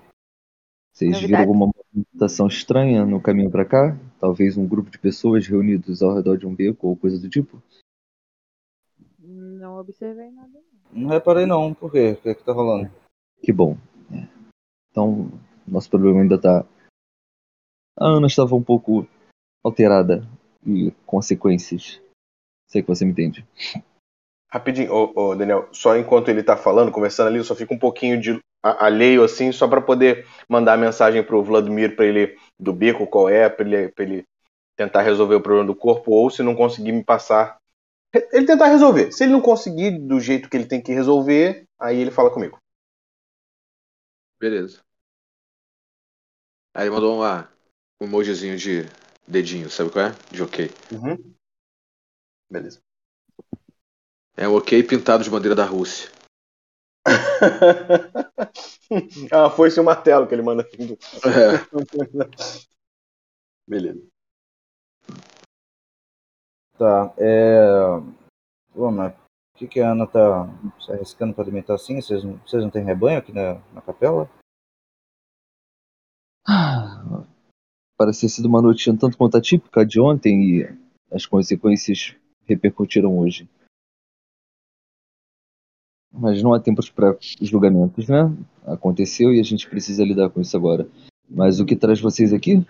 Vocês viram alguma movimentação estranha no caminho pra cá? Talvez um grupo de pessoas reunidos ao redor de um beco ou coisa do tipo? Não observei nada. Não reparei não. Por quê? O que, é que tá rolando? Que bom. É. Então, nosso problema ainda tá. A Ana estava um pouco alterada e consequências. Sei que você me entende. Rapidinho, ô, ô, Daniel, só enquanto ele tá falando, conversando ali, eu só fico um pouquinho de alheio assim, só para poder mandar a mensagem pro Vladimir para ele do beco qual é, para ele, pra ele tentar resolver o problema do corpo, ou se não conseguir me passar. Ele tentar resolver. Se ele não conseguir do jeito que ele tem que resolver, aí ele fala comigo. Beleza. Aí ele mandou uma, um emojizinho de dedinho, sabe qual é? De ok. Uhum. Beleza. É um ok pintado de bandeira da Rússia. Ah, foi esse o martelo que ele manda. É. Beleza. Tá, é. Pô, mas o que, que a Ana tá se arriscando pra alimentar assim? Vocês não, vocês não têm rebanho aqui na, na capela? Ah, Parece ter sido uma noite um tanto quanto atípica de ontem e as consequências repercutiram hoje. Mas não há tempo para julgamentos, né? Aconteceu e a gente precisa lidar com isso agora. Mas o que traz vocês aqui?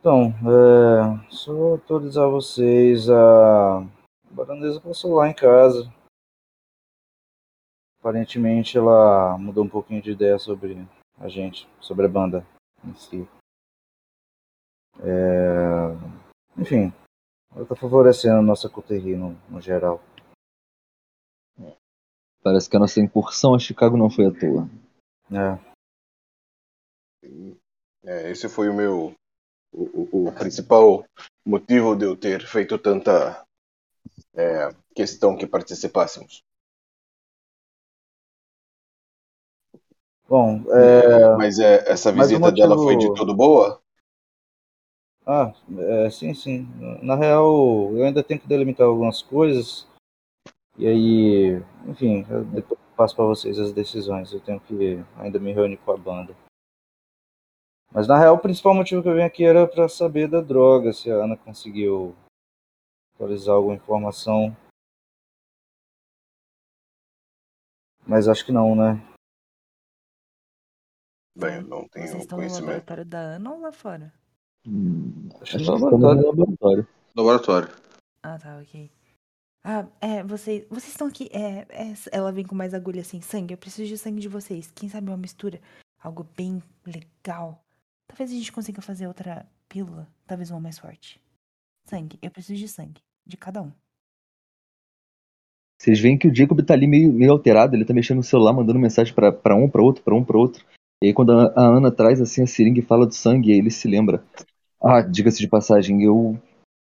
Então, é. Só atualizar vocês. A baronesa passou lá em casa. Aparentemente ela mudou um pouquinho de ideia sobre a gente, sobre a banda em si. É, Enfim, ela tá favorecendo a nossa coterie no, no geral. Parece que a nossa incursão a Chicago não foi à toa. É. É, esse foi o meu. O, o- o principal motivo de eu ter feito tanta é, questão que participássemos. Bom, é. Mas é, essa visita dela motivo- foi de todo boa? Ah, é, sim, sim. Na real, eu ainda tenho que delimitar algumas coisas. E aí, enfim, eu depois passo para vocês as decisões. Eu tenho que ainda me reunir com a banda. Mas na real, o principal motivo que eu vim aqui era para saber da droga, se a Ana conseguiu atualizar alguma informação. Mas acho que não, né? Bem, não tenho Vocês estão no conhecimento. laboratório da Ana ou lá fora? Hum, Acho que no no laboratório. Laboratório. Ah, tá, ok. Ah, é, vocês, vocês estão aqui, é, é, ela vem com mais agulha assim, sangue, eu preciso de sangue de vocês. Quem sabe uma mistura, algo bem legal. Talvez a gente consiga fazer outra pílula, talvez uma mais forte. Sangue, eu preciso de sangue, de cada um. Vocês veem que o Jacob tá ali meio, meio alterado, ele tá mexendo no celular, mandando mensagem pra um, pra outro, pra um, pra outro. E aí quando a, a Ana traz assim a seringa e fala do sangue, ele se lembra. Ah, diga-se de passagem, eu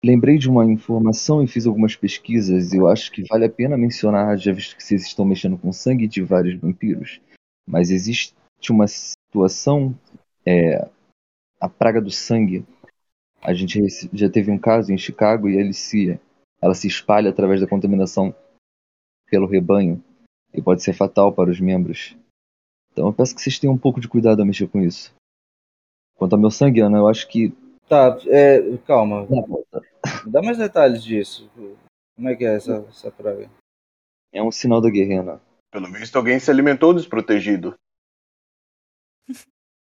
lembrei de uma informação e fiz algumas pesquisas. Eu acho que vale a pena mencionar, já visto que vocês estão mexendo com sangue de vários vampiros. Mas existe uma situação, é, a praga do sangue, A gente já teve um caso em Chicago e ele se, ela se espalha através da contaminação pelo rebanho e pode ser fatal para os membros. Então eu peço que vocês tenham um pouco de cuidado ao mexer com isso. Quanto ao meu sangue, Ana, eu acho que. Tá, é, calma. Me dá mais detalhes disso. Como é que é essa, essa praga? É um sinal da guerra, Ana. Pelo visto, alguém se alimentou desprotegido.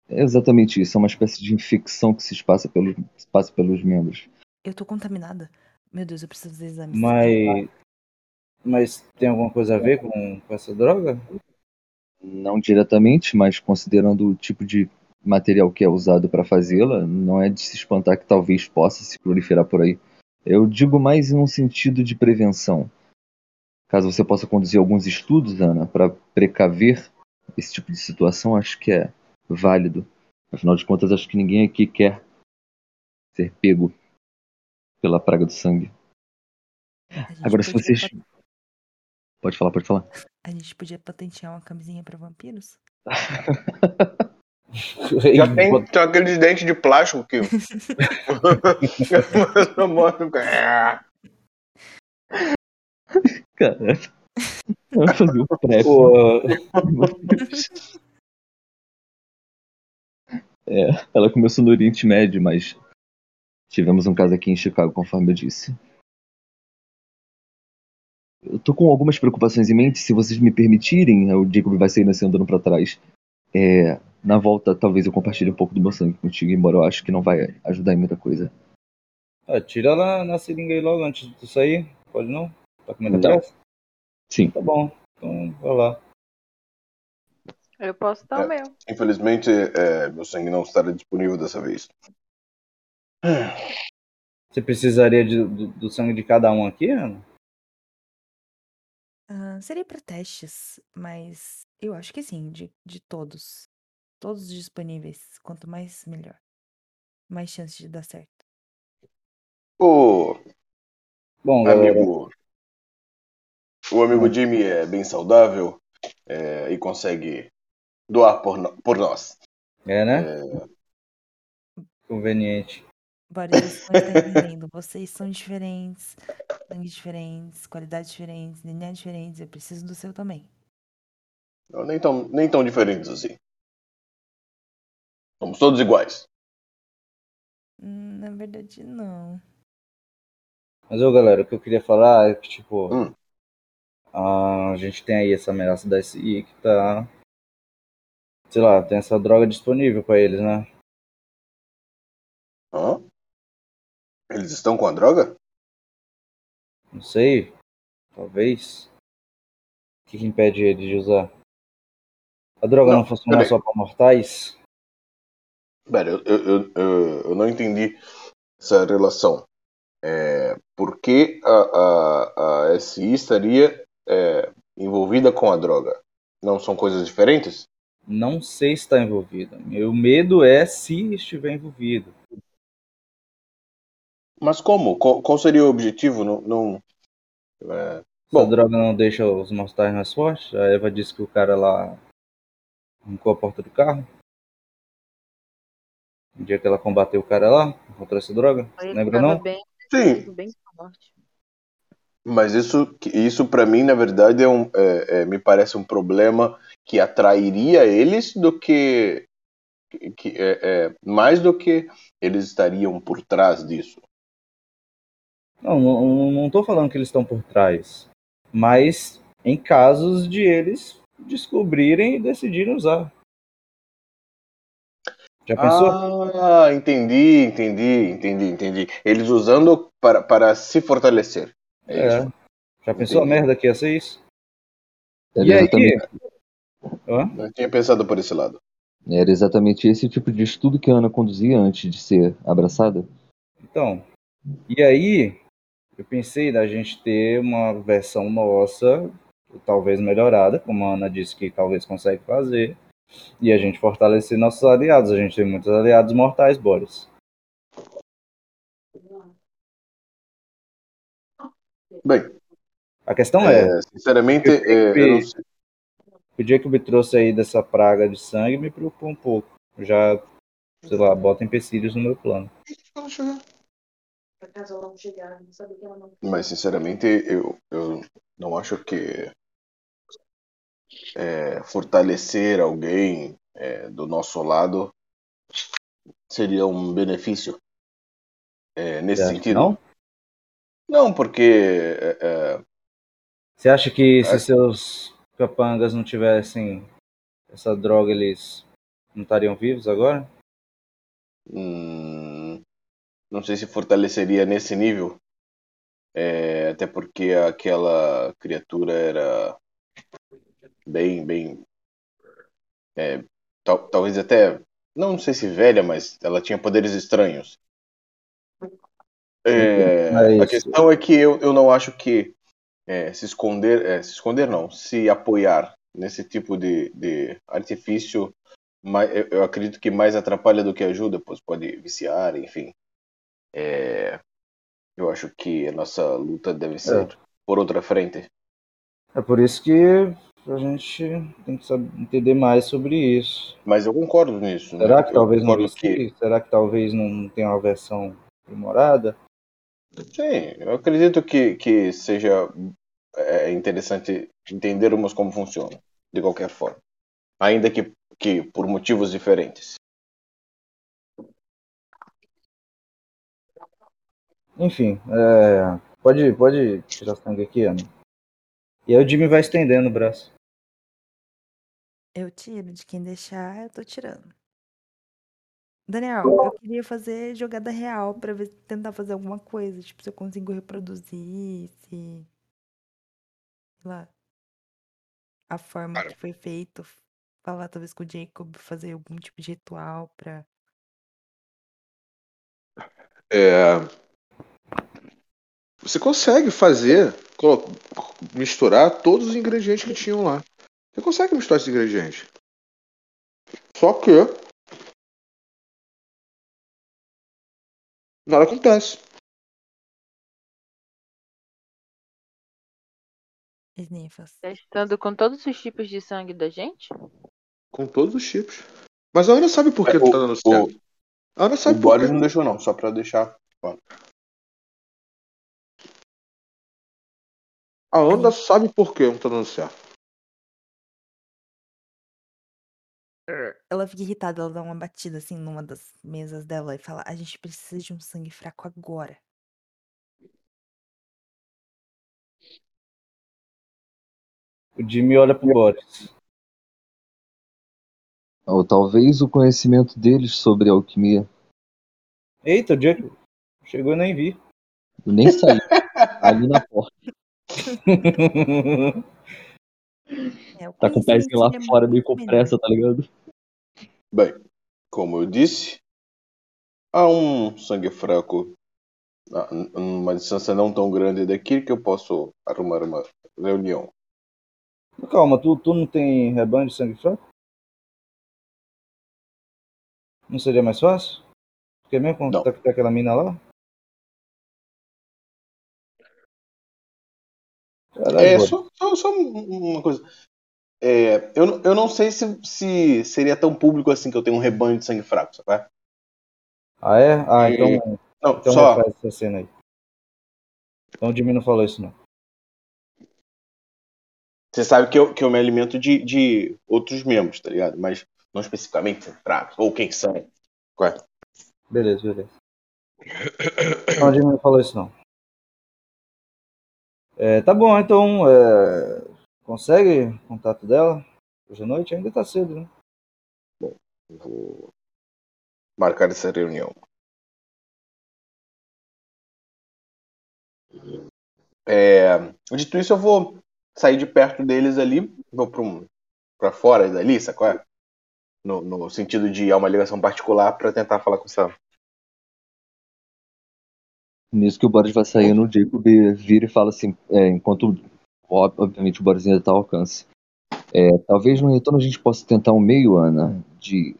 É exatamente isso. É uma espécie de infecção que se espassa pelos, se passa pelos membros. Eu tô contaminada. Meu Deus, eu preciso fazer exames. Mas. Mas tem alguma coisa a ver com, com essa droga? Não diretamente, mas considerando o tipo de material que é usado para fazê-la, não é de se espantar que talvez possa se proliferar por aí. Eu digo mais em um sentido de prevenção. Caso você possa conduzir alguns estudos, Ana, para precaver esse tipo de situação, acho que é válido. Afinal de contas, acho que ninguém aqui quer ser pego pela praga do sangue. Agora, se vocês. pa- Pode falar, pode falar. A gente podia patentear uma camisinha pra vampiros? *laughs* Já tem, tem aqueles dentes de plástico que. O cara. Cara. Vai fazer o prep. Pô, É, ela começou no Oriente Médio, mas tivemos um caso aqui em Chicago, conforme eu disse. Eu tô com algumas preocupações em mente, se vocês me permitirem, o Jacob vai sair andando pra trás. É, na volta, talvez eu compartilhe um pouco do meu sangue contigo, embora eu acho que não vai ajudar em muita coisa. ah, tira ela na seringa aí logo antes de sair. Pode não? Tá com Não. pressa? Sim. Tá bom. Então vai lá. Eu posso dar É. o meu. Infelizmente, é, meu sangue não estará disponível dessa vez. Você precisaria de- do, do sangue de cada um aqui, Ana? Ah, seria pra testes, mas eu acho que sim, de, de todos. Todos disponíveis. Quanto mais, melhor. Mais chance de dar certo. O Bom, galera, amigo. O amigo Jimmy é bem saudável é, e consegue doar por, no- por nós. é, né? É, Conveniente. Você não está entendendo. Vocês são diferentes, sangue diferentes, qualidades diferentes, DNA diferentes. Eu preciso do seu também. não, nem, tão, nem tão diferentes assim. Somos todos iguais. Hum, Na verdade, não. Mas, ô, galera, o que eu queria falar é que, tipo, Hum. a gente tem aí essa ameaça da SI que tá. Sei lá, tem essa droga disponível pra eles, né? Hã? Eles estão com a droga? Não sei. Talvez. O que, que impede eles de usar? A droga não, Não, funciona peraí. só pra mortais? Pera, eu, eu, eu, eu, não entendi essa relação. É, por que a, a, a SI estaria é, envolvida com a droga? Não são coisas diferentes? Não sei se está envolvida. Meu medo é se estiver envolvido. Mas como? Qual, qual seria o objetivo? Não, não, é, Bom. a droga não deixa os mortais mais fortes, a Eva disse que o cara lá arrancou a porta do carro. No dia que ela combateu o cara lá, contra essa droga. Ele Lembra não? bem, sim, bem forte. mas isso, isso para mim, na verdade, é um, é, é, me parece um problema que atrairia eles do que, que é, é, mais do que eles estariam por trás disso. Não, não, não tô falando que eles estão por trás. Mas em casos de eles descobrirem e decidirem usar. Já pensou? Ah, entendi, entendi, entendi, entendi. Eles usando para, para se fortalecer. É, É. isso. Já pensou a entendi. merda que ia ser isso? Era E aí? exatamente, Hã? Não tinha pensado por esse lado. era exatamente esse tipo de estudo que a Ana conduzia antes de ser abraçada. Então, e aí eu pensei da gente ter uma versão nossa, talvez melhorada, como a Ana disse que talvez consegue fazer, e a gente fortalecer nossos aliados. A gente tem muitos aliados mortais, Boris. Bem, A questão é, é, sinceramente, eu tenho é, que- eu não sei. o dia que o trouxe aí dessa praga de sangue me preocupou um pouco. Já, sei lá, bota empecilhos no meu plano. ela chegar. Pra caso ela não chegar, não saber que ela não. Mas, sinceramente, eu, eu não acho que é, fortalecer alguém é, do nosso lado seria um benefício é, nesse Você sentido. Não? Não, porque é, é, Você acha que se seus capangas não tivessem essa droga, eles não estariam vivos agora? hum, não sei se fortaleceria nesse nível. É, até porque aquela criatura era bem, bem. é, tal- talvez até. Não sei se velha, mas ela tinha poderes estranhos. É, Mas- a questão é que eu, eu não acho que é, se esconder, é, se esconder não, se apoiar nesse tipo de, de artifício, mais, eu, eu acredito que mais atrapalha do que ajuda, pois pode viciar, enfim. É, eu acho que a nossa luta deve ser por outra frente. É por isso que a gente tem que saber, entender mais sobre isso. Mas eu concordo nisso. Será né? que Eu talvez não que? Será que talvez não tenha uma versão aprimorada? Sim, eu acredito que, que seja é, interessante entendermos como funciona, de qualquer forma. Ainda que, que por motivos diferentes. Enfim, é, pode, pode tirar sangue aqui, Ana. E aí o Jimmy vai estendendo o braço. Eu tiro, de quem deixar, eu tô tirando. Daniel, eu queria fazer jogada real pra ver, tentar fazer alguma coisa. Tipo, se eu consigo reproduzir, se. Sei lá. A forma Cara. que foi feito. Falar talvez com o Jacob, fazer algum tipo de ritual pra. É, Você consegue fazer, colo- misturar todos os ingredientes que tinham lá. Você consegue misturar esses ingredientes. Só que. Nada acontece. Testando com todos os tipos de sangue da gente? Com todos os tipos. Mas a Ana sabe por que É, não o- tá dando o- certo. A Ana O sabe por Boris quê. não deixou não, só pra deixar. A Ana sabe por que não tá dando certo. Ela fica irritada, ela dá uma batida assim numa das mesas dela e fala: A gente precisa de um sangue fraco agora. O Jimmy olha pro Boris. Ou talvez o conhecimento deles sobre alquimia. Eita, o Jacob chegou e nem vi. Eu nem saí. ali na porta. *laughs* *laughs* É, Tá com o pezinho lá fora, meio com pressa, tá ligado? Bem, como eu disse, há um sangue fraco a uma distância não tão grande daqui que eu posso arrumar uma reunião. Calma, tu, tu não tem rebanho de sangue fraco? Não seria mais fácil? Porque mesmo quando Não. tá com aquela mina lá? Caralho, É, só, só, só uma coisa. É, eu, não- eu não sei se, se seria tão público assim que eu tenho um rebanho de sangue fraco, sabe? Ah, é? Ah, E- então, Não, então só. essa cena aí. Então o Jimmy não falou isso, não. Você sabe que eu, que eu me alimento de, de outros membros, tá ligado? Mas não especificamente fracos, ou quem são. Qual é? Beleza, beleza. Não, o Jimmy não falou isso, não. É, tá bom, então. é, consegue contato dela? Hoje à noite ainda tá cedo, né? Vou marcar essa reunião. É, dito isso, eu vou sair de perto deles ali, vou para um, pra fora dali, sacou? É? No, no sentido de há uma ligação particular para tentar falar com essa. Nisso que o Boris vai saindo, o Jacob vira e fala assim, é, enquanto, obviamente, o Boris ainda tá ao alcance. É, talvez no retorno a gente possa tentar um meio, Ana, de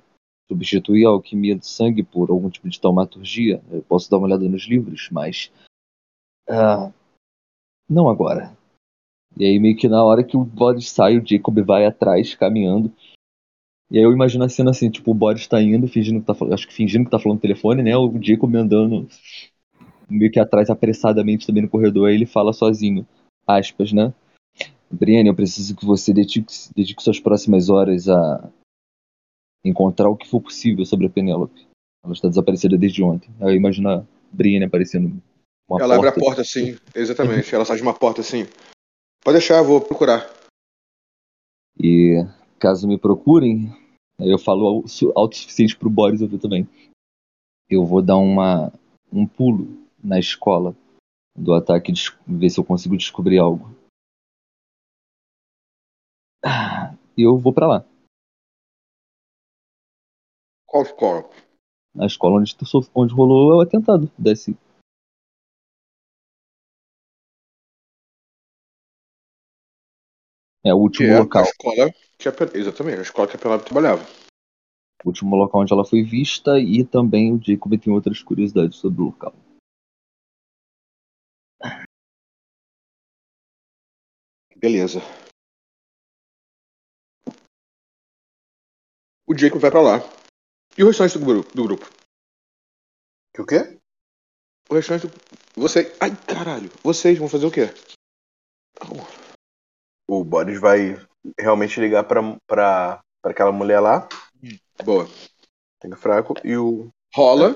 substituir a alquimia do sangue por algum tipo de taumaturgia. Eu posso dar uma olhada nos livros, mas. ah, não agora. E aí, meio que na hora que o Boris sai, o Jacob vai atrás, caminhando. E aí eu imagino a cena assim, tipo, o Boris tá indo, fingindo que tá falando, acho que fingindo que tá falando no telefone, né? O Jacob andando meio que atrás apressadamente também no corredor, aí ele fala sozinho, aspas, né? Brienne, eu preciso que você dedique, dedique suas próximas horas a encontrar o que for possível sobre a Penélope. Ela está desaparecida desde ontem. Aí eu imagino a Brienne aparecendo uma ela porta. abre a porta assim, exatamente. ela sai de uma porta assim. Pode deixar, eu vou procurar. E caso me procurem, eu falo au- su- autossuficiente pro Boris ouvir também. Eu vou dar uma, um pulo na escola do ataque, ver se eu consigo descobrir algo. Ah, E eu vou pra lá, Qual escola? na escola onde, tu onde rolou o atentado. Desce. É o último é a local. escola que a Pe- Exatamente, a escola que a Penélope trabalhava. O último local onde ela foi vista e também o Jacob tem outras curiosidades sobre o local. Beleza. O Jacob vai pra lá. E o restante do grupo? Do grupo? Que o quê? O restante do... Você... Ai, caralho. Vocês vão fazer o quê? O Boris vai realmente ligar pra, pra, pra aquela mulher lá, Boa. tem fraco, e o. Rola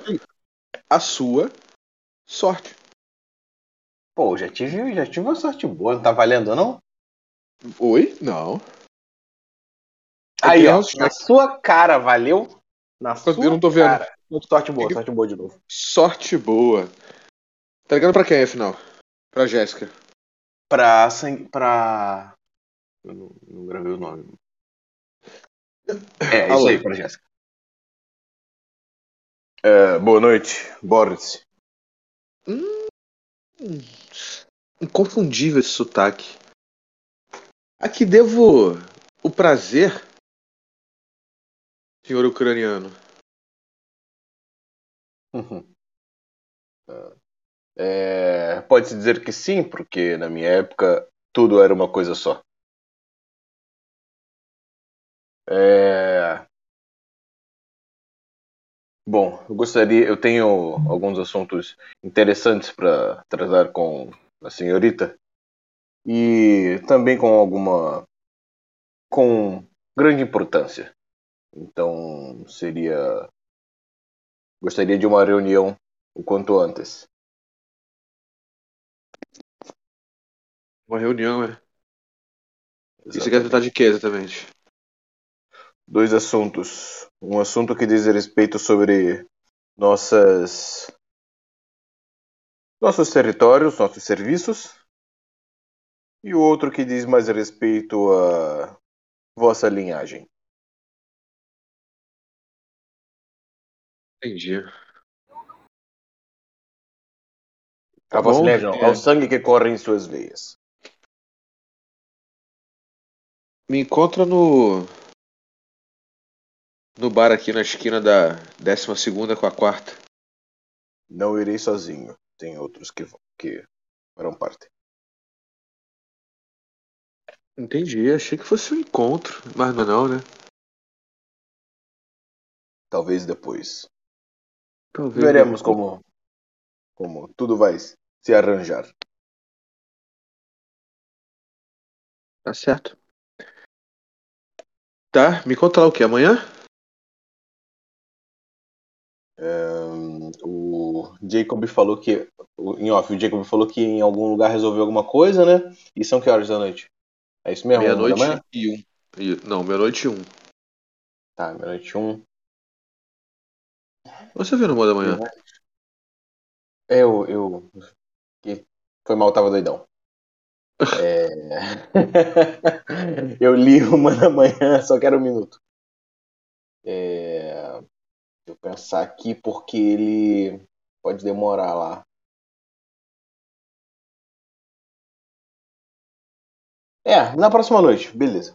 a sua sorte. Pô, já tive, já tive uma sorte boa, não tá valendo não? Oi? Não. Aí, ó, na sua cara, valeu? Na sua Eu não tô vendo. cara. Sorte boa, sorte boa de novo. Sorte boa. Tá ligando pra quem, afinal? Pra Jéssica. Pra. sang- pra. Eu não, não gravei o nome. É, isso Alô. aí, pra Jéssica. É, boa noite, Boris. Inconfundível esse sotaque. Aqui devo o prazer, senhor ucraniano. É, Pode-se dizer que sim, porque na minha época tudo era uma coisa só. É... Bom, eu gostaria, eu tenho alguns assuntos interessantes para tratar com a senhorita e também com alguma com grande importância. Então seria gostaria de uma reunião o quanto antes. Uma reunião, é. E você quer tratar de quê exatamente? dois assuntos. Um assunto que diz respeito sobre nossas nossos territórios, nossos serviços, e o outro que diz mais respeito a vossa linhagem. Entendi. A vossa linhagem, não, é. ao sangue que corre em suas veias. Me encontra no. No bar aqui na esquina da 12 com a quarta. Não irei sozinho. Tem outros que, vão- que farão parte. Entendi, achei que fosse um encontro, mas não, é não, né? Talvez depois. Talvez Veremos como, como tudo vai se arranjar. Tá certo. Tá, me conta lá o que? Amanhã? O Jacob falou que. Em off, o Jacob falou que em algum lugar resolveu alguma coisa, né? E são que horas da noite? É isso mesmo? Meia-noite e um. Não, meia-noite e um. Tá, meia-noite e um. Você viu no modo da manhã? Eu. eu que foi mal, tava doidão. *laughs* É... *laughs* eu li uma da manhã, só quero um minuto. É... Deixa eu pensar aqui porque ele pode demorar lá. É, na próxima noite, beleza.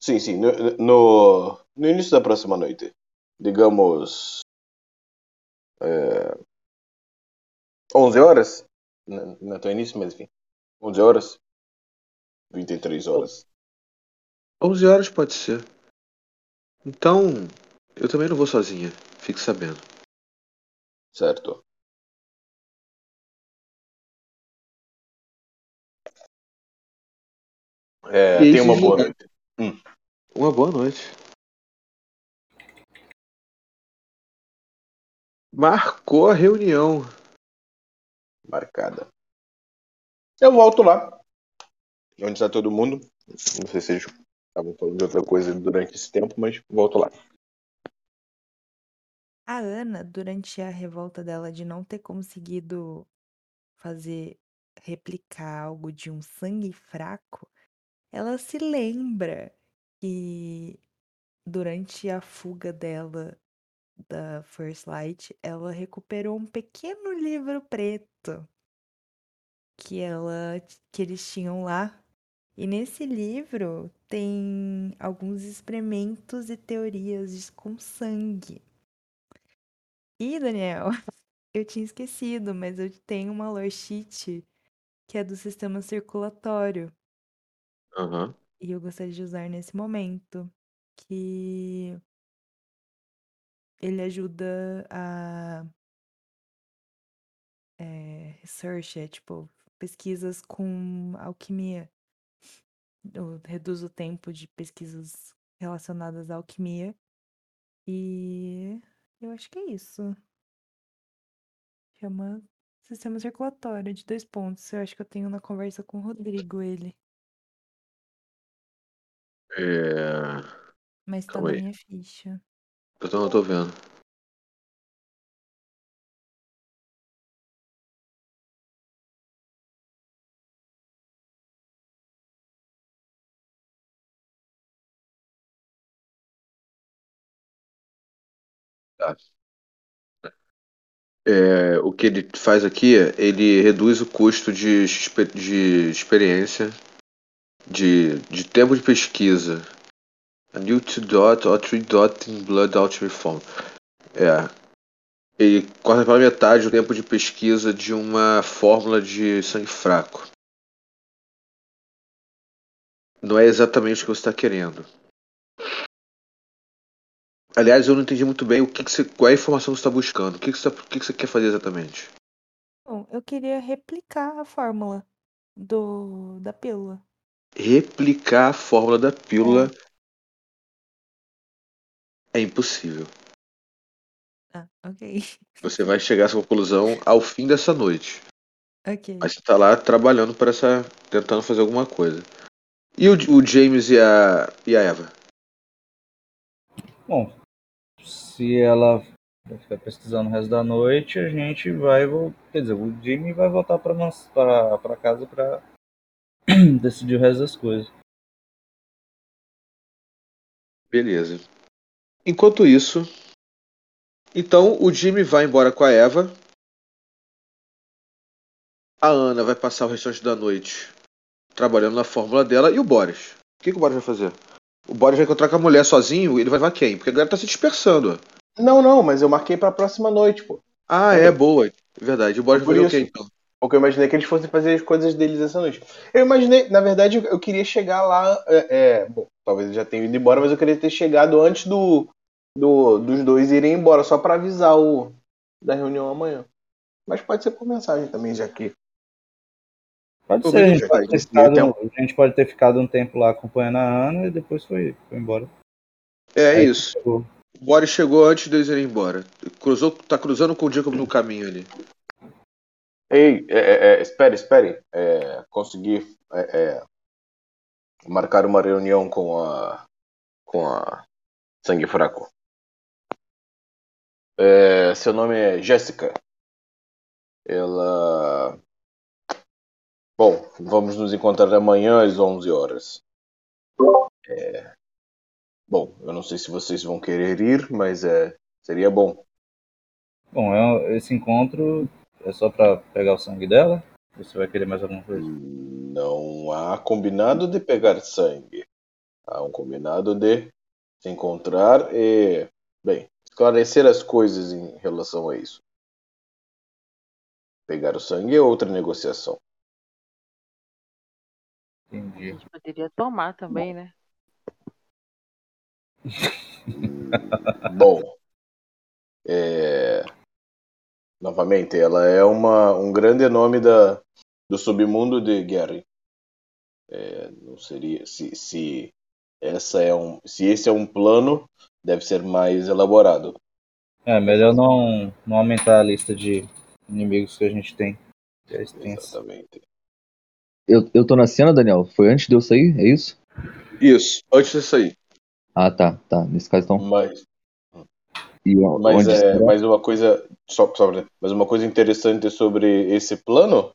Sim, sim, no, no, no início da próxima noite. Digamos. É, 11 horas? Não, não tão início, mas enfim. 11 horas? 23 horas. 11 horas pode ser. Então, eu também não vou sozinha. Fique sabendo. Certo. É, E tenha uma boa noite. Uma boa noite. Marcou a reunião. Marcada. Eu volto lá. Onde está todo mundo. Não sei se eles estavam falando de outra coisa durante esse tempo, mas volto lá. A Ana, durante a revolta dela de não ter conseguido fazer replicar algo de um sangue fraco, ela se lembra que durante a fuga dela da First Light, ela recuperou um pequeno livro preto que ela que eles tinham lá. E nesse livro tem alguns experimentos e teorias com sangue. E, Daniel, *laughs* eu tinha esquecido, mas eu tenho uma lore sheet que é do sistema circulatório. E eu gostaria de usar nesse momento. Que ele ajuda a. É, research, é tipo, pesquisas com alquimia. Eu reduz o tempo de pesquisas relacionadas à alquimia. E eu acho que é isso. Chama sistema circulatório de dois pontos. Eu acho que eu tenho na conversa com o Rodrigo ele. É... Mas tá Calma na aí. minha ficha. Eu tô, eu tô vendo. Tá. É, o que ele faz aqui, ele reduz o custo de, de experiência, de, de tempo de pesquisa. A new 2 dot or 3 dot in blood alchemy form. É. Ele corta pela metade o tempo de pesquisa de uma fórmula de sangue fraco. Não é exatamente o que você está querendo. Aliás, eu não entendi muito bem o que, que você, qual é a informação que você está buscando. O que, que, você, tá- o que, que você quer fazer exatamente? Bom, eu queria replicar a fórmula do da pílula. Replicar a fórmula da pílula é impossível. Ah, ok. *laughs* Você vai chegar a essa conclusão ao fim dessa noite. Ok. Mas você tá lá trabalhando para essa. tentando fazer alguma coisa. E o, o James e a. e a Eva? Bom, se ela vai ficar pesquisando o resto da noite, a gente vai voltar. Quer dizer, o Jimmy vai voltar pra casa pra decidir o resto das coisas. Beleza. Enquanto isso. Então o Jimmy vai embora com a Eva. A Ana vai passar o restante da noite trabalhando na fórmula dela. E o Boris? O que, que o Boris vai fazer? O Boris vai encontrar com a mulher sozinho ele vai levar quem? Porque a galera tá se dispersando. Não, não, mas eu marquei pra próxima noite, pô. Ah, é, boa. Verdade. O Boris vai isso. quê então? Porque eu imaginei que eles fossem fazer as coisas deles essa noite. Eu imaginei, na verdade, eu queria chegar lá. É, é, bom, talvez eles já tenham ido embora, mas eu queria ter chegado antes do, do dos dois irem embora, só pra avisar o da reunião amanhã. Mas pode ser por mensagem também, já que. Pode ser, a gente pode, ficado, meio a gente pode ter ficado um tempo lá acompanhando a Ana e depois foi, foi embora. É Aí isso. chegou. O Boris chegou antes deles irem embora. Cruzou, tá cruzando com o Jacob no caminho ali. Ei, é, é, é, espere, espere. É, consegui é, é, marcar uma reunião com a. com a Sangue Fraco. Seu nome é Jéssica. Ela. Bom, vamos nos encontrar amanhã às 11 horas. Bom, eu não sei se vocês vão querer ir, mas é, seria bom. Bom, é- esse encontro é só pra pegar o sangue dela? Ou Você vai querer mais alguma coisa? Não há combinado de pegar sangue. Há um combinado de se encontrar e, bem, esclarecer as coisas em relação a isso. Pegar o sangue é outra negociação. A Entendi. gente poderia tomar também, né? Hum, Bom, é, novamente, ela é uma, um grande nome da, do submundo de Gary. É, não seria se, se essa é um se esse é um plano deve ser mais elaborado. É, melhor não, não aumentar a lista de inimigos que a gente tem. que é. Exatamente. Eu, eu tô na cena, Daniel? Foi antes de eu sair? É isso? Isso, antes disso aí. Ah, tá, tá. Nesse caso, então. Mas E Mas, onde é, será? mas uma coisa só, só mas uma coisa interessante sobre esse plano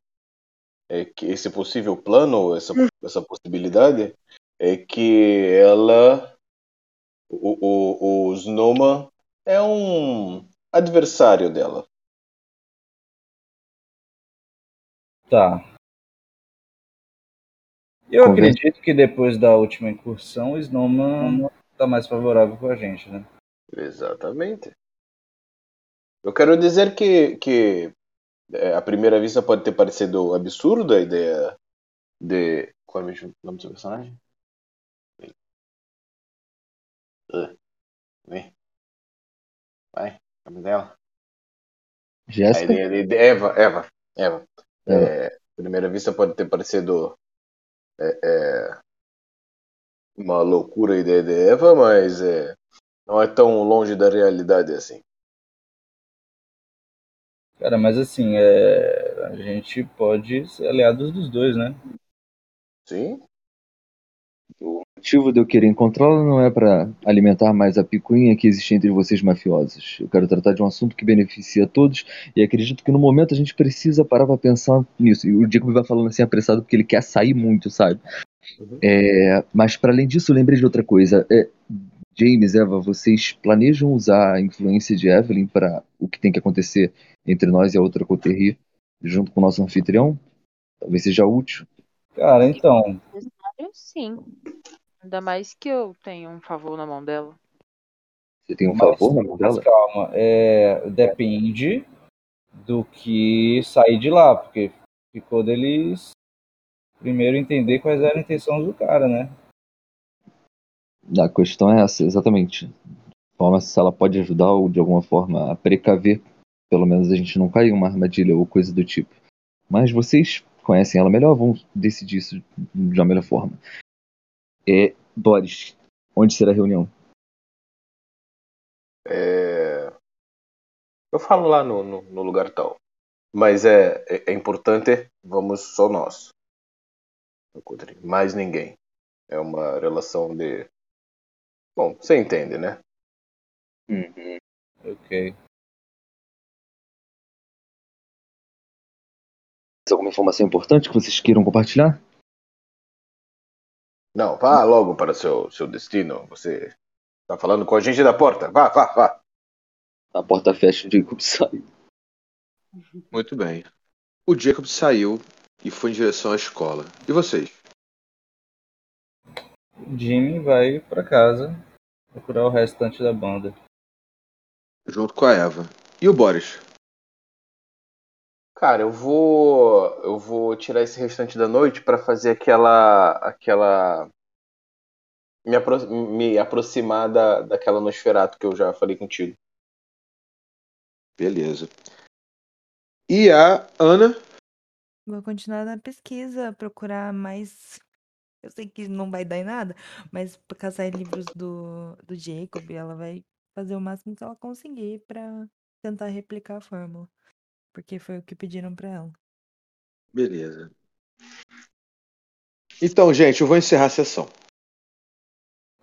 é que esse possível plano, essa, essa possibilidade é que ela o, o, o Snowman é um adversário dela. Tá. Eu acredito que depois da última incursão, o Snowman tá mais favorável com a gente, né? Exatamente. Eu quero dizer que, que é, à primeira vista pode ter parecido absurda a ideia de. Qual é o nome do seu personagem? Uh, Vem. Vai, nome dela. A Jéssica? ideia de, de Eva, Eva, Eva. É. É, à primeira vista pode ter parecido é, é, uma loucura a ideia de Eva, mas é, não é tão longe da realidade assim. Cara, mas assim, é... a gente pode ser aliados dos dois, né? Sim? O motivo de eu querer encontrá-la não é para alimentar mais a picuinha que existe entre vocês mafiosos. Eu quero tratar de um assunto que beneficia a todos e acredito que no momento a gente precisa parar para pensar nisso. E o Jacob vai falando assim apressado porque ele quer sair muito, sabe? Uhum. É, mas para além disso, lembrei de outra coisa. É, James, Eva, vocês planejam usar a influência de Evelyn para o que tem que acontecer entre nós e a outra coterri junto com o nosso anfitrião? Talvez seja útil. Cara, então, sim. Ainda mais que eu tenho um favor na mão dela. Você tem um Mas- favor na mão mas dela? calma, é... depende do que sair de lá, porque ficou deles primeiro entender quais eram as intenções do cara, né? A questão é essa, exatamente. Forma se ela pode ajudar ou de alguma forma a precaver, pelo menos a gente não cair em uma armadilha ou coisa do tipo. Mas vocês conhecem ela melhor, vão decidir isso de uma melhor forma. É, Boris, onde será a reunião? É, Eu falo lá no, no, no lugar tal. Mas é, é, é importante, vamos só nós. Mais ninguém. É uma relação de. Bom, você entende, né? Ok. Tem alguma informação importante que vocês queiram compartilhar? Não, vá logo para o seu, seu destino. Você está falando com a gente da porta. Vá, vá, vá. A porta fecha e Jacob *laughs* sai. Muito bem. O Jacob saiu e foi em direção à escola. E vocês? O Jimmy vai pra casa procurar o restante da banda. Junto com a Eva. E o Boris? Cara, eu vou. Eu vou tirar esse restante da noite para fazer aquela. aquela. Me, apro- me aproximar da, daquela Nosferato que eu já falei contigo. Beleza. E a Ana? Vou continuar na pesquisa, procurar mais. Eu sei que não vai dar em nada, mas pra caçar livros do, do Jacob, ela vai fazer o máximo que ela conseguir pra tentar replicar a fórmula. Porque foi o que pediram pra ela. Beleza. Então, gente, eu vou encerrar a sessão.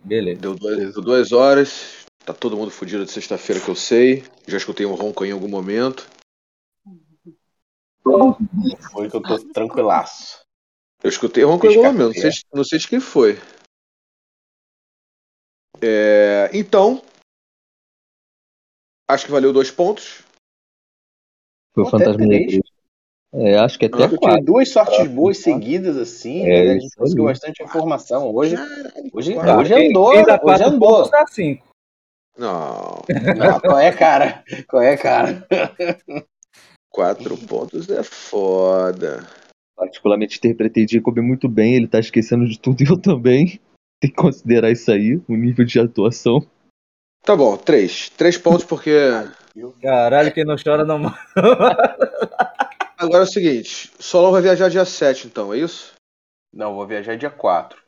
Beleza. Deu duas, deu duas horas. Tá todo mundo fudido de sexta-feira que eu sei. Já escutei um ronco em algum momento. Foi que eu tô tranquilaço. Eu escutei ronco em Fiz algum momento. Não sei, não sei de quem foi. É, então. Acho que valeu dois pontos. Foi o fantasma três. É, acho que até? Eu tive quatro. duas sortes boas seguidas assim, É, né? A gente conseguiu bastante informação. Hoje, Caralho, hoje, quatro. hoje andou, hoje quatro andou. pontos dá cinco. Não. *laughs* Não, qual é, cara? Qual é, cara? Quatro pontos é foda. Particularmente interpretei Jacob muito bem, ele tá esquecendo de tudo e eu também. Tem que considerar isso aí, o nível de atuação. Tá bom, três. Três pontos porque. Caralho, quem não chora não morre. Agora é o seguinte: Solon vai viajar dia 7, então, é isso? Não, vou viajar dia 4.